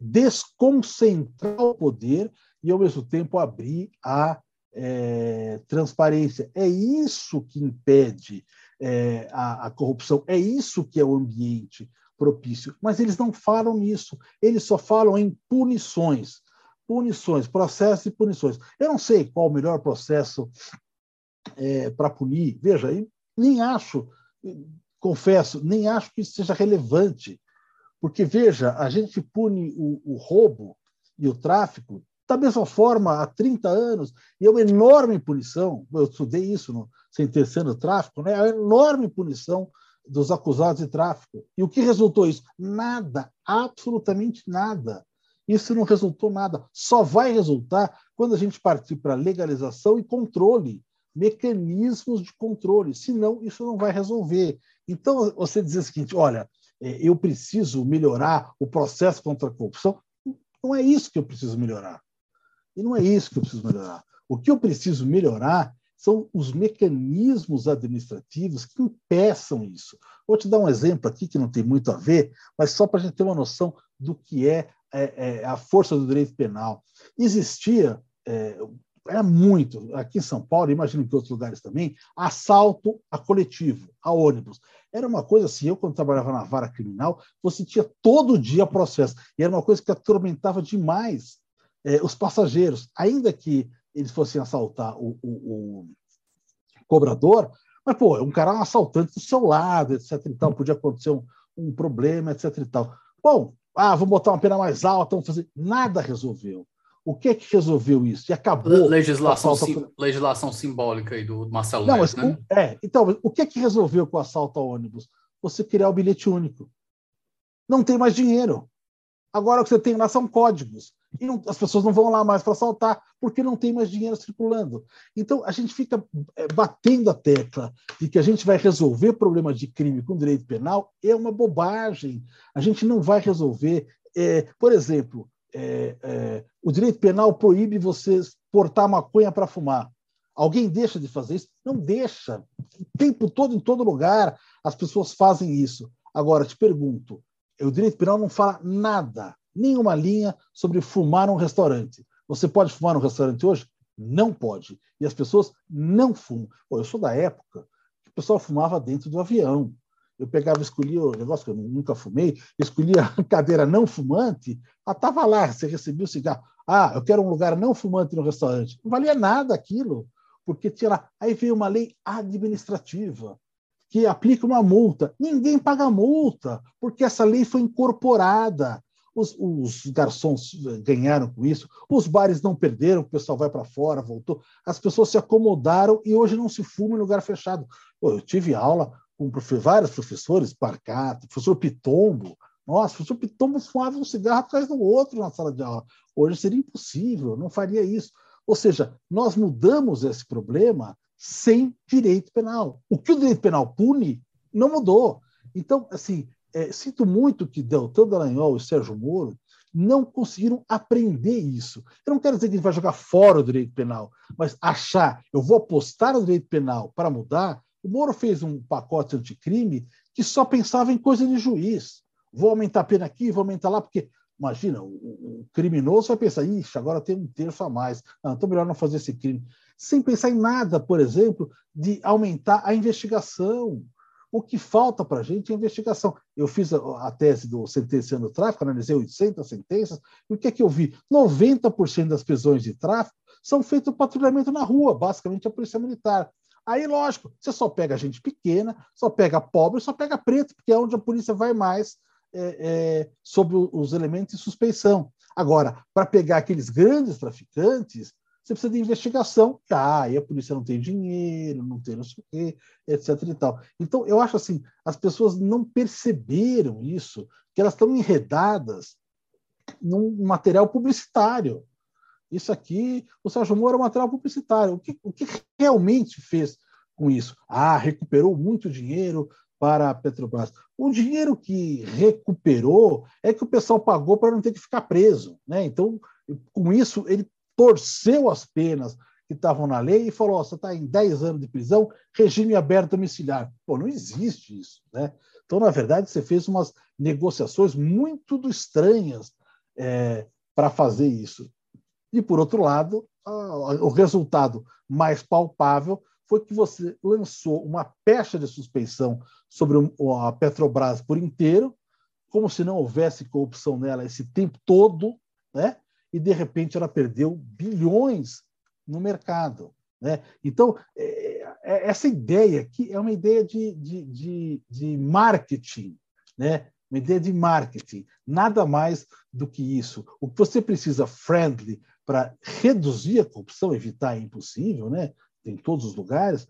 desconcentrar o poder e, ao mesmo tempo, abrir a é, transparência. É isso que impede é, a, a, corrupção. É isso que é o ambiente propício. Mas eles não falam nisso, eles só falam em punições. Punições, processos e punições. Eu não sei qual o melhor processo é, para punir. Veja, nem acho, confesso, nem acho que isso seja relevante. Porque, veja, a gente pune o, o roubo e o tráfico da mesma forma há 30 anos, e é uma enorme punição, eu estudei isso no sentenciando tráfico, né? é uma enorme punição dos acusados de tráfico. E o que resultou isso? Nada, absolutamente nada. Isso não resultou nada. Só vai resultar quando a gente partir para legalização e controle, mecanismos de controle. Senão, isso não vai resolver. Então, você dizer o seguinte: olha, é, eu preciso melhorar o processo contra a corrupção. Não é isso que eu preciso melhorar. E não é isso que eu preciso melhorar. O que eu preciso melhorar são os mecanismos administrativos que impeçam isso. Vou te dar um exemplo aqui que não tem muito a ver, mas só para a gente ter uma noção do que é, é, é, a força do direito penal. Existia, é, era muito, aqui em São Paulo, imagino que em outros lugares também, assalto a coletivo, a ônibus. Era uma coisa assim, eu quando trabalhava na vara criminal, você tinha todo dia processo, e era uma coisa que atormentava demais é, os passageiros, ainda que eles fossem assaltar o, o, o cobrador, mas, pô, um cara é um assaltante do seu lado, etc e tal, podia acontecer um, um problema, etc e tal. Bom, ah, vamos botar uma pena mais alta, vamos fazer. Nada resolveu. O que é que resolveu isso? E acabou. Legislação, sim, legislação simbólica aí do Marcelo Não, mas, né? é, então, o que é que resolveu com o assalto ao ônibus? Você criar o bilhete único. Não tem mais dinheiro. Agora o que você tem lá são códigos. E não, as pessoas não vão lá mais para assaltar, porque não tem mais dinheiro circulando. Então, a gente fica é, batendo a tecla de que a gente vai resolver problemas de crime com direito penal, é uma bobagem. A gente não vai resolver. É, por exemplo, é, é o direito penal proíbe você portar maconha para fumar. Alguém deixa de fazer isso? Não deixa. O tempo todo, em todo lugar, as pessoas fazem isso. Agora, te pergunto, o direito penal não fala nada nenhuma linha sobre fumar num restaurante. Você pode fumar num restaurante hoje? Não pode. E as pessoas não fumam. Pô, eu sou da época que o pessoal fumava dentro do avião. Eu pegava, escolhia o negócio que eu nunca fumei, escolhia a cadeira não fumante, ela estava lá, você recebia o cigarro. Ah, eu quero um lugar não fumante no restaurante. Não valia nada aquilo, porque tinha lá. Aí veio uma lei administrativa que aplica uma multa. Ninguém paga multa, porque essa lei foi incorporada os, os, garçons ganharam com isso, os bares não perderam, o pessoal vai para fora, voltou, as pessoas se acomodaram e hoje não se fuma em lugar fechado. Pô, eu tive aula com vários professores, Parcato, professor Pitombo, nossa, o professor Pitombo fumava um cigarro atrás do outro na sala de aula. Hoje seria impossível, não faria isso. Ou seja, nós mudamos esse problema sem direito penal. O que o direito penal pune não mudou. Então, assim, é, sinto muito que Deltan Dallagnol e Sérgio Moro não conseguiram aprender isso. Eu não quero dizer que gente vai jogar fora o direito penal, mas achar, eu vou apostar no direito penal para mudar. O Moro fez um pacote anticrime que só pensava em coisa de juiz. Vou aumentar a pena aqui, vou aumentar lá, porque, imagina, o criminoso vai pensar, ixi, agora tem um terço a mais, ah, então melhor não fazer esse crime. Sem pensar em nada, por exemplo, de aumentar a investigação, o que falta para a gente é investigação. Eu fiz a, a tese do sentenciando o tráfico, analisei 800 sentenças, e o que é que eu vi? 90% das prisões de tráfico são feitas patrulhamento na rua, basicamente a polícia militar. Aí, lógico, você só pega gente pequena, só pega pobre, só pega preto, porque é onde a polícia vai mais é, é, sobre os elementos de suspeição. Agora, para pegar aqueles grandes traficantes, você precisa de investigação. Tá, aí a polícia não tem dinheiro, não tem não sei o quê, etc. e tal. Então, eu acho assim, as pessoas não perceberam isso, que elas estão enredadas num material publicitário. Isso aqui, o Sérgio Moro é um material publicitário. O que, o que realmente fez com isso? Ah, recuperou muito dinheiro para a Petrobras. O dinheiro que recuperou é que o pessoal pagou para não ter que ficar preso. Né? Então, com isso, ele torceu as penas que estavam na lei e falou: você está em 10 anos de prisão, regime aberto domiciliar. Pô, não existe isso. Né? Então, na verdade, você fez umas negociações muito estranhas é, para fazer isso. E, por outro lado, o resultado mais palpável foi que você lançou uma pecha de suspeição sobre a Petrobras por inteiro, como se não houvesse corrupção nela esse tempo todo, né? E de repente ela perdeu bilhões no mercado. Né? Então, é, é, essa ideia aqui é uma ideia de, de, de, de marketing, né? uma ideia de marketing, nada mais do que isso. O que você precisa friendly para reduzir a corrupção, evitar é impossível, né? em todos os lugares,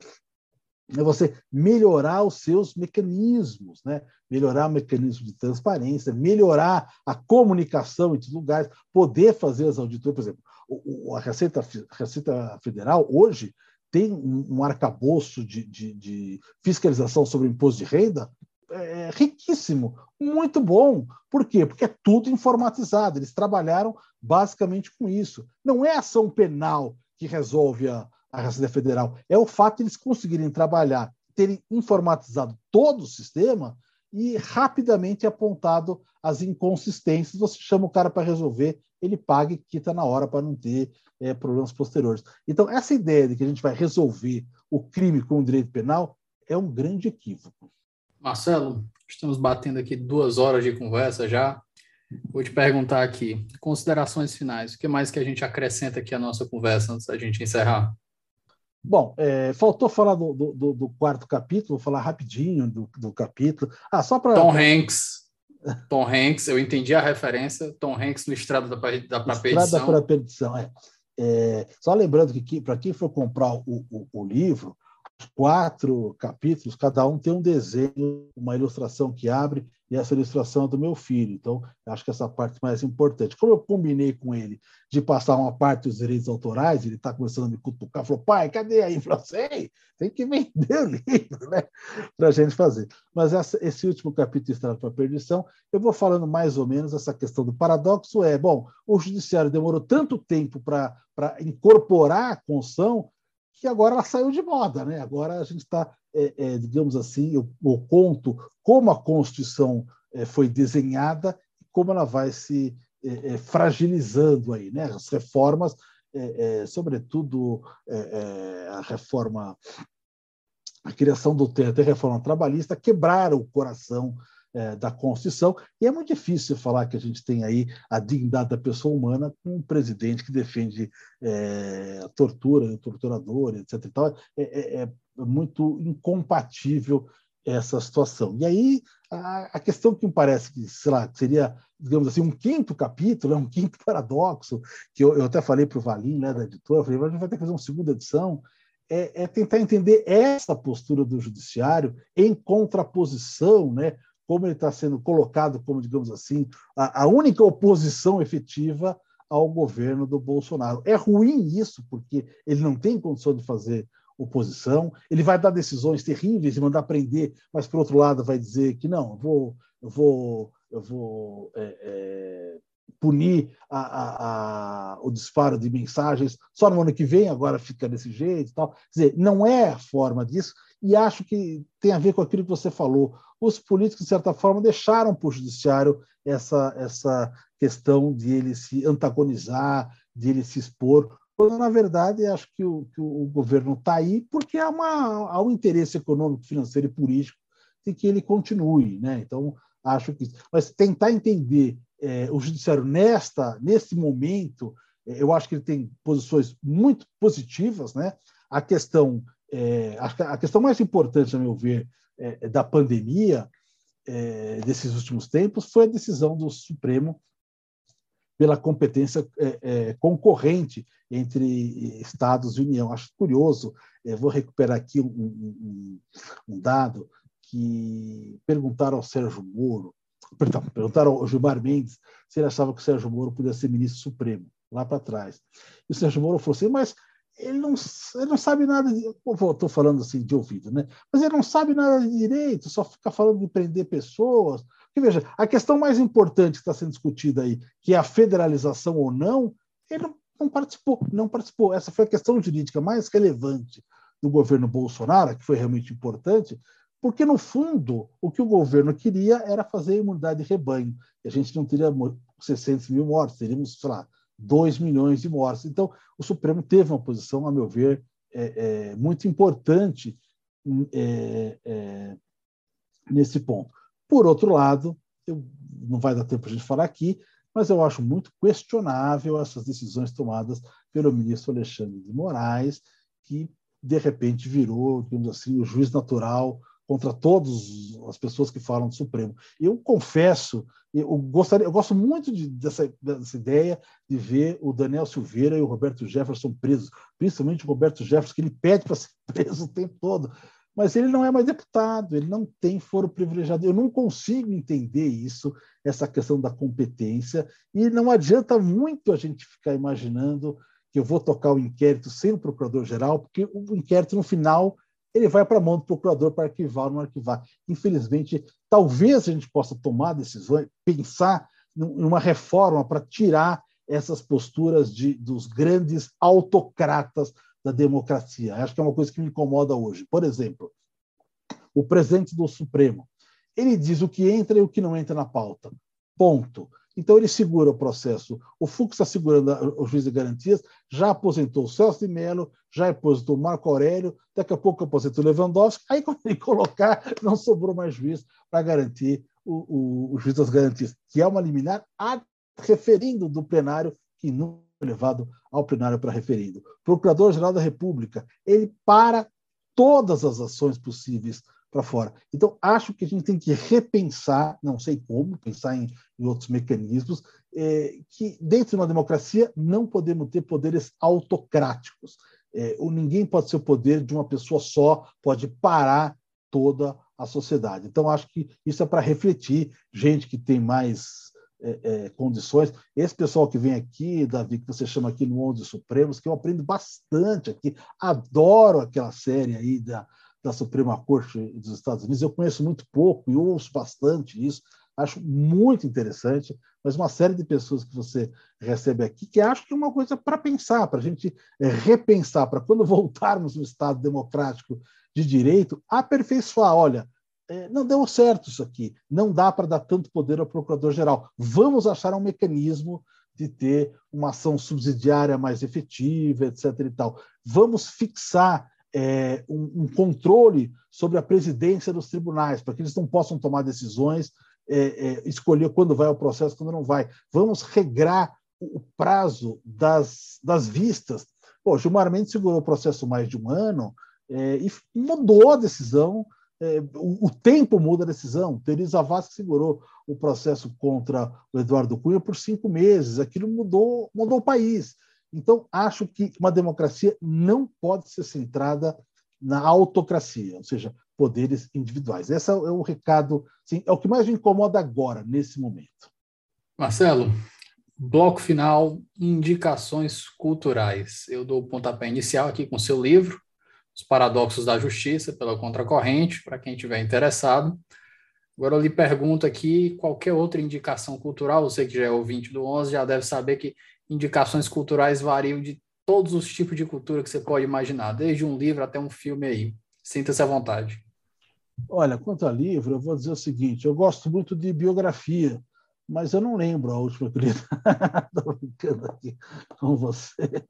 é você melhorar os seus mecanismos, né? melhorar o mecanismo de transparência, melhorar a comunicação entre lugares, poder fazer as auditorias. Por exemplo, a Receita, a Receita Federal hoje tem um arcabouço de, de, de fiscalização sobre o imposto de renda é, riquíssimo, muito bom. Por quê? Porque é tudo informatizado. Eles trabalharam basicamente com isso. Não é ação penal que resolve a, a Receita Federal. É o fato de eles conseguirem trabalhar, terem informatizado todo o sistema e rapidamente apontado as inconsistências. Você chama o cara para resolver, ele paga e quita na hora para não ter é, problemas posteriores. Então, essa ideia de que a gente vai resolver o crime com o direito penal é um grande equívoco. Marcelo, estamos batendo aqui duas horas de conversa já. Vou te perguntar aqui, considerações finais. O que mais que a gente acrescenta aqui à nossa conversa antes da gente encerrar? Bom, é, faltou falar do, do, do, quarto capítulo, vou falar rapidinho do, do capítulo. Ah, só para. Tom Hanks. Tom Hanks, eu entendi a referência. Tom Hanks no Estrada da, da pra Perdição. Estrada para Perdição, é. é. Só lembrando que, para quem for comprar o, o, o livro, os quatro capítulos, cada um tem um desenho, uma ilustração que abre e essa ilustração é do meu filho. Então, acho que essa parte mais importante. Como eu combinei com ele de passar uma parte dos direitos autorais, ele está começando a me cutucar, falou, pai, cadê aí? Eu falei, sei, tem que vender o livro, né? Para a gente fazer. Mas essa, esse último capítulo, Estrada para a Perdição, eu vou falando mais ou menos essa questão do paradoxo é, bom, o judiciário demorou tanto tempo para incorporar a Constituição que agora ela saiu de moda, né? Agora a gente está, é, é, digamos assim, eu, eu, conto como a Constituição é, foi desenhada e como ela vai se é, é, fragilizando aí, né? As reformas, sobretudo a reforma, a criação do TRT, a reforma trabalhista, quebraram o coração é, da Constituição, e é muito difícil falar que a gente tem aí a dignidade da pessoa humana com um presidente que defende é, a tortura, o torturador, etc. É, é, é, muito incompatível essa situação. E aí, a, a, questão que me parece que, sei lá, seria, digamos assim, um quinto capítulo, né, um quinto paradoxo, que eu, eu até falei para o Valim, né, da editora, falei, a gente vai ter que fazer uma segunda edição, é, é, tentar entender essa postura do judiciário em contraposição né, como ele está sendo colocado como, digamos assim, a, a, única oposição efetiva ao governo do Bolsonaro. É ruim isso, porque ele não tem condição de fazer oposição, ele vai dar decisões terríveis e mandar prender, mas, por outro lado, vai dizer que não, eu vou, eu vou, eu vou é, é, punir a, a, o disparo de mensagens só no ano que vem, agora fica desse jeito. Tal. Quer dizer, não é a forma disso, e acho que tem a ver com aquilo que você falou. Os políticos, de certa forma, deixaram para o judiciário essa, essa questão de ele se antagonizar, de ele se expor, quando, na verdade, acho que o, que o governo está aí porque há, uma, há um interesse econômico, financeiro e político de que ele continue. Né? Então, acho que. Mas tentar entender é, o judiciário nesta, nesse momento, é, eu acho que ele tem posições muito positivas. Né? A questão é, a questão mais importante, a meu ver, é, da pandemia é, desses últimos tempos foi a decisão do Supremo pela competência é, é, concorrente entre Estados e União. Acho curioso, é, vou recuperar aqui um, um, um, dado que perguntaram ao Sérgio Moro, perdão, perguntaram ao Gilmar Mendes se ele achava que o Sérgio Moro podia ser ministro supremo, lá para trás. E o Sérgio Moro falou assim, mas ele não, ele não sabe nada de. Estou falando assim de ouvido, né? Mas ele não sabe nada de direito, só fica falando de prender pessoas. Porque, veja, a questão mais importante que está sendo discutida aí, que é a federalização ou não, ele não, não participou, não participou. Essa foi a questão jurídica mais relevante do governo Bolsonaro, que foi realmente importante, porque, no fundo, o que o governo queria era fazer imunidade de rebanho. E a gente não teria 600 mil mortos, teríamos, sei lá, 2 milhões de mortes. Então, o Supremo teve uma posição, a meu ver, é, é, muito importante é, é, nesse ponto. Por outro lado, eu não vai dar tempo para a gente falar aqui, mas eu acho muito questionável essas decisões tomadas pelo ministro Alexandre de Moraes, que de repente virou, digamos assim, o juiz natural contra todas as pessoas que falam do Supremo. Eu confesso, eu gostaria, eu gosto muito de, dessa, dessa ideia de ver o Daniel Silveira e o Roberto Jefferson presos, principalmente o Roberto Jefferson, que ele pede para ser preso o tempo todo. Mas ele não é mais deputado, ele não tem foro privilegiado. Eu não consigo entender isso, essa questão da competência, e não adianta muito a gente ficar imaginando que eu vou tocar o inquérito sem o procurador-geral, porque o inquérito, no final, ele vai para a mão do procurador para arquivar ou não arquivar. Infelizmente, talvez a gente possa tomar decisões, pensar numa reforma para tirar essas posturas de, dos grandes autocratas da democracia. Acho que é uma coisa que me incomoda hoje. Por exemplo, o presidente do Supremo, ele diz o que entra e o que não entra na pauta. Ponto. Então, ele segura o processo. O Fux está segurando o juiz de garantias, já aposentou o Celso de Mello, já aposentou o Marco Aurélio, daqui a pouco aposentou o Lewandowski. Aí, quando ele colocar, não sobrou mais juiz para garantir o, o, o, juiz das garantias, que é uma liminar a referindo do plenário, que não foi levado ao plenário para referindo. Procurador-Geral da República, ele para todas as ações possíveis para fora. Então, acho que a gente tem que repensar, não sei como, pensar em, em outros mecanismos, é, que dentro de uma democracia não podemos ter poderes autocráticos. É, ou ninguém pode ser o poder de uma pessoa só, pode parar toda a sociedade. Então, acho que isso é para refletir, gente que tem mais é, é, condições. Esse pessoal que vem aqui, Davi, que você chama aqui no Onze Supremos, que eu aprendo bastante aqui, adoro aquela série aí da, da Suprema Corte dos Estados Unidos. Eu conheço muito pouco e ouço bastante isso, acho muito interessante, mas uma série de pessoas que você recebe aqui que acho que é uma coisa para pensar, para a gente é, repensar, para quando voltarmos no Estado democrático de direito, aperfeiçoar. Olha, é, não deu certo isso aqui, não dá para dar tanto poder ao procurador-geral. Vamos achar um mecanismo de ter uma ação subsidiária mais efetiva, etc. E tal. Vamos fixar é, um, um, controle sobre a presidência dos tribunais, para que eles não possam tomar decisões, é, é, escolher quando vai ao processo, quando não vai. Vamos regrar o prazo das, das vistas. Pô, Gilmar Mendes segurou o processo mais de um ano é, e mudou a decisão. É, o, o, tempo muda a decisão. Teresa Vaz segurou o processo contra o Eduardo Cunha por cinco meses. Aquilo mudou, mudou o país. Então, acho que uma democracia não pode ser centrada na autocracia, ou seja, poderes individuais. Esse é o recado, sim, é o que mais me incomoda agora, nesse momento. Marcelo, bloco final, indicações culturais. Eu dou o pontapé inicial aqui com seu livro, Os Paradoxos da Justiça pela Contracorrente, para quem estiver interessado. Agora eu lhe pergunto aqui, qualquer outra indicação cultural, você que já é ouvinte do 11 já deve saber que indicações culturais variam de todos os tipos de cultura que você pode imaginar, desde um livro até um filme aí. Sinta-se à vontade. Olha, quanto a livro, eu vou dizer o seguinte: eu gosto muito de biografia, mas eu não lembro a última que. Estou brincando aqui com você,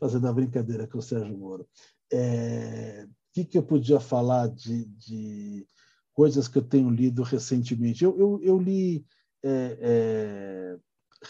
fazendo a brincadeira com o Sérgio Moro. É, o que, que eu podia falar de, de coisas que eu tenho lido recentemente? Eu, eu, eu li é, é,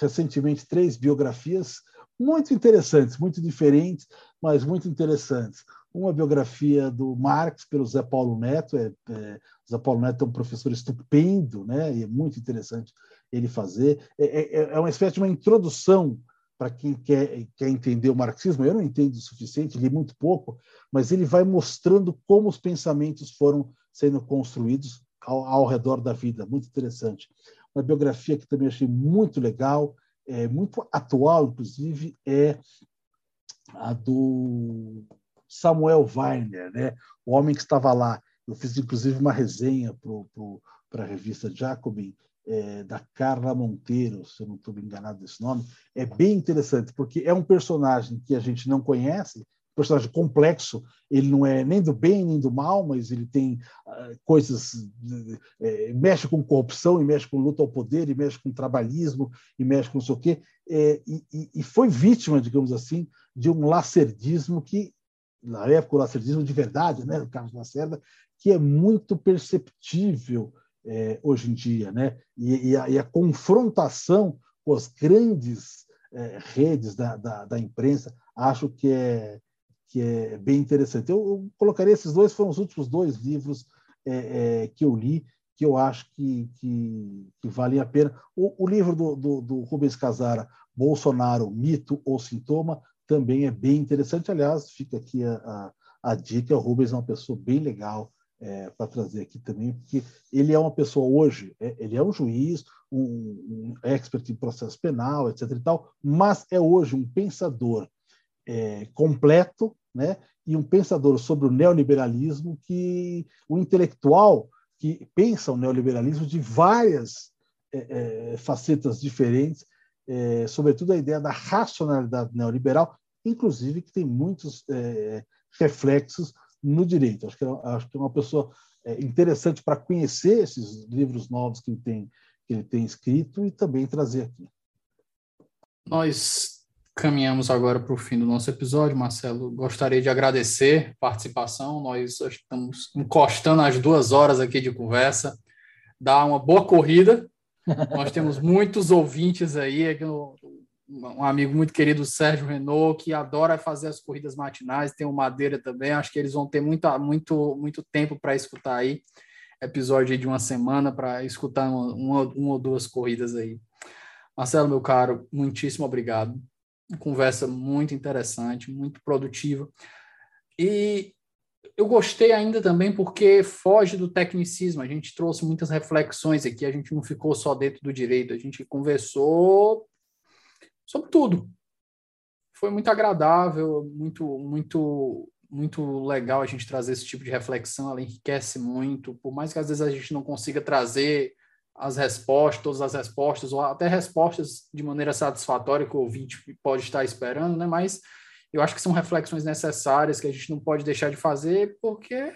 recentemente três biografias muito interessantes, muito diferentes, mas muito interessantes. Uma biografia do Marx pelo Zé Paulo Neto. É, é, Zé Paulo Neto é um professor estupendo, né? E é muito interessante ele fazer. É, é, é uma espécie de uma introdução para quem quer, quer entender o marxismo. Eu não entendo o suficiente, li muito pouco, mas ele vai mostrando como os pensamentos foram sendo construídos ao, ao redor da vida. Muito interessante uma biografia que também achei muito legal, é, muito atual, inclusive, é a do Samuel Weiner, né? o homem que estava lá. Eu fiz, inclusive, uma resenha para a revista Jacobin, é, da Carla Monteiro, se eu não estou enganado desse nome. É bem interessante, porque é um personagem que a gente não conhece, personagem complexo, ele não é nem do bem nem do mal, mas ele tem uh, coisas, é, mexe com corrupção, e mexe com luta ao poder, e mexe com trabalhismo, e mexe com não sei o quê, é, e, e, foi vítima, digamos assim, de um lacerdismo que, na época, o lacerdismo de verdade, né, o Carlos Lacerda, que é muito perceptível é, hoje em dia, né? E, e, a, e, a, confrontação com as grandes é, redes da, da, da, imprensa, acho que é, que é bem interessante. Eu, eu colocaria esses dois, foram os últimos dois livros é, é, que eu li, que eu acho que, que, que valem a pena. O, o livro do, do, do Rubens Casara, Bolsonaro, Mito ou Sintoma, também é bem interessante. Aliás, fica aqui a, a, a dica: o Rubens é uma pessoa bem legal é, para trazer aqui também, porque ele é uma pessoa hoje, é, ele é um juiz, um, um, expert em processo penal, etc. e tal, mas é hoje um pensador é, completo, né? E um pensador sobre o neoliberalismo que o intelectual que pensa o neoliberalismo de várias é, é, facetas diferentes, é, sobretudo a ideia da racionalidade neoliberal, inclusive que tem muitos é, reflexos no direito. Acho que, é, acho que é uma pessoa interessante para conhecer esses livros novos que ele, tem, que ele tem escrito e também trazer aqui. Nós caminhamos agora para o fim do nosso episódio, Marcelo. Gostaria de agradecer a participação. Nós estamos encostando as duas horas aqui de conversa. Dá uma boa corrida. Nós temos muitos ouvintes aí, um amigo muito querido, Sérgio Renault, que adora fazer as corridas matinais, tem o Madeira também. Acho que eles vão ter muito, muito, muito tempo para escutar aí. Episódio de uma semana para escutar uma, uma, uma ou duas corridas aí. Marcelo, meu caro, muitíssimo obrigado conversa muito interessante, muito produtiva. E eu gostei ainda também porque foge do tecnicismo. A gente trouxe muitas reflexões aqui, a gente não ficou só dentro do direito, a gente conversou sobre tudo. Foi muito agradável, muito, muito, muito legal a gente trazer esse tipo de reflexão, ela enriquece muito, por mais que às vezes a gente não consiga trazer as respostas, todas as respostas, ou até respostas de maneira satisfatória que o ouvinte pode estar esperando, né? Mas eu acho que são reflexões necessárias que a gente não pode deixar de fazer, porque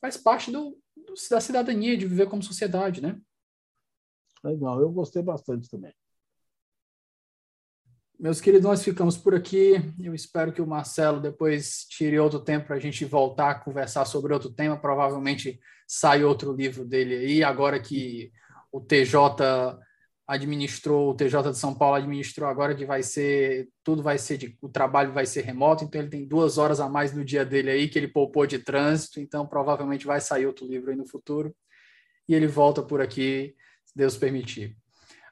faz parte do, do da cidadania, de viver como sociedade, né? Legal, eu gostei bastante também. Meus queridos, nós ficamos por aqui. Eu espero que o Marcelo depois tire outro tempo para a gente voltar a conversar sobre outro tema. Provavelmente sai outro livro dele aí, agora que o TJ administrou, o TJ de São Paulo administrou agora que vai ser, tudo vai ser, de, o trabalho vai ser remoto, então ele tem duas horas a mais no dia dele aí que ele poupou de trânsito, então provavelmente vai sair outro livro aí no futuro. E ele volta por aqui, se Deus permitir.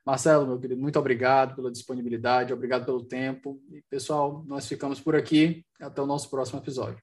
Marcelo, meu querido, muito obrigado pela disponibilidade, obrigado pelo tempo. E, pessoal, nós ficamos por aqui. Até o nosso próximo episódio.